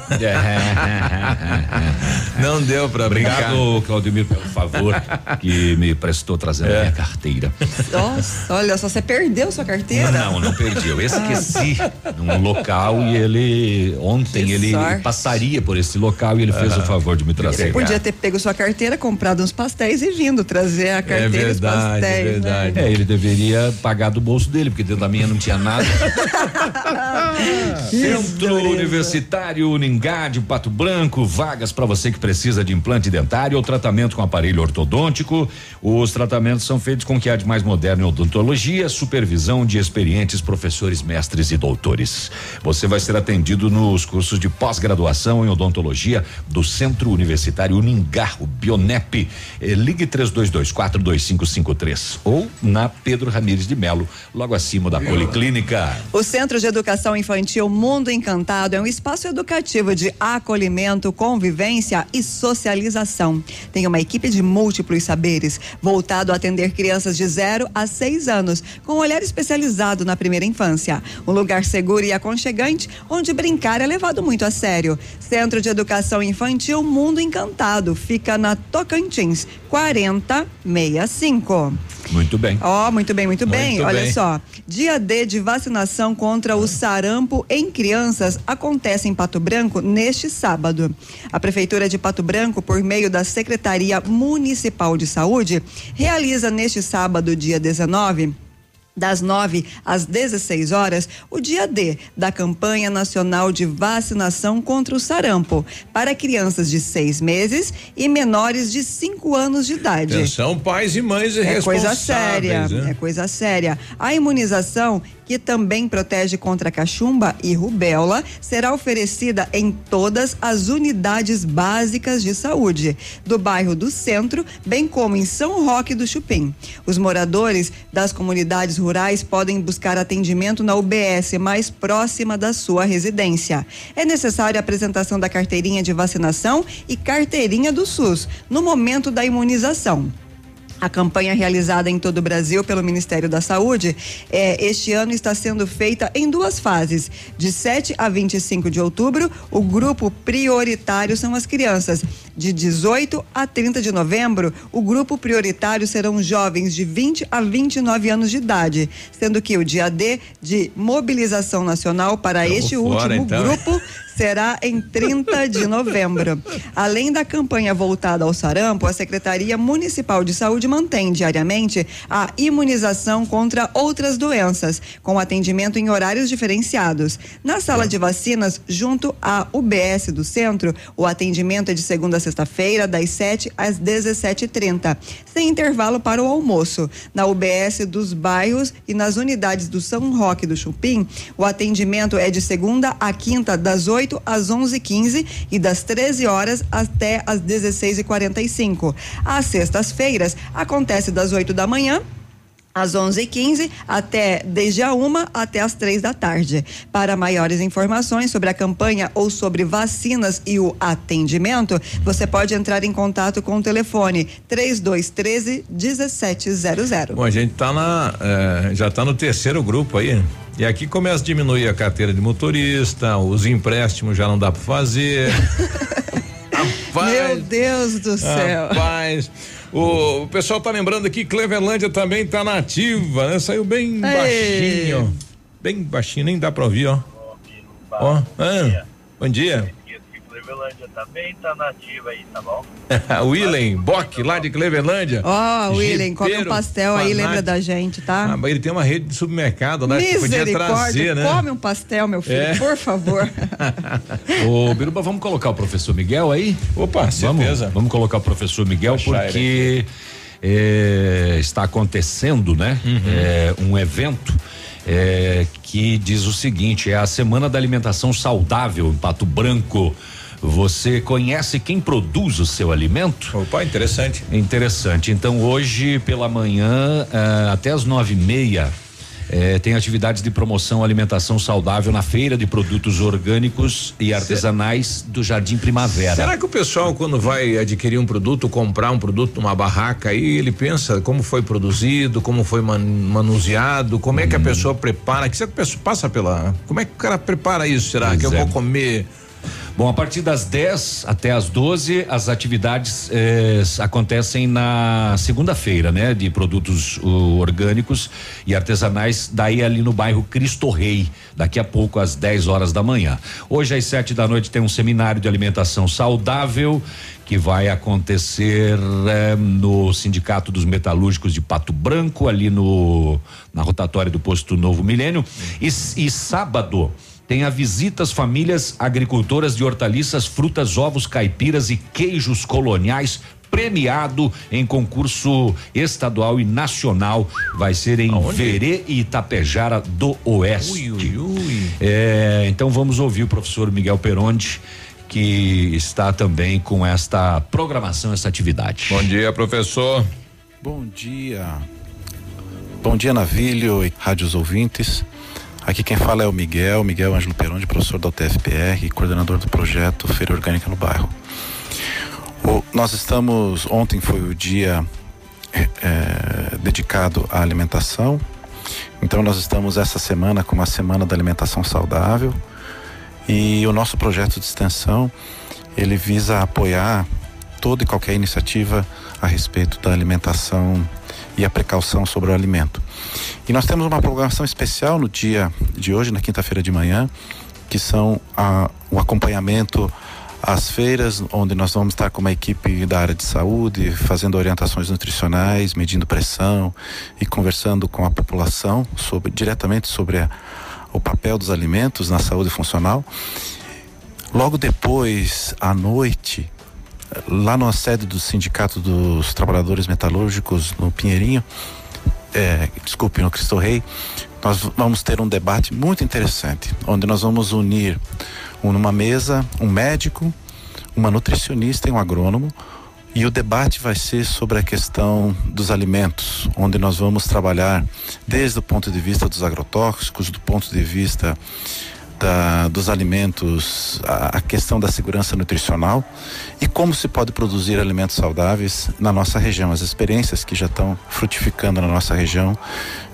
Não deu pra brincar.
Obrigado, Claudemir, pelo favor que me prestou trazendo
É.
a minha carteira.
Nossa, olha só, você perdeu sua carteira?
Não, não perdi. Eu esqueci num local e ele ontem
Que
ele
sorte.
passaria por esse local e ele fez o favor de me trazer.
Você podia ter pego sua carteira, comprado uns pastéis e vindo trazer a carteira e os pastéis. Né?
É, ele deveria pagar do bolso dele, porque dentro da minha não tinha nada. Centro Universitário Uningá de Pato Branco, vagas para você que precisa de implante dentário ou tratamento com aparelho ortodôntico. Os tratamentos são feitos com o que há de mais moderno em odontologia, supervisão de experientes professores, mestres e doutores. Você vai ser atendido nos cursos de pós-graduação em odontologia do Centro Universitário Uningá, o Bionep. Eh, ligue 32242553 ou na Pedro Ramires de Melo, logo acima da Policlínica.
O Centro de Educação Infantil Mundo Encantado é um espaço educativo de acolhimento, convivência e socialização. Tem uma equipe de múltiplos saberes, voltado a atender crianças de 0 a 6 anos, com um olhar especializado na primeira infância. Um lugar seguro e aconchegante, onde brincar é levado muito a sério. Centro de Educação Infantil Mundo Encantado, fica na Tocantins, 4065.
Muito bem.
Ó, muito bem, muito bem.
Muito
Olha
bem.
só, dia D de vacinação contra o sarampo em crianças acontece em Pato Branco neste sábado. A Prefeitura de Pato Branco, por meio da Secretaria Municipal de Saúde, realiza neste sábado, dia 19, das 9 às 16 horas, o dia D da campanha nacional de vacinação contra o sarampo para crianças de seis meses e menores de 5 anos de idade.
Atenção, pais e mães
É coisa
responsáveis.
séria,
né?
é coisa séria. A imunização, que também protege contra cachumba e rubéola, será oferecida em todas as unidades básicas de saúde do bairro do Centro, bem como em São Roque do Chupim. Os moradores das comunidades rurais podem buscar atendimento na UBS mais próxima da sua residência. É necessária a apresentação da carteirinha de vacinação e carteirinha do SUS no momento da imunização. A campanha realizada em todo o Brasil pelo Ministério da Saúde eh, este ano está sendo feita em duas fases. De 7 a 25 de outubro, o grupo prioritário são as crianças. De 18 a 30 de novembro, o grupo prioritário serão jovens de 20 a 29 anos de idade, sendo que o dia D de mobilização nacional para
Tamo
este
fora,
último
então.
grupo será em 30 de novembro. Além da campanha voltada ao sarampo, a Secretaria Municipal de Saúde mantém diariamente a imunização contra outras doenças, com atendimento em horários diferenciados. Na sala de vacinas, junto à UBS do centro, o atendimento é de segunda a sexta-feira, das 7 às 17h30, sem intervalo para o almoço. Na UBS dos bairros e nas unidades do São Roque do Chupim, o atendimento é de segunda a quinta, das 8 às 11h15 e das 13 horas até às 16h45. Às sextas-feiras, acontece das 8 da manhã às 11h15 até desde a uma até as três da tarde. Para maiores informações sobre a campanha ou sobre vacinas e o atendimento, você pode entrar em contato com o telefone 3213 1700.
Bom, a gente tá na eh, já está no terceiro grupo aí. E aqui começa a diminuir a carteira de motorista, os empréstimos já não dá para fazer.
Rapaz, Meu Deus do céu.
Rapaz. O, o pessoal tá lembrando aqui, Clevelândia também tá nativa, né? Saiu bem baixinho. Bem baixinho, nem dá pra ouvir, ó. Ó, ah, bom dia.
Clevelândia também tá nativa aí, tá bom?
Willen Bock, lá de Clevelândia.
Ó, oh, Willen, come um pastel aí, lembra da gente, tá?
Ah, mas ele tem uma rede de supermercado, né? Que podia trazer, né?
Come um pastel, meu filho, é. por favor.
Ô, Biruba, vamos colocar o professor Miguel aí?
Opa, certeza.
Vamos, vamos colocar o professor Miguel porque é, está acontecendo, né? Uhum. É, um evento é, que diz o seguinte: é a Semana da Alimentação Saudável em Pato Branco. Você conhece quem produz o seu alimento?
Opa, interessante.
Interessante. Então hoje pela manhã uh, até as nove e meia eh, tem atividades de promoção alimentação saudável na feira de produtos orgânicos e artesanais do Jardim Primavera.
Será que o pessoal quando vai adquirir um produto, comprar um produto numa barraca aí, ele pensa como foi produzido, como foi man, manuseado, como é que a hum. pessoa prepara, que se a pessoa passa pela, como é que o cara prepara isso, será pois que eu vou é. comer
Bom, a partir das 10 até as 12, as atividades eh, acontecem na segunda-feira, né? De produtos uh, orgânicos e artesanais, daí ali no bairro Cristo Rei, daqui a pouco às 10 horas da manhã. Hoje às 7 da noite tem um seminário de alimentação saudável que vai acontecer eh, no Sindicato dos Metalúrgicos de Pato Branco, ali no na rotatória do posto Novo Milênio. E, e sábado tem a visitas famílias agricultoras de hortaliças, frutas, ovos, caipiras e queijos coloniais premiado em concurso estadual e nacional. Vai ser em Aonde? Verê e Itapejara do Oeste. Ui, ui, ui. É, então vamos ouvir o professor Miguel Peronte que está também com esta programação, essa atividade.
Bom dia, professor.
Bom dia. Bom dia, Navilho e rádios ouvintes. Aqui quem fala é o Miguel, Miguel Ângelo Peronde, professor da UTFPR e coordenador do projeto Feira Orgânica no Bairro. O, nós estamos, ontem foi o dia é, dedicado à alimentação, então nós estamos essa semana com uma semana da alimentação saudável e o nosso projeto de extensão ele visa apoiar toda e qualquer iniciativa a respeito da alimentação e a precaução sobre o alimento. E nós temos uma programação especial no dia de hoje, na quinta-feira de manhã, que são a, o acompanhamento às feiras, onde nós vamos estar com uma equipe da área de saúde, fazendo orientações nutricionais, medindo pressão e conversando com a população sobre, diretamente sobre a, o papel dos alimentos na saúde funcional. Logo depois, à noite, lá na sede do Sindicato dos Trabalhadores Metalúrgicos, no Pinheirinho, é, desculpe, no Cristo Rei, nós vamos ter um debate muito interessante, onde nós vamos unir um, numa mesa um médico, uma nutricionista e um agrônomo, e o debate vai ser sobre a questão dos alimentos, onde nós vamos trabalhar desde o ponto de vista dos agrotóxicos, do ponto de vista da, dos alimentos, a, a, questão da segurança nutricional e como se pode produzir alimentos saudáveis na nossa região, as experiências que já estão frutificando na nossa região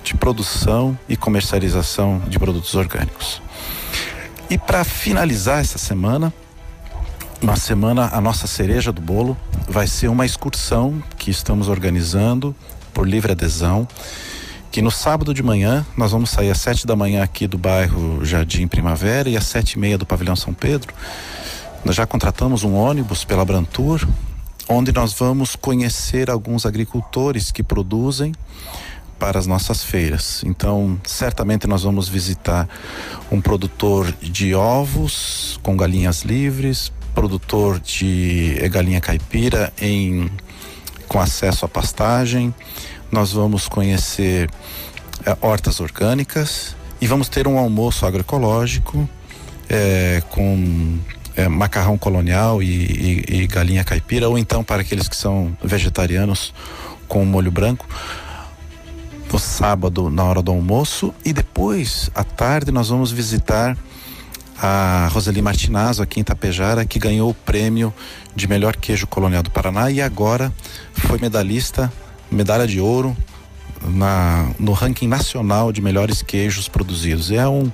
de produção e comercialização de produtos orgânicos. E para finalizar essa semana, uma semana, a nossa cereja do bolo vai ser uma excursão que estamos organizando por livre adesão que no sábado de manhã nós vamos sair às sete da manhã aqui do bairro Jardim Primavera e às sete e meia do pavilhão São Pedro. Nós já contratamos um ônibus pela Brantur, onde nós vamos conhecer alguns agricultores que produzem para as nossas feiras. Então, certamente nós vamos visitar um produtor de ovos com galinhas livres, produtor de eh, galinha caipira em com acesso à pastagem. Nós vamos conhecer eh, hortas orgânicas e vamos ter um almoço agroecológico eh, com eh, macarrão colonial e, e, e galinha caipira, ou então para aqueles que são vegetarianos com molho branco no sábado na hora do almoço. E depois à tarde nós vamos visitar a Roseli Martinazzo aqui em Tapejara que ganhou o prêmio de melhor queijo colonial do Paraná e agora foi medalhista, medalha de ouro na, no ranking nacional de melhores queijos produzidos. É um,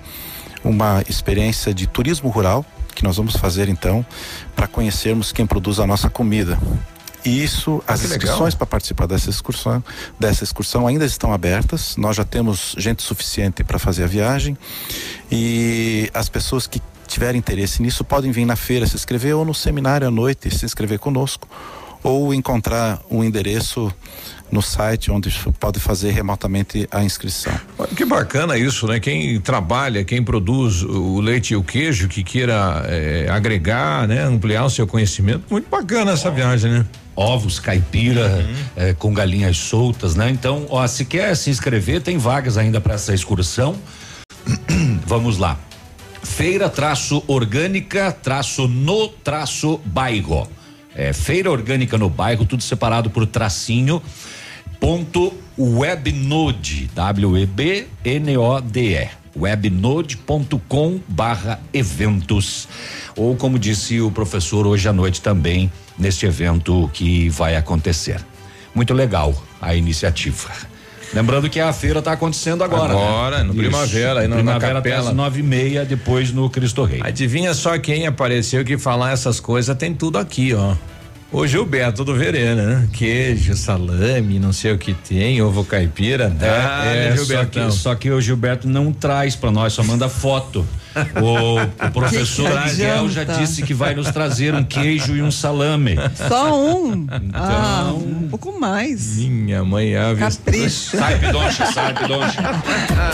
uma experiência de turismo rural que nós vamos fazer então para conhecermos quem produz a nossa comida. E isso, as
que legal.
inscrições para participar dessa excursão, dessa excursão ainda estão abertas. Nós já temos gente suficiente para fazer a viagem e as pessoas que tiverem interesse nisso podem vir na feira se inscrever ou no seminário à noite se inscrever conosco ou encontrar um endereço no site onde pode fazer remotamente a inscrição.
Olha Que bacana isso, né? Quem trabalha, quem produz o leite e o queijo, que queira eh, agregar, né? Ampliar o seu conhecimento, muito bacana essa viagem, né?
ovos caipira eh, com galinhas soltas, né? Então, ó, se quer se inscrever, tem vagas ainda para essa excursão. Vamos lá. Feira traço orgânica traço no traço bairro. É, feira orgânica no bairro, tudo separado por tracinho. Ponto webnode, W-E-B-N-O-D-E. webnode.com barra eventos. Ou como disse o professor hoje à noite também, neste evento que vai acontecer. Muito legal a iniciativa. Lembrando que a feira está acontecendo agora.
Agora,
né?
no
Isso.
Primavera, aí na- na
Primavera até
capela.
às nove e meia, depois no Cristo Rei.
Adivinha só quem apareceu que falar essas coisas tem tudo aqui, ó. O Gilberto do Verena, né? Queijo, salame, não sei o que tem, ovo caipira. dá,
É,
né,
só,
Gilbertão?
que, só que o Gilberto não traz para nós, só manda foto. O, o professor
Que
Ariel já disse que vai nos trazer um queijo e um salame.
Só um?
Então.
Ah, um pouco mais.
Minha mãe ave.
Capricho.
Sai, Pidoncha, sai, Pidoncha.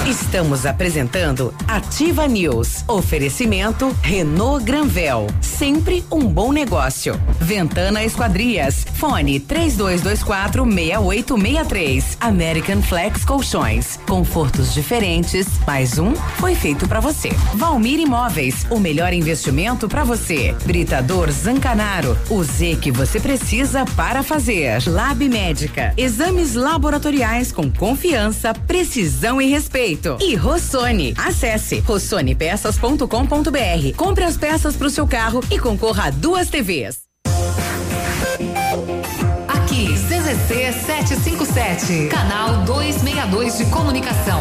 Estamos apresentando Ativa News. Oferecimento Renault Granvel. Sempre um bom negócio. Ventana Esquadrias. Fone 3224 6863. American Flex Colchões. Confortos diferentes. Mais um foi feito para você. Valmir Imóveis. O melhor investimento para você. Britador Zancanaro. O Z que você precisa para fazer. Lab Médica. Exames laboratoriais com confiança, precisão e respeito. E Rossoni. Acesse rossonepeças.com.br. Compre as peças para o seu carro e concorra a duas TVs.
Aqui, CZC 757, canal 262 de comunicação.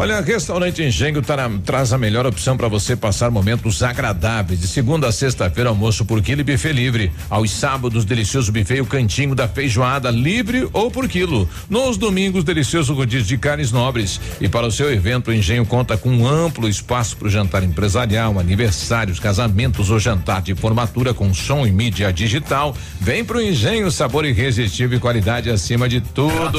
Olha, Restaurante Engenho tra- traz a melhor opção para você passar momentos agradáveis. De segunda a sexta-feira, almoço por quilo e buffet livre. Aos sábados, delicioso buffet o cantinho da feijoada livre ou por quilo. Nos domingos, delicioso rodízio de carnes nobres. E para o seu evento, o Engenho conta com um amplo espaço para o jantar empresarial, aniversários, casamentos ou jantar de formatura com som e mídia digital. Vem pro Engenho, sabor irresistível e qualidade acima de tudo.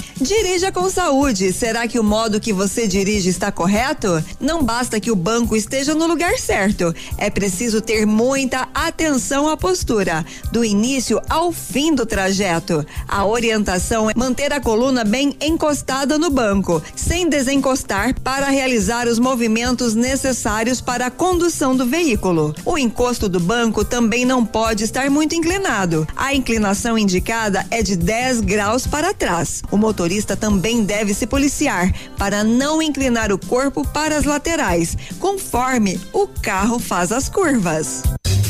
Dirija com saúde. Será que o modo que você dirige está correto? Não basta que o banco esteja no lugar certo. É preciso ter muita atenção à postura, do início ao fim do trajeto. A orientação é manter a coluna bem encostada no banco, sem desencostar para realizar os movimentos necessários para a condução do veículo. O encosto do banco também não pode estar muito inclinado. A inclinação indicada é de 10 graus para trás. O motorista também deve se policiar para não inclinar o corpo para as laterais, conforme o carro faz as curvas.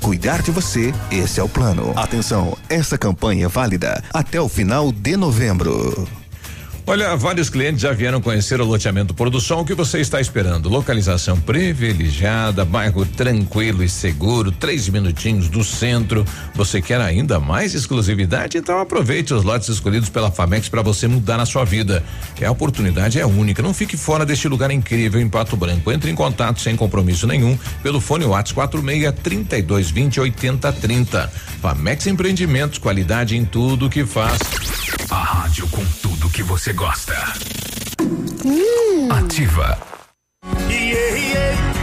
cuidar de você, esse é o plano. Atenção, essa campanha é válida até o final de novembro.
Olha, vários clientes já vieram conhecer o loteamento Produção. O que você está esperando? Localização privilegiada, bairro tranquilo e seguro, três minutinhos do centro. Você quer ainda mais exclusividade? Então aproveite os lotes escolhidos pela Famex para você mudar a sua vida. Que a oportunidade é única. Não fique fora deste lugar incrível em Pato Branco. Entre em contato sem compromisso nenhum pelo fone WhatsApp 46 32 20 80 30. Famex Empreendimentos, qualidade em tudo que faz.
A rádio com tudo que você gosta. Ativa.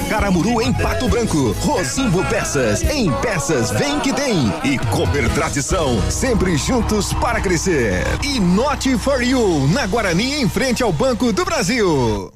Caramuru em Pato Branco. Rosimbo Peças, em peças vem que tem. E Cooper Tradição, sempre juntos para crescer. E Not for You, na Guarani em frente ao Banco do Brasil.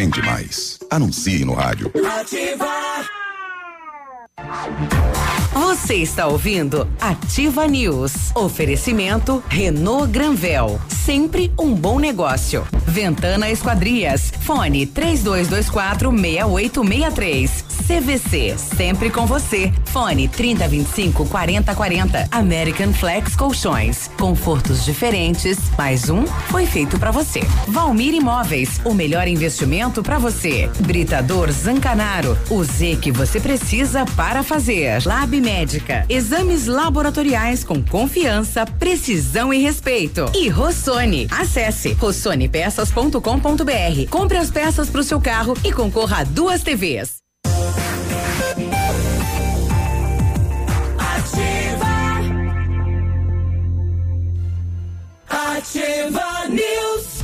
mais. Anuncie no rádio.
Você está ouvindo Ativa News. Oferecimento Renault Granvel. Sempre um bom negócio. Ventana Esquadrias. Fone 3224 6863. CVC. Sempre com você. Fone 3025 4040. American Flex Colchões. Confortos diferentes. Mais um foi feito para você. Valmir Imóveis. O melhor investimento para você. Britador Zancanaro. O Z que você precisa para fazer. Lab Médica. Exames laboratoriais com confiança, precisão e respeito. E Rossoni. Acesse rossonepeças.com.br. Compre as peças para o seu carro e concorra a duas TVs.
Ativa News.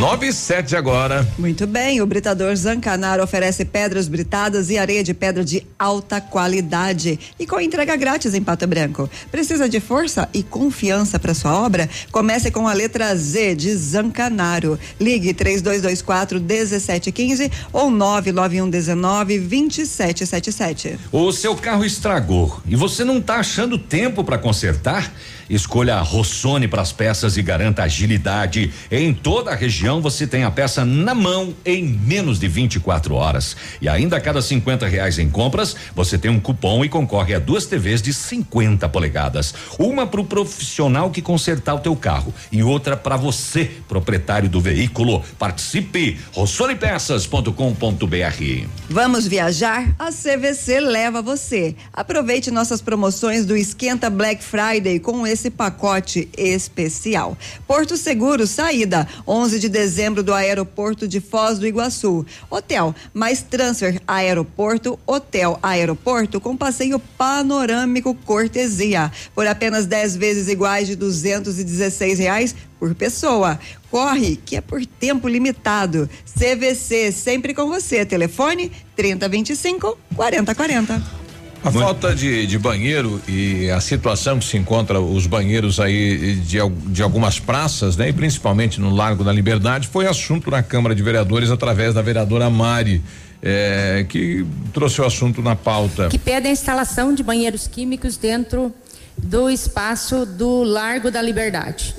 9 e 7 agora.
Muito bem, o Britador Zancanaro oferece pedras britadas e areia de pedra de alta qualidade e com entrega grátis em Pato Branco. Precisa de força e confiança para sua obra? Comece com a letra Z de Zancanaro. Ligue 3224 1715 ou 99119 2777.
O seu carro estragou e você não está achando tempo para consertar? Escolha a Rossoni para as peças e garanta agilidade em toda a região você tem a peça na mão em menos de 24 horas. E ainda a cada 50 reais em compras, você tem um cupom e concorre a duas TVs de 50 polegadas. Uma para o profissional que consertar o teu carro e outra para você, proprietário do veículo. Participe! rossonepeças.com.br
Vamos viajar? A CVC leva você. Aproveite nossas promoções do Esquenta Black Friday com esse pacote especial. Porto Seguro, saída 11 de dezembro do aeroporto de Foz do Iguaçu. Hotel, mais transfer aeroporto, hotel aeroporto com passeio panorâmico cortesia. Por apenas 10 vezes iguais de 216 reais por pessoa. Corre, que é por tempo limitado. CVC, sempre com você. Telefone 3025 4040.
A falta de, de banheiro e a situação que se encontra os banheiros aí de, de algumas praças, né? E principalmente no Largo da Liberdade, foi assunto na Câmara de Vereadores através da vereadora Mari. É, que trouxe o assunto na pauta.
Que pede a instalação de banheiros químicos dentro do espaço do Largo da Liberdade.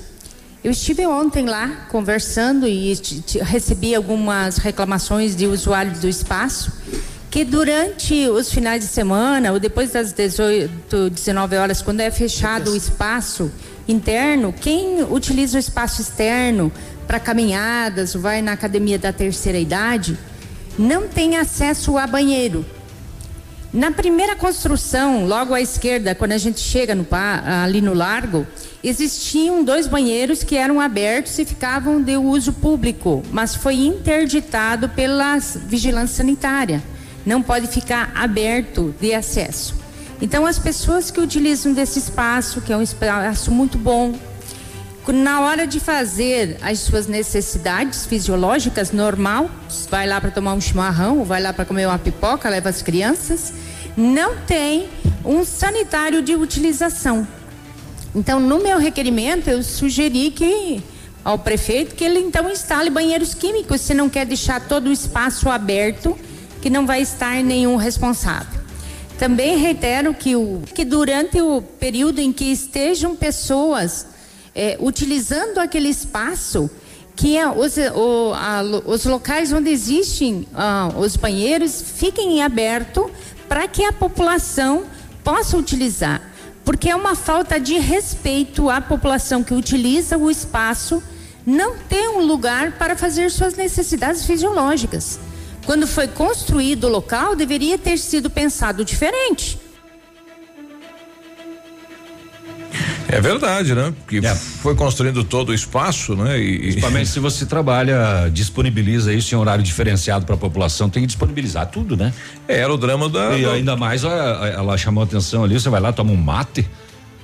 Eu estive ontem lá conversando e recebi algumas reclamações de usuários do espaço que durante os finais de semana ou depois das 18, 19 horas, quando é fechado o espaço interno, quem utiliza o espaço externo para caminhadas, vai na academia da terceira idade, não tem acesso a banheiro. Na primeira construção, logo à esquerda, quando a gente chega no, ali no largo, existiam dois banheiros que eram abertos e ficavam de uso público, mas foi interditado pela vigilância sanitária. Não pode ficar aberto de acesso. Então, as pessoas que utilizam desse espaço, que é um espaço muito bom, na hora de fazer as suas necessidades fisiológicas normal, vai lá para tomar um chimarrão, vai lá para comer uma pipoca, leva as crianças, não tem um sanitário de utilização. Então, no meu requerimento, eu sugeri que ao prefeito que ele então instale banheiros químicos, se não quer deixar todo o espaço aberto, que não vai estar nenhum responsável. Também reitero que, o, que durante o período em que estejam pessoas é, utilizando aquele espaço, que é os, o, a, os locais onde existem ah, os banheiros fiquem abertos para que a população possa utilizar. Porque é uma falta de respeito à população que utiliza o espaço não ter um lugar para fazer suas necessidades fisiológicas. Quando foi construído o local, deveria ter sido pensado diferente.
É verdade, né? Porque é. foi construindo todo o espaço, né? E,
Principalmente se você trabalha, disponibiliza isso em horário diferenciado para a população, tem que disponibilizar tudo, né?
É, era o drama da.
E ainda mais, ela chamou atenção ali, você vai lá, toma um mate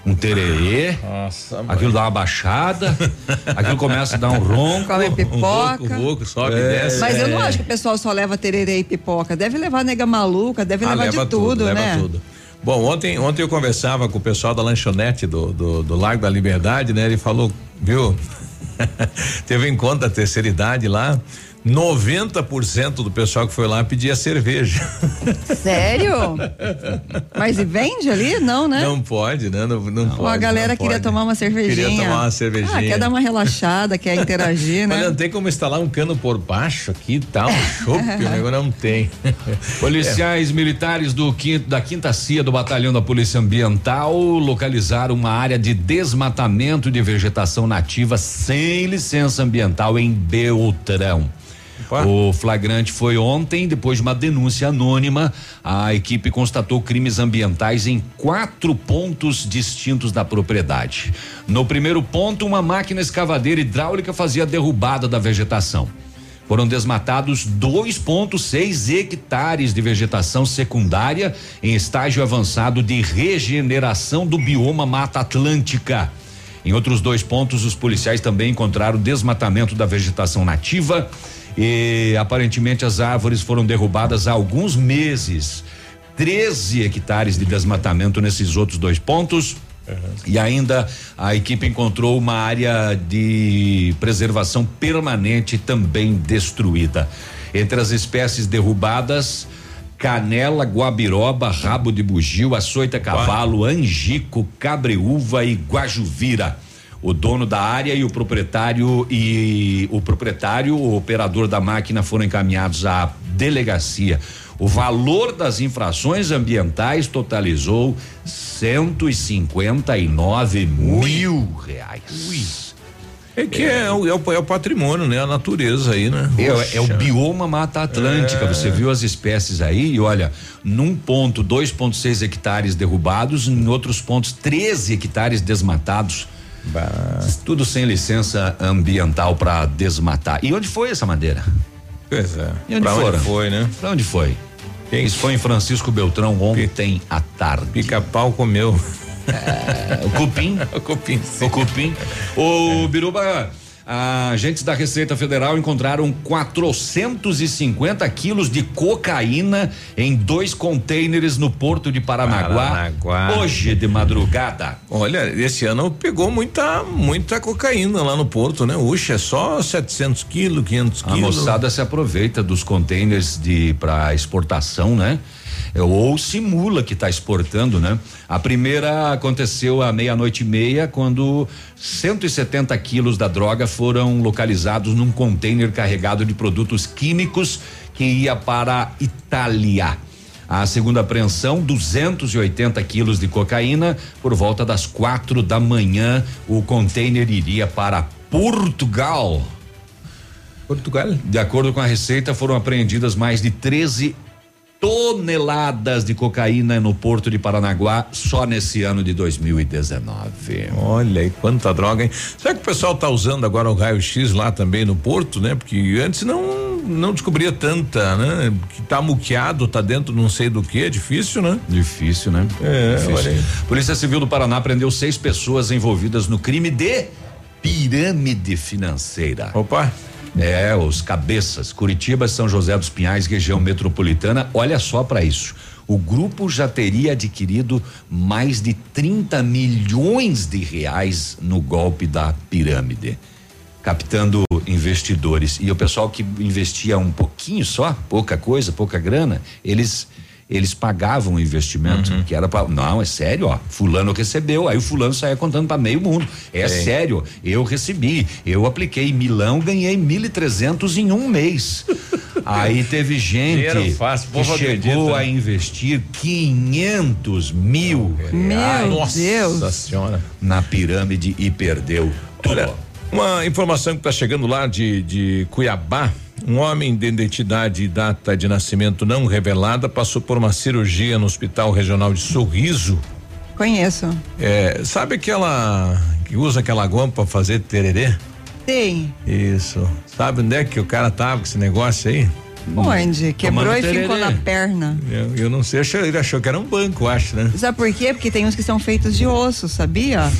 um tererê, Nossa, aquilo dá uma baixada, aquilo começa a dar um ronco.
Come pipoca.
Um sobe é, e desce.
Mas eu não acho que o pessoal só leva tererê e pipoca. Deve levar nega maluca, deve ah, levar leva de tudo, tudo né? Leva tudo.
Bom, ontem, ontem eu conversava com o pessoal da lanchonete do, do, do Largo da Liberdade, né? Ele falou, viu? Teve em conta a terceira idade lá. 90% do pessoal que foi lá pedia cerveja.
Sério? Mas e vende ali? Não, né?
Não pode, né? Não, não, não pode.
A galera queria pode. tomar uma cervejinha.
Queria tomar uma cervejinha. Ah,
quer dar uma relaxada, quer interagir, né?
Mas não tem como instalar um cano por baixo aqui e tal. Chope, o não tem.
Policiais é. militares do quinto, da quinta CIA do Batalhão da Polícia Ambiental localizaram uma área de desmatamento de vegetação nativa sem licença ambiental em Beltrão. Opa. O flagrante foi ontem, depois de uma denúncia anônima. A equipe constatou crimes ambientais em quatro pontos distintos da propriedade. No primeiro ponto, uma máquina escavadeira hidráulica fazia derrubada da vegetação. Foram desmatados 2,6 hectares de vegetação secundária em estágio avançado de regeneração do bioma Mata Atlântica. Em outros dois pontos, os policiais também encontraram desmatamento da vegetação nativa e aparentemente as árvores foram derrubadas há alguns meses. 13 hectares de desmatamento nesses outros dois pontos. E ainda a equipe encontrou uma área de preservação permanente também destruída. Entre as espécies derrubadas, canela, guabiroba, rabo de bugio, açoita cavalo, angico, cabreúva e guajuvira. O dono da área e o proprietário e o proprietário, o operador da máquina foram encaminhados à delegacia. O valor das infrações ambientais totalizou 159 mil reais.
É que é, é, o, é, o, é o patrimônio, né? A natureza aí, né?
É, é o bioma Mata Atlântica.
É.
Você viu as espécies aí e olha, num ponto 2,6 hectares derrubados, em outros pontos 13 hectares desmatados. Tudo sem licença ambiental para desmatar. E onde foi essa madeira?
Pois é.
E onde
pra
foram?
onde foi, né?
Pra onde foi? Isso foi em Francisco Beltrão ontem à tarde.
Pica-pau comeu.
É, o cupim.
o cupim. Sim.
O cupim. O Biruba, agentes da Receita Federal encontraram 450 quilos de cocaína em dois containers no porto de Paranaguá,
Paranaguá.
hoje de madrugada.
Olha, esse ano pegou muita, muita cocaína lá no porto, né? Uxa, é só 700 quilos, 500
A
quilos.
moçada se aproveita dos containers de para exportação, né? É, Ou simula que está exportando, né? A primeira aconteceu à meia-noite e meia, quando 170 quilos da droga foram localizados num container carregado de produtos químicos que ia para a Itália. A segunda apreensão, 280 quilos de cocaína, por volta das quatro da manhã, o container iria para Portugal.
Portugal?
De acordo com a Receita, foram apreendidas mais de 13 toneladas de cocaína no porto de Paranaguá só nesse ano de 2019.
Olha aí quanta droga, hein? Será que o pessoal tá usando agora o raio-x lá também no porto, né? Porque antes não não descobria tanta, né? Que tá muqueado, tá dentro não sei do que, é difícil, né?
Difícil, né?
É,
Difícil.
olha aí.
Polícia Civil do Paraná prendeu seis pessoas envolvidas no crime de pirâmide financeira.
Opa!
É, os cabeças, Curitiba, São José dos Pinhais, região metropolitana. Olha só para isso. O grupo já teria adquirido mais de 30 milhões de reais no golpe da pirâmide, captando investidores. E o pessoal que investia um pouquinho só, pouca coisa, pouca grana, eles eles pagavam o investimento que era para não é sério ó fulano recebeu aí o fulano saía contando para meio mundo. É sério eu recebi eu apliquei Milão ganhei mil e trezentos em um mês. Aí teve gente
fácil,
que chegou a investir 500 mil
Meu
reais.
Nossa
Deus.
senhora.
na pirâmide e perdeu tudo.
Olha, uma informação que está chegando lá de, de Cuiabá. Um homem de identidade e data de nascimento não revelada passou por uma cirurgia no Hospital Regional de Sorriso.
Conheço.
É, sabe aquela que usa aquela goma para fazer tererê?
Sim.
Isso. Sabe onde é que o cara tava com esse negócio aí?
Onde? Quebrou
Tomando
e ficou
tererê.
na perna.
Eu, eu não sei, achou- ele achou que era um banco, acho, né?
Sabe por quê? Porque tem uns que são feitos de osso, sabia?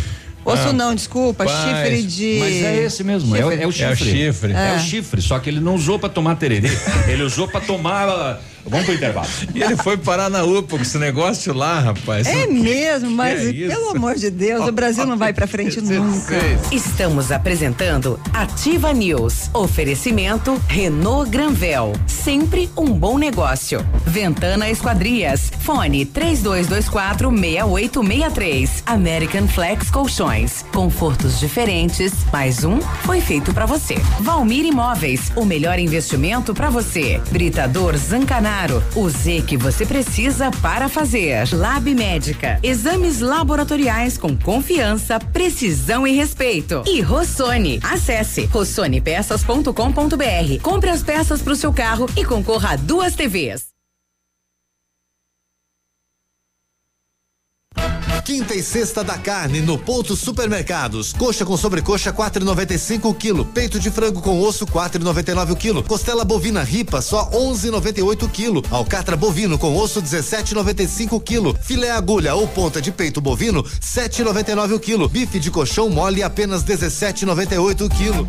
Osso
Ah,
não, desculpa,
rapaz,
chifre de.
Mas é esse mesmo, é, o- é o chifre.
É o chifre.
É.
É.
o chifre, só que ele não usou pra tomar tererê, ele usou pra tomar. Vamos pro intervalo.
E ele foi parar na UPA com esse negócio lá, rapaz.
É mesmo, mas
é
pelo amor de Deus, o Brasil não vai pra frente nunca.
Estamos apresentando Ativa News. Oferecimento Renault Granvel. Sempre um bom negócio. Ventana Esquadrias. Fone 3224 6863. American Flex Colchões. Confortos diferentes. Mais um foi feito pra você. Valmir Imóveis. O melhor investimento pra você. Britador Zancanaro. O Z que você precisa para fazer. Lab Médica. Exames laboratoriais com confiança, precisão e respeito. E Rossoni. Acesse rossonepeças.com.br. Compre as peças para o seu carro e concorra a duas TVs.
Quinta e sexta da carne no Ponto Supermercados. Coxa com sobrecoxa 4,95 o quilo. Peito de frango com osso 4,99 o quilo. Costela bovina ripa só 11,98 o quilo. Alcatra bovino com osso 17,95 o quilo. Filé agulha ou ponta de peito bovino 7,99 o quilo. Bife de colchão mole apenas 17,98 o quilo.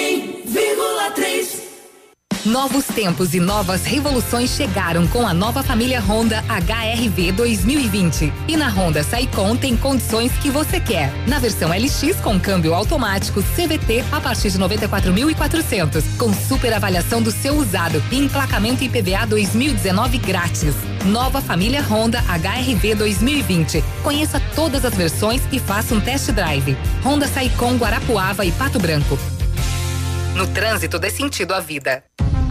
Novos tempos e novas revoluções chegaram com a nova família Honda HRV 2020. E na Honda Saicon tem condições que você quer. Na versão LX com câmbio automático CVT a partir de 94.400, com super avaliação do seu usado e emplacamento IPVA 2019 grátis. Nova família Honda HRV 2020. Conheça todas as versões e faça um test drive. Honda Saicon Guarapuava e Pato Branco. No trânsito dê sentido à vida.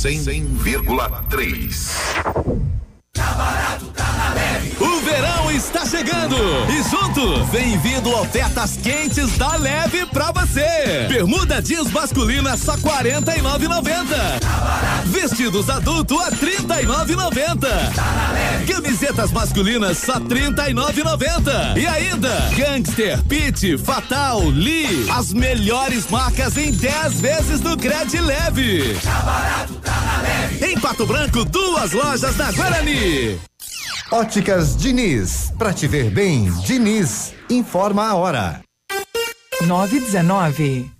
100,3.
O verão está chegando e junto vem vindo ofertas quentes da Leve pra você. Bermuda jeans masculina só 49,90. Vestidos adulto a 39,90. Camisetas masculinas só 39,90. E ainda Gangster, Pit, Fatal, Lee, as melhores marcas em 10 vezes no Cred Leve. Em Pato Branco, duas lojas na Guarani.
Óticas Diniz. Pra te ver bem, Diniz. Informa a hora.
919.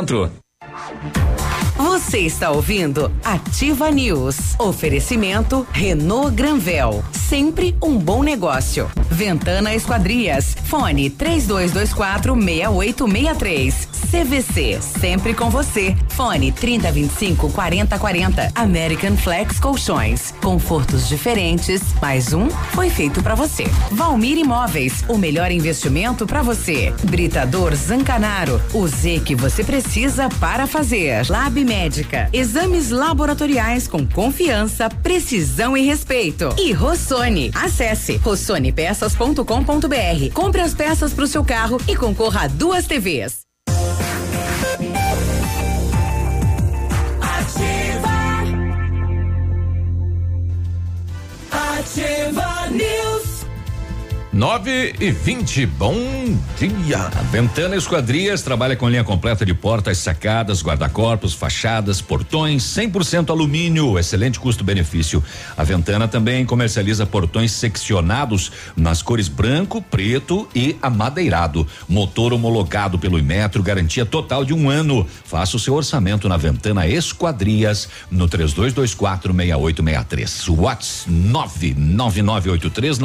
Você está ouvindo Ativa News. Oferecimento Renault Granvel. Sempre um bom negócio. Ventana Esquadrias. Fone 3224 6863. CVC. Sempre com você. Fone 3025 4040. American Flex Colchões. Confortos diferentes. Mais um foi feito para você. Valmir Imóveis. O melhor investimento para você. Britador Zancanaro. O Z que você precisa para fazer. Lab Médica. Exames laboratoriais com confiança, precisão e respeito. E Rossoni. Acesse rossonepeças.com.br. Compre as peças para o seu carro e concorra a duas TVs.
Ativa News.
9 e 20, bom dia.
Ventana Esquadrias trabalha com linha completa de portas, sacadas, guarda-corpos, fachadas, portões, 100% alumínio, excelente custo-benefício. A Ventana também comercializa portões seccionados nas cores branco, preto e amadeirado. Motor homologado pelo Imetro, garantia total de um ano. Faça o seu orçamento na Ventana Esquadrias no 3224 6863. Whats 99983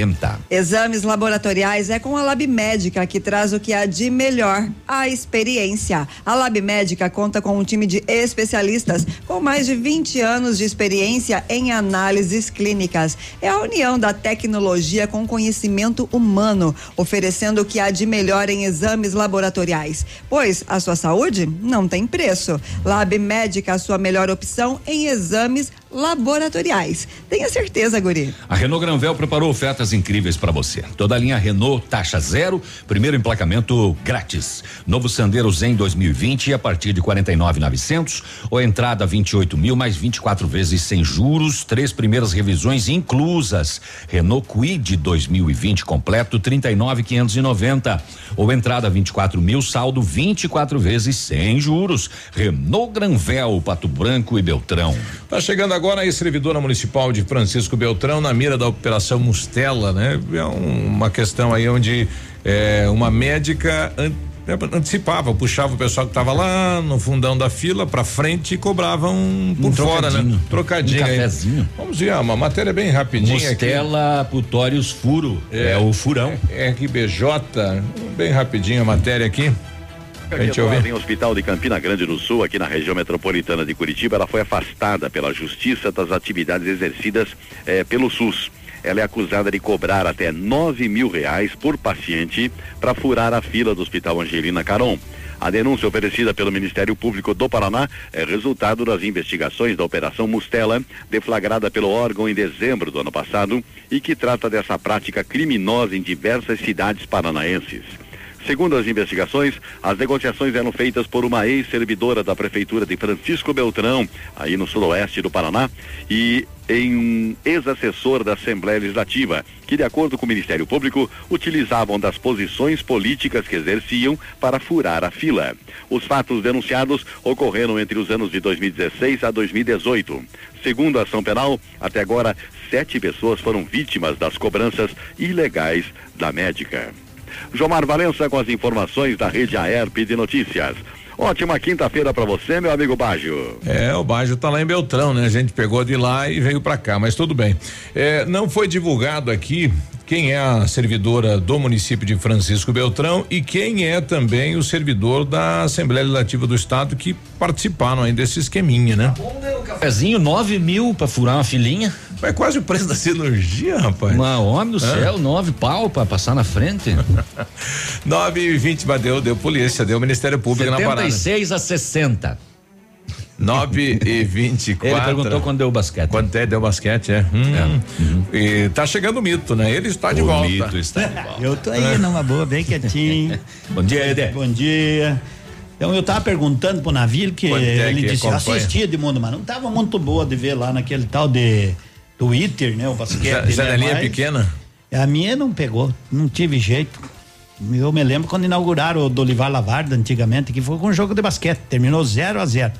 9890.
Exames laboratoriais é com a Lab Médica que traz o que há de melhor, a experiência. A Lab Médica conta com um time de especialistas com mais de 20 anos de experiência em análises clínicas. É a união da tecnologia com conhecimento humano, oferecendo o que há de melhor em exames laboratoriais. Pois a sua saúde não tem preço. Lab Médica, a sua melhor opção em exames laboratoriais. Tenha certeza, Guri.
A Renault Granvel preparou ofertas incríveis para você. Toda a linha Renault taxa zero, primeiro emplacamento grátis. Novo Sandero Zen 2020 a partir de 49.900 ou entrada 28 mil mais 24 vezes sem juros, três primeiras revisões inclusas. Renault Quid 2020 completo 39.590 ou entrada 24 mil saldo 24 vezes sem juros. Renault Granvel, Pato Branco e Beltrão.
Tá chegando agora a servidora municipal de Francisco Beltrão na mira da operação Mustela, né? É um, uma questão aí onde é, uma médica an, antecipava, puxava o pessoal que estava lá no fundão da fila para frente e cobrava um por fora, né?
trocadinho. Um
aí.
cafezinho.
Vamos ver, uma matéria bem rapidinha
Mustela Putórios Furo. É, o furão.
RBJ, bem rapidinho a matéria aqui.
A
gente ouvir.
em hospital de Campina Grande do Sul, aqui na região metropolitana de Curitiba, ela foi afastada pela justiça das atividades exercidas eh, pelo SUS. Ela é acusada de cobrar até nove mil reais por paciente para furar a fila do Hospital Angelina Caron. A denúncia oferecida pelo Ministério Público do Paraná é resultado das investigações da Operação Mustela, deflagrada pelo órgão em dezembro do ano passado e que trata dessa prática criminosa em diversas cidades paranaenses. Segundo as investigações, as negociações eram feitas por uma ex-servidora da Prefeitura de Francisco Beltrão, aí no sudoeste do Paraná, e em um ex-assessor da Assembleia Legislativa, que, de acordo com o Ministério Público, utilizavam das posições políticas que exerciam para furar a fila. Os fatos denunciados ocorreram entre os anos de 2016 a 2018. Segundo a ação penal, até agora, sete pessoas foram vítimas das cobranças ilegais da médica. Jomar Valença com as informações da rede AERP de notícias. Ótima quinta-feira para você, meu amigo Bajo.
É, o Bajo tá lá em Beltrão, né? A gente pegou de lá e veio pra cá, mas tudo bem. É, não foi divulgado aqui quem é a servidora do município de Francisco Beltrão e quem é também o servidor da Assembleia Legislativa do Estado que participaram aí desse esqueminha, né?
Cafezinho, nove mil pra furar uma filinha.
É quase o preço da cirurgia, rapaz.
Uma homem do céu, nove pau pra passar na frente.
9 e 20 deu, deu polícia, deu Ministério Público na parada.
76 a 60.
9 e 24.
Ele perguntou quando deu o basquete.
Quanto é, deu basquete, é. Hum. E tá chegando o mito, né? Ele está de
O
volta.
mito está de volta.
Eu tô aí numa boa, bem quietinho.
Bom dia, Edé.
Bom dia. Então eu tava perguntando pro Navio que
Quanto é
ele
que
disse, eu
acompanha?
assisti Edmundo, mas não tava muito boa de ver lá naquele tal de Twitter, né? O basquete. Né?
janelinha
Mas
pequena?
A minha não pegou, não tive jeito. Eu me lembro quando inauguraram o Dolivar Lavarda antigamente, que foi com um jogo de basquete, terminou 0 a 0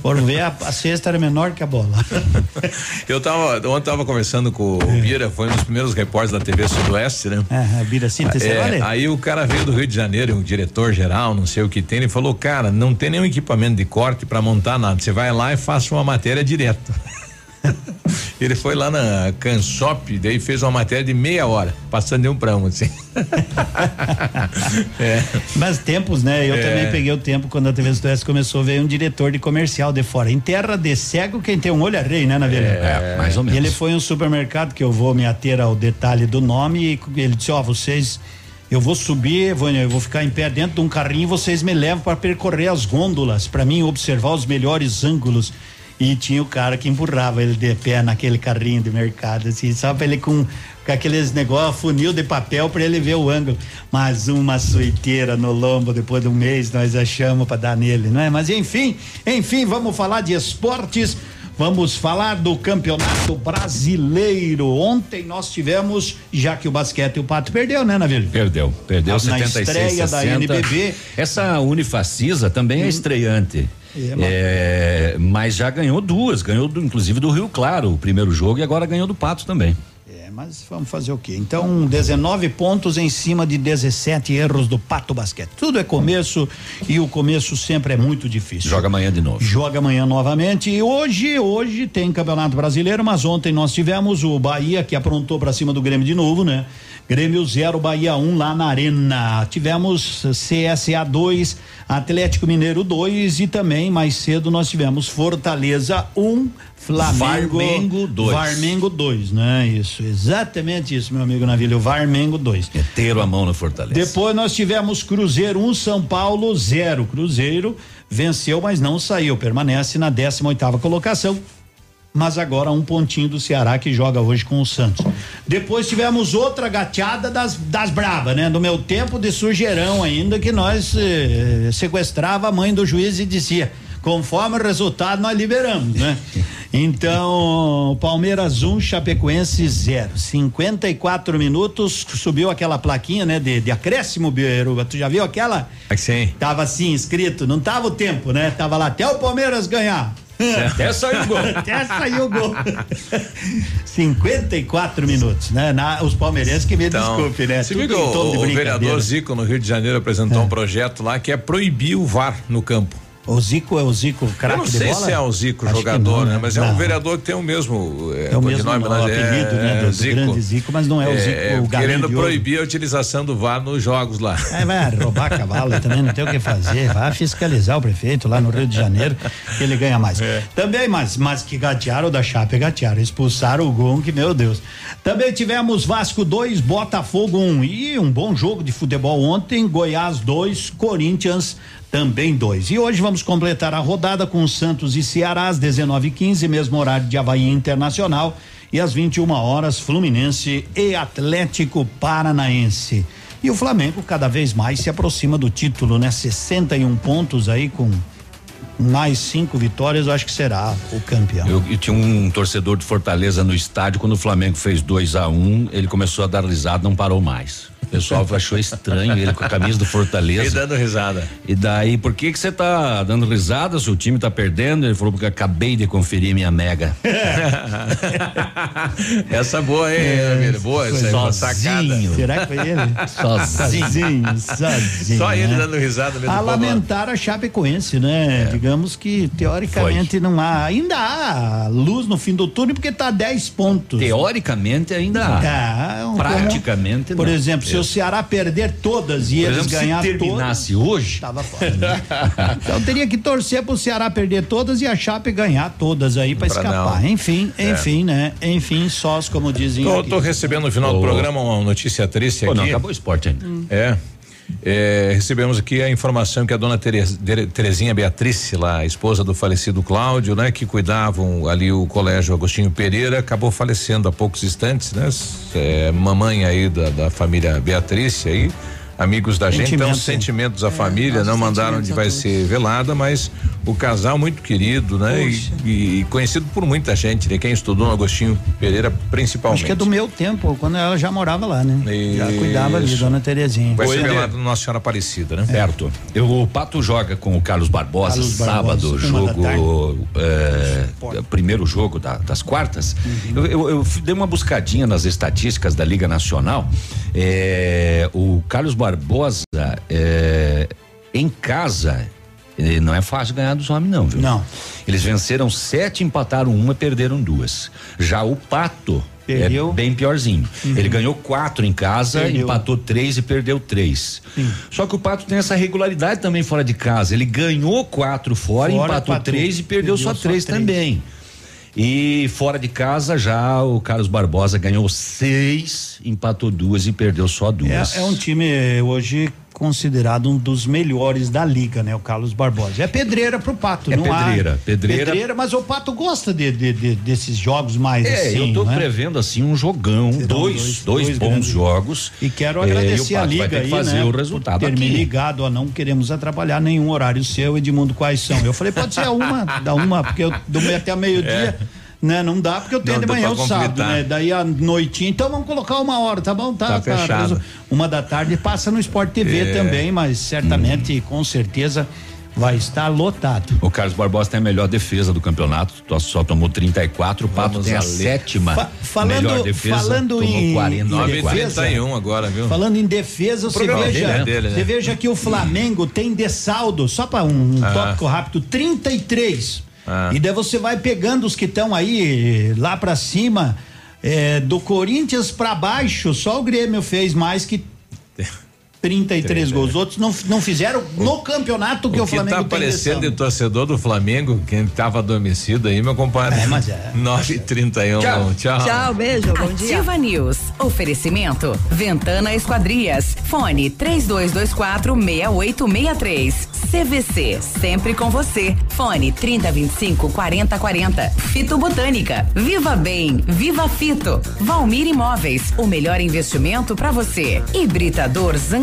Foram ver, a, a cesta era menor que a bola.
Eu tava, ontem tava conversando com o Bira, foi um dos primeiros repórteres da TV Sudoeste, né?
É, Bira você
É, aí o cara veio do Rio de Janeiro, um diretor geral, não sei o que tem, ele falou, cara, não tem nenhum equipamento de corte pra montar nada, você vai lá e faça uma matéria direto. ele foi lá na Cansop, daí fez uma matéria de meia hora, passando de um pra um, assim. é.
Mas tempos, né? Eu
É.
também peguei o tempo quando a TV Sudoeste começou, veio um diretor de comercial de fora. Em terra de cego, quem tem um olho é rei, né, Navilha?
É, mais ou
E
menos.
ele foi em um supermercado que eu vou me ater ao detalhe do nome e ele disse, ó, vocês, eu vou subir, vou, eu vou ficar em pé dentro de um carrinho e vocês me levam para percorrer as gôndolas, para mim observar os melhores ângulos. E tinha o cara que empurrava ele de pé naquele carrinho de mercado, assim, só pra ele com, com aqueles negócios, funil de papel para ele ver o ângulo. Mas uma suiteira no lombo depois de um mês nós achamos para dar nele, não é? Mas enfim, enfim, vamos falar de esportes. Vamos falar do Campeonato Brasileiro. Ontem nós tivemos, já que o basquete o Pato perdeu, né, Navilho?
Perdeu, perdeu
Na
76
estreia da
60.
NBB.
Essa Unifacisa também é estreante.
É, mas-
É, mas já ganhou duas, ganhou do- inclusive do Rio Claro, o primeiro jogo, e agora ganhou do Pato também.
Mas vamos fazer o quê? Então, 19 pontos em cima de 17 erros do Pato Basquete. Tudo é começo e o começo sempre é muito difícil.
Joga amanhã de novo.
Joga amanhã novamente. E hoje, hoje tem Campeonato Brasileiro, mas ontem nós tivemos o Bahia que aprontou para cima do Grêmio de novo, né? Grêmio 0, Bahia 1 um, lá na Arena. Tivemos CSA 2, Atlético Mineiro 2 e também mais cedo nós tivemos Fortaleza 1, um, Flamengo
Varmengo dois.
Varmengo 2, né? Isso, exatamente isso, meu amigo Navilho, Varmengo 2.
Meteram a mão no Fortaleza.
Depois nós tivemos Cruzeiro 1, um, São Paulo 0. Cruzeiro venceu, mas não saiu, permanece na 18 oitava colocação. Mas agora um pontinho do Ceará que joga hoje com o Santos. Depois tivemos outra gateada das, das bravas, né? No meu tempo de sujeirão ainda, que nós eh, sequestrava a mãe do juiz e dizia. Conforme o resultado, nós liberamos, né? Então, Palmeiras 1, um, Chapecoense 0. 54 minutos, subiu aquela plaquinha, né? De, de acréscimo, Biruba. Tu já viu aquela?
Sim.
Tava assim escrito, não tava o tempo, né? Tava lá até o Palmeiras ganhar.
Até saiu o gol.
Até saiu o gol. 54 minutos, né? Na, os palmeirenses que me então, desculpe, né?
Viu o, o vereador Zico no Rio de Janeiro apresentou é. um projeto lá que é proibir o VAR no campo.
O Zico é o Zico craque
Eu não sei se é o Zico Acho jogador, não, né? Mas não. é um vereador que tem o mesmo
é, é o mesmo nome, o apelido, é, né? Do, Zico. grande Zico, mas não é o é, Zico.
o querendo proibir a utilização do VAR nos jogos lá.
É, vai roubar cavalo também, não tem o que fazer. Vai fiscalizar o prefeito lá no Rio de Janeiro, que ele ganha mais. É. Também, mas, mas que gatearam da Chape, gatearam, expulsaram o Gon, que meu Deus. Também tivemos Vasco 2, Botafogo 1 um, e um bom jogo de futebol ontem, Goiás 2, Corinthians também dois. E hoje vamos completar a rodada com Santos e Ceará às 19:15, mesmo horário de Havaí Internacional, e às 21 horas Fluminense e Atlético Paranaense. E o Flamengo cada vez mais se aproxima do título, né? 61 pontos aí com mais cinco vitórias, eu acho que será o campeão.
Eu, eu, tinha um torcedor de Fortaleza no estádio, quando o Flamengo fez 2 a 1 um, ele começou a dar risada, não parou mais. O pessoal achou estranho ele com a camisa do Fortaleza.
E dando risada.
E daí, por que que você tá dando risada se o time tá perdendo? Ele falou porque acabei de conferir minha mega.
essa boa, hein, é, Boa, essa é sacada.
Será que foi ele?
Sozinho. sozinho, sozinho.
Só ele né? dando risada mesmo.
A lamentar a Chapecoense, né? É. Digamos que teoricamente foi. não há, ainda há luz no fim do túnel porque tá 10 pontos.
Teoricamente ainda há.
Tá,
um, Praticamente
como, Por exemplo, se o Ceará perder todas e Por eles exemplo, ganhar
se terminasse todas, hoje,
tava fora. Né? então teria que torcer pro Ceará perder todas e a Chape ganhar todas aí para escapar. Não. Enfim, é. enfim, né? Enfim, sós como dizem.
Tô, tô recebendo no final oh. do programa uma notícia triste Pô, aqui.
Não, acabou o esporte ainda.
Hum. É. É, recebemos aqui a informação que a dona Terezinha Beatriz, lá, esposa do falecido Cláudio, né, que cuidavam ali o colégio Agostinho Pereira, acabou falecendo há poucos instantes, né? É, mamãe aí da, da família Beatriz aí amigos da gente, então sentimentos à é, família, não mandaram onde vai ser velada, mas o casal muito querido, né? E, e, conhecido por muita gente, né? Quem estudou no Agostinho Pereira, principalmente.
Acho que é do meu tempo, quando ela já morava lá, né? Já cuidava ali, dona Terezinha.
Vai ser velado no Nossa Senhora Aparecida, né?
É. Certo. Eu, o Pato joga com o Carlos Barbosa, Carlos sábado, Barbosa, jogo, é, primeiro jogo da, das quartas. Uhum. Eu, eu, eu, dei uma buscadinha nas estatísticas da Liga Nacional. É, o Carlos Barbosa Barbosa, é, em casa, não é fácil ganhar dos homens, não, viu?
Não.
Eles venceram sete, empataram uma, perderam duas. Já o Pato. É perdeu. É bem piorzinho. Uhum. Ele ganhou quatro em casa, perdeu. empatou três e perdeu três. Sim. Só que o Pato tem essa regularidade também fora de casa. Ele ganhou quatro fora, fora empatou três e perdeu, perdeu só, só três, três também. E fora de casa já o Carlos Barbosa ganhou seis, empatou duas e perdeu só duas.
É, é um time hoje considerado um dos melhores da liga, né? O Carlos Barbosa. É pedreira pro Pato,
é
não
pedreira,
há.
Pedreira,
pedreira. mas o Pato gosta de, de, de desses jogos mais
é,
assim.
eu tô
né?
prevendo assim um jogão, dois, dois, dois, dois, bons jogos.
E quero agradecer é, a liga aí,
fazer
né?
o resultado
ter me ligado, ó, não queremos atrapalhar nenhum horário seu, Edmundo, quais são? Eu falei, pode ser a uma, da uma, porque eu do meio até meio-dia. É né? Não dá porque eu tenho não, de manhã o sábado, né? Daí a noitinha, então vamos colocar uma hora, tá bom? Tá,
tá, tá fechado.
Uma da tarde passa no Sport TV é. também, mas certamente, hum. com certeza vai estar lotado.
O Carlos Barbosa tem a melhor defesa do campeonato, só tomou 34, o Pato tem a sétima Fa falando, melhor defesa,
falando em,
49, em defesa, 31 agora, viu?
Falando em defesa, você veja, dele, dele, né? você veja que o Flamengo tem de saldo, só para um ah. tópico rápido, 33 ah. E daí você vai pegando os que estão aí lá para cima, é, do Corinthians para baixo, só o Grêmio fez mais que 33 gols. Os outros não, não fizeram no campeonato que o, o que Flamengo
tá aparecendo de torcedor do Flamengo, quem estava adormecido aí, meu compadre.
É, mas é.
9h31.
Tchau. Tchau. Tchau, beijo. Bom dia.
Ativa News. Oferecimento. Ventana Esquadrias. Fone 3224 6863. CVC, sempre com você. Fone 3025 4040. Fito Botânica. Viva Bem, Viva Fito. Valmir Imóveis, o melhor investimento para você. Hibridador